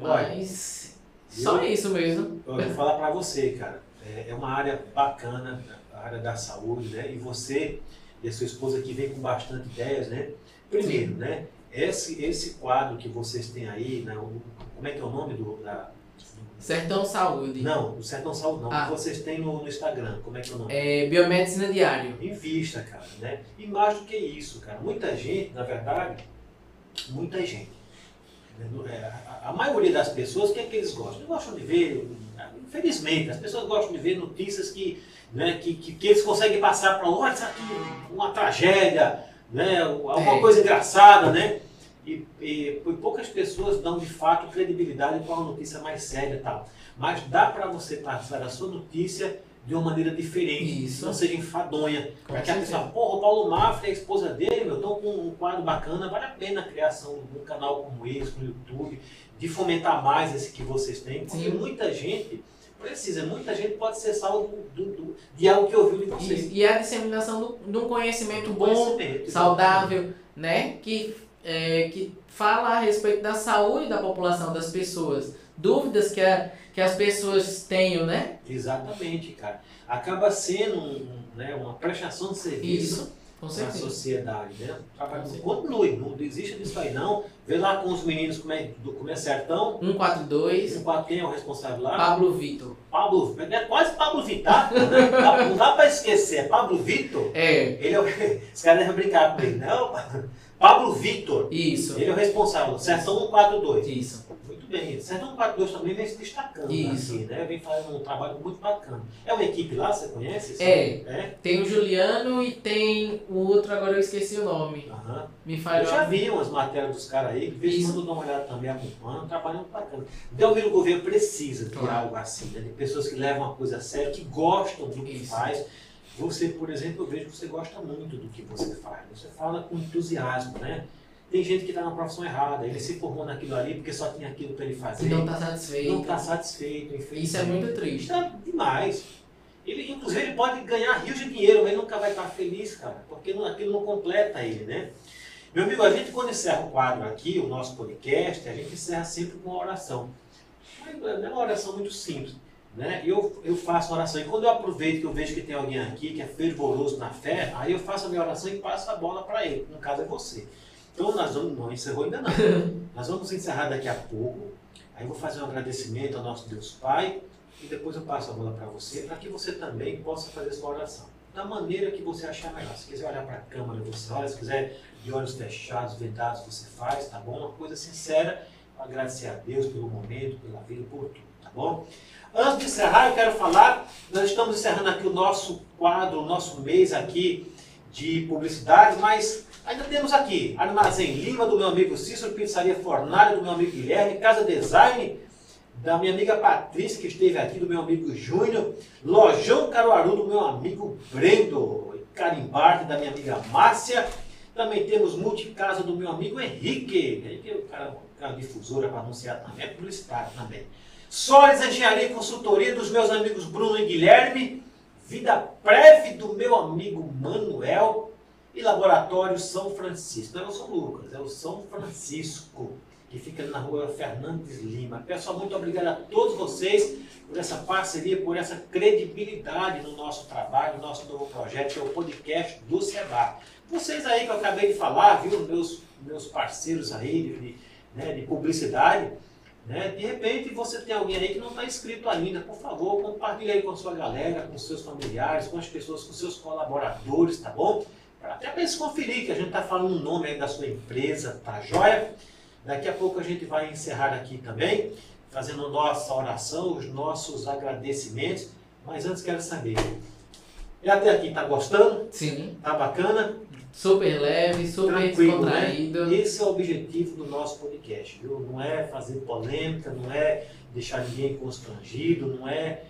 Speaker 1: Olha,
Speaker 2: Mas só isso mesmo.
Speaker 1: Eu vou falar pra você, cara. É, é uma área bacana, a área da saúde, né? E você e a sua esposa que vem com bastante ideias, né? Primeiro, né? Esse, esse quadro que vocês têm aí, né? como é que é o nome do. Da,
Speaker 2: Sertão Saúde.
Speaker 1: não, o Sertão Saúde não.
Speaker 2: Ah.
Speaker 1: vocês têm no, no Instagram. Como é que é o nome?
Speaker 2: É Biomedicina Diário.
Speaker 1: Invista, cara, né? E mais do que isso, cara. Muita gente, na verdade, muita gente. é, A, a maioria das pessoas, o que é que eles gostam? Eles gostam de ver, infelizmente, as pessoas gostam de ver notícias que, né, que, que, que eles conseguem passar para olha, isso aqui, uma tragédia, né, alguma
Speaker 2: É.
Speaker 1: coisa engraçada, né? E, e, e poucas pessoas dão de fato credibilidade para uma notícia mais séria e tal. Mas dá para você passar a sua notícia de uma maneira diferente,
Speaker 2: Isso.
Speaker 1: não seja enfadonha. Para que a pessoa, porra, o Paulo Mafra e a esposa dele, meu, estão com um quadro bacana, vale a pena a criação de um canal como esse no YouTube, de fomentar mais esse que vocês têm, porque
Speaker 2: Sim.
Speaker 1: muita gente precisa, muita gente pode ser salvo do, do- de algo que ouviu de vocês.
Speaker 2: E, e a disseminação do- de um conhecimento bom,
Speaker 1: Conhecimento,
Speaker 2: saudável, né? Que, é, que fala a respeito da saúde da população, das pessoas. Dúvidas que, a, que as pessoas tenham, né?
Speaker 1: Exatamente, cara. Acaba sendo um- um, né, uma prestação de serviço
Speaker 2: com
Speaker 1: para a sociedade, né?
Speaker 2: Com certeza.
Speaker 1: Continue, não desista disso aí não. Vê lá com os meninos como é, do- como é certão.
Speaker 2: 142,
Speaker 1: Esse quadro, quem é o responsável lá?
Speaker 2: Pablo Vitor.
Speaker 1: Pablo, é quase Pablo Vittar, né? Não dá pra esquecer, é Pablo Vitor.
Speaker 2: É,
Speaker 1: Ele é o, *laughs* esse cara deve brincar comigo, não? Pablo Vitor,
Speaker 2: isso,
Speaker 1: ele é o responsável, Sertão 142.
Speaker 2: isso.
Speaker 1: Muito bem. Sertão 42 também vem se destacando
Speaker 2: Isso.
Speaker 1: aqui, né? Vem fazendo um trabalho muito bacana. É uma equipe lá, você conhece?
Speaker 2: É.
Speaker 1: É?
Speaker 2: Tem o Juliano e tem o outro, agora eu esqueci o nome.
Speaker 1: Aham.
Speaker 2: Me
Speaker 1: Eu
Speaker 2: falhou.
Speaker 1: já vi umas matérias dos caras aí, de vez em quando eu dou uma olhada também, acompanhando, trabalho muito bacana. Delmiro o governo precisa de
Speaker 2: Claro.
Speaker 1: algo assim, né? de pessoas que levam a coisa a sério, que gostam do que
Speaker 2: Isso.
Speaker 1: faz. Você, por exemplo, eu vejo que você gosta muito do que você faz. Você fala com entusiasmo, né? Tem gente que está na profissão errada, ele se formou naquilo ali porque só tinha aquilo para ele fazer.
Speaker 2: E não tá satisfeito.
Speaker 1: não está satisfeito, infelizmente.
Speaker 2: Isso é muito triste.
Speaker 1: É demais. Ele, inclusive, ele pode ganhar rios de dinheiro, mas ele nunca vai estar feliz, cara, porque não- aquilo não completa ele, né? Meu amigo, a gente quando encerra o quadro aqui, o nosso podcast, a gente encerra sempre com uma oração. Mas não é uma oração muito simples, né? Eu, eu faço oração, e quando eu aproveito que eu vejo que tem alguém aqui que é fervoroso na fé, aí eu faço a minha oração e passo a bola para ele, no caso é você. Então nós vamos, não encerrou ainda não. *laughs* nós vamos encerrar daqui a pouco, aí eu vou fazer um agradecimento ao nosso Deus Pai, e depois eu passo a bola para você, para que você também possa fazer sua oração. Da maneira que você achar melhor. Se quiser olhar para a câmera, você olha. Se quiser de olhos fechados, vedados, você faz, tá bom? Uma coisa sincera, agradecer a Deus pelo momento, pela vida, por tudo, tá bom? Antes de encerrar, eu quero falar, nós estamos encerrando aqui o nosso quadro, o nosso mês aqui de publicidade, mas ainda temos aqui Armazém Lima, do meu amigo Cícero, Pizzaria Fornalha, do meu amigo Guilherme, Casa Design, da minha amiga Patrícia, que esteve aqui, do meu amigo Júnior, Lojão Caruaru, do meu amigo Brendo, Carimbarte, da minha amiga Márcia, também temos Multicasa, do meu amigo Henrique, Henrique é o cara, o cara difusora para anunciar também, é publicitário também. Solis Engenharia e Consultoria, dos meus amigos Bruno e Guilherme, Vida Prev, do meu amigo Manuel, e Laboratório São Francisco. Não é o São Lucas, é o São Francisco que fica na rua Fernandes Lima. Pessoal, muito obrigado a todos vocês por essa parceria, por essa credibilidade no nosso trabalho, no nosso novo projeto, que é o podcast do Seba. Vocês aí que eu acabei de falar, viu, meus, meus parceiros aí de, né, de publicidade, né, de repente você tem alguém aí que não está inscrito ainda, por favor, compartilhe aí com a sua galera, com seus familiares, com as pessoas, com seus colaboradores, tá bom? Até para eles conferir que a gente está falando o nome aí da sua empresa, tá joia? Daqui a pouco a gente vai encerrar aqui também, fazendo nossa oração, os nossos agradecimentos. Mas antes quero saber, e até aqui tá gostando?
Speaker 2: Sim.
Speaker 1: Tá bacana?
Speaker 2: Super leve, super
Speaker 1: Tranquilo, né?
Speaker 2: descontraído.
Speaker 1: Esse é o objetivo do nosso podcast, viu? Não é fazer polêmica, não é deixar ninguém constrangido, não é.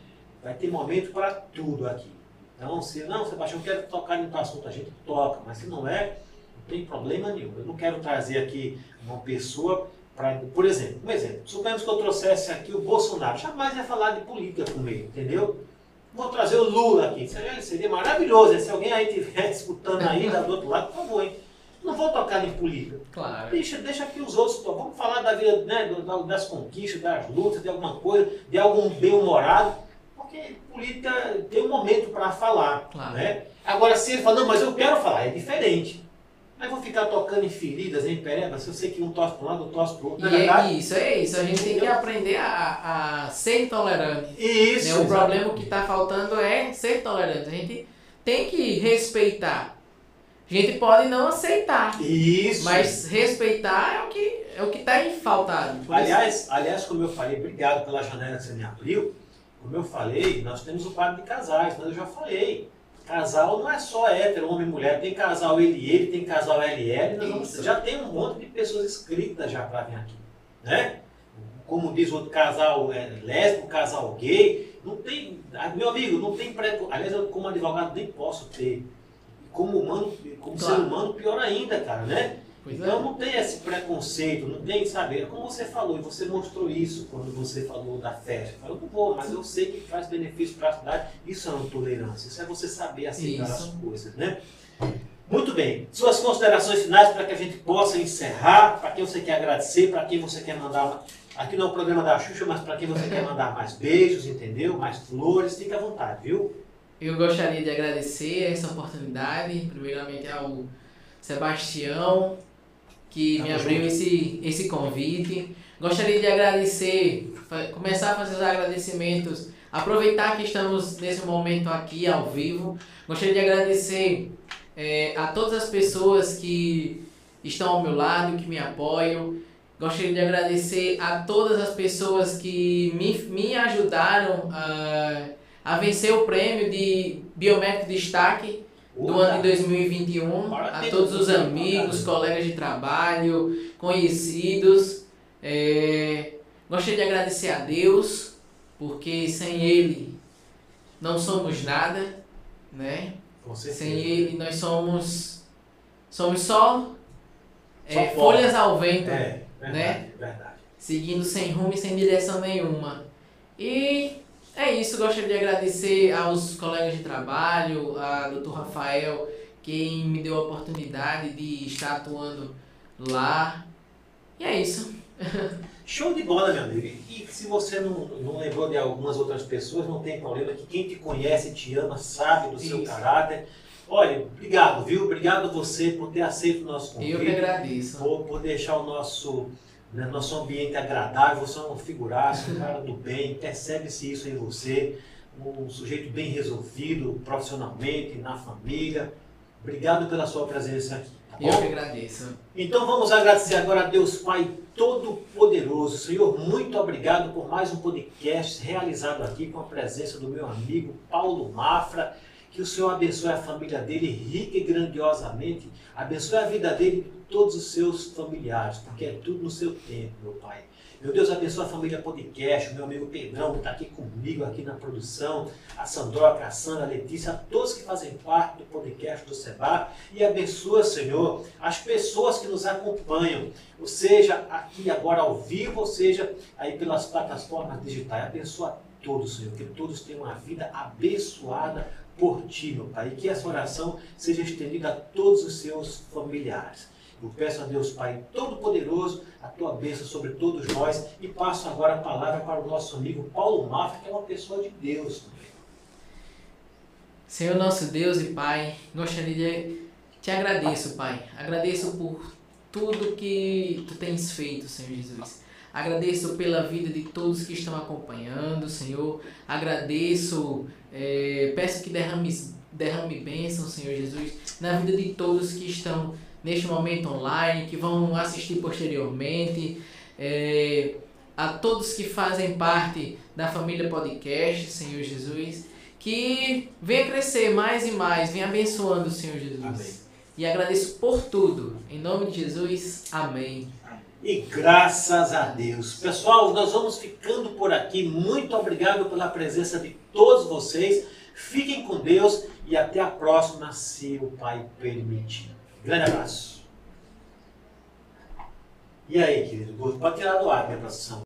Speaker 1: Vai ter momento para tudo aqui. Então, se não, Sebastião, eu quero tocar em outro assunto, a gente toca, mas se não é, não tem problema nenhum. Eu não quero trazer aqui uma pessoa para. Por exemplo, um exemplo. Suponhamos que eu trouxesse aqui o Bolsonaro, jamais ia falar de política comigo, entendeu? Vou trazer o Lula aqui. Seria, seria maravilhoso. né? Se alguém aí estiver *laughs* escutando aí da do outro lado, por favor, hein? Não vou tocar em política.
Speaker 2: Claro.
Speaker 1: Deixa, deixa que os outros. Vamos falar da vida, né, das conquistas, das lutas, de alguma coisa, de algum bem-humorado. Porque política tem um momento para falar.
Speaker 2: Claro.
Speaker 1: Né? Agora, se ele fala, não, mas eu quero falar, é diferente. Mas vou ficar tocando em feridas, em perebas, se eu sei que um tosse para um lado, outro tosse para o outro.
Speaker 2: E
Speaker 1: verdade,
Speaker 2: é isso, é isso. A gente tem que aprender a, a ser intolerante.
Speaker 1: isso.
Speaker 2: né? O problema que está faltando é ser tolerante. A gente tem que respeitar. A gente pode não aceitar,
Speaker 1: Isso.
Speaker 2: mas respeitar é o que é o que está em isso-
Speaker 1: Aliás, aliás, como eu falei, obrigado pela janela que você me abriu. Como eu falei, nós temos o quadro de casais, mas eu já falei. Casal não é só hétero, homem e mulher, tem casal ele e ele, tem casal e e nós vamos- já tem um monte de pessoas inscritas já para vir aqui. Né? Como diz o outro casal é, lésbico, casal gay, não tem. ah, Meu amigo, não tem preconceito. Aliás, eu como advogado nem posso ter. Como humano, como
Speaker 2: Claro.
Speaker 1: ser humano, pior ainda, cara, né?
Speaker 2: Pois é.
Speaker 1: Então não tem esse preconceito, não tem, sabe? É Como você falou, e você mostrou isso quando você falou da festa. Eu não vou, mas eu sei que traz benefício para a cidade. Isso é uma tolerância, isso é você saber aceitar
Speaker 2: Isso.
Speaker 1: as coisas, né? Muito bem. Suas considerações finais para que a gente possa encerrar, para quem você quer agradecer, para quem você quer mandar. Aqui não é o programa da Xuxa, mas para quem você quer mandar mais beijos, entendeu? Mais flores, fique à vontade, viu?
Speaker 2: Eu gostaria de agradecer essa oportunidade, primeiramente ao Sebastião, que me
Speaker 1: Tamo
Speaker 2: abriu
Speaker 1: junto.
Speaker 2: esse, esse convite. Gostaria de agradecer, começar a fazer os agradecimentos, aproveitar que estamos nesse momento aqui ao vivo. Gostaria de agradecer eh, a todas as pessoas que estão ao meu lado, que me apoiam. Gostaria de agradecer a todas as pessoas que me, me ajudaram a, a vencer o prêmio de Biométrico Destaque do ano de 2021. A todos os amigos, colegas de trabalho, conhecidos. É, gostaria de agradecer a Deus, porque sem Ele não somos nada, né? Sem Ele nós somos, somos só,
Speaker 1: Só
Speaker 2: é,
Speaker 1: pó.
Speaker 2: folhas ao vento
Speaker 1: É, verdade,
Speaker 2: Né?
Speaker 1: verdade.
Speaker 2: seguindo sem rumo e sem direção nenhuma. E é isso, gostaria de agradecer aos colegas de trabalho, a Dr. Rafael, quem me deu a oportunidade de estar atuando lá. E é isso. *laughs*
Speaker 1: Show de bola, meu amigo. E se você não, não lembrou de algumas outras pessoas, não tem problema, que quem te conhece, te ama, sabe do seu
Speaker 2: Isso.
Speaker 1: caráter. Olha, obrigado, viu? Obrigado você por ter aceito o nosso convite.
Speaker 2: Eu que agradeço.
Speaker 1: por, por deixar o nosso, né, nosso ambiente agradável. Você é um figuraço, um cara do bem, percebe-se isso em você. Um sujeito bem resolvido profissionalmente, na família. Obrigado pela sua presença aqui. Tá
Speaker 2: Eu que agradeço.
Speaker 1: Então vamos agradecer agora a Deus Pai Todo-Poderoso. Senhor, muito obrigado por mais um podcast realizado aqui com a presença do meu amigo Paulo Mafra. Que o Senhor abençoe a família dele rica e grandiosamente. Abençoe a vida dele todos os seus familiares, porque é tudo no seu tempo, meu Pai. Meu Deus, abençoe a família podcast, o meu amigo Pedrão, que está aqui comigo aqui na produção, a Sandroca, a Sandra, a Letícia, a todos que fazem parte do podcast do Seba. E abençoa, Senhor, as pessoas que nos acompanham, ou seja, aqui agora ao vivo, ou seja, aí pelas plataformas digitais. Abençoa todos, Senhor, que todos tenham uma vida abençoada por Ti, meu Pai, e que essa oração seja estendida a todos os seus familiares. Eu peço a Deus, Pai Todo-Poderoso, a Tua bênção sobre todos nós e passo agora a palavra para o nosso amigo Paulo Mafra, que é uma pessoa de Deus também.
Speaker 2: Senhor nosso Deus e Pai, gostaria de te agradeço, Pai. Agradeço por tudo que tu tens feito, Senhor Jesus. Agradeço pela vida de todos que estão acompanhando, Senhor. Agradeço, eh, peço que derrame, derrame bênção, Senhor Jesus, na vida de todos que estão neste momento online, que vão assistir posteriormente. eh, a todos que fazem parte da família podcast, Senhor Jesus. Que venha crescer mais e mais, venha abençoando o Senhor Jesus.
Speaker 1: Amém.
Speaker 2: E agradeço por tudo. Em nome de Jesus, amém.
Speaker 1: E graças a Deus. Pessoal, nós vamos ficando por aqui. Muito obrigado pela presença de todos vocês. Fiquem com Deus e até a próxima, se o Pai permitir. Grande abraço. E aí, querido? Pode tirar do ar, minha produção.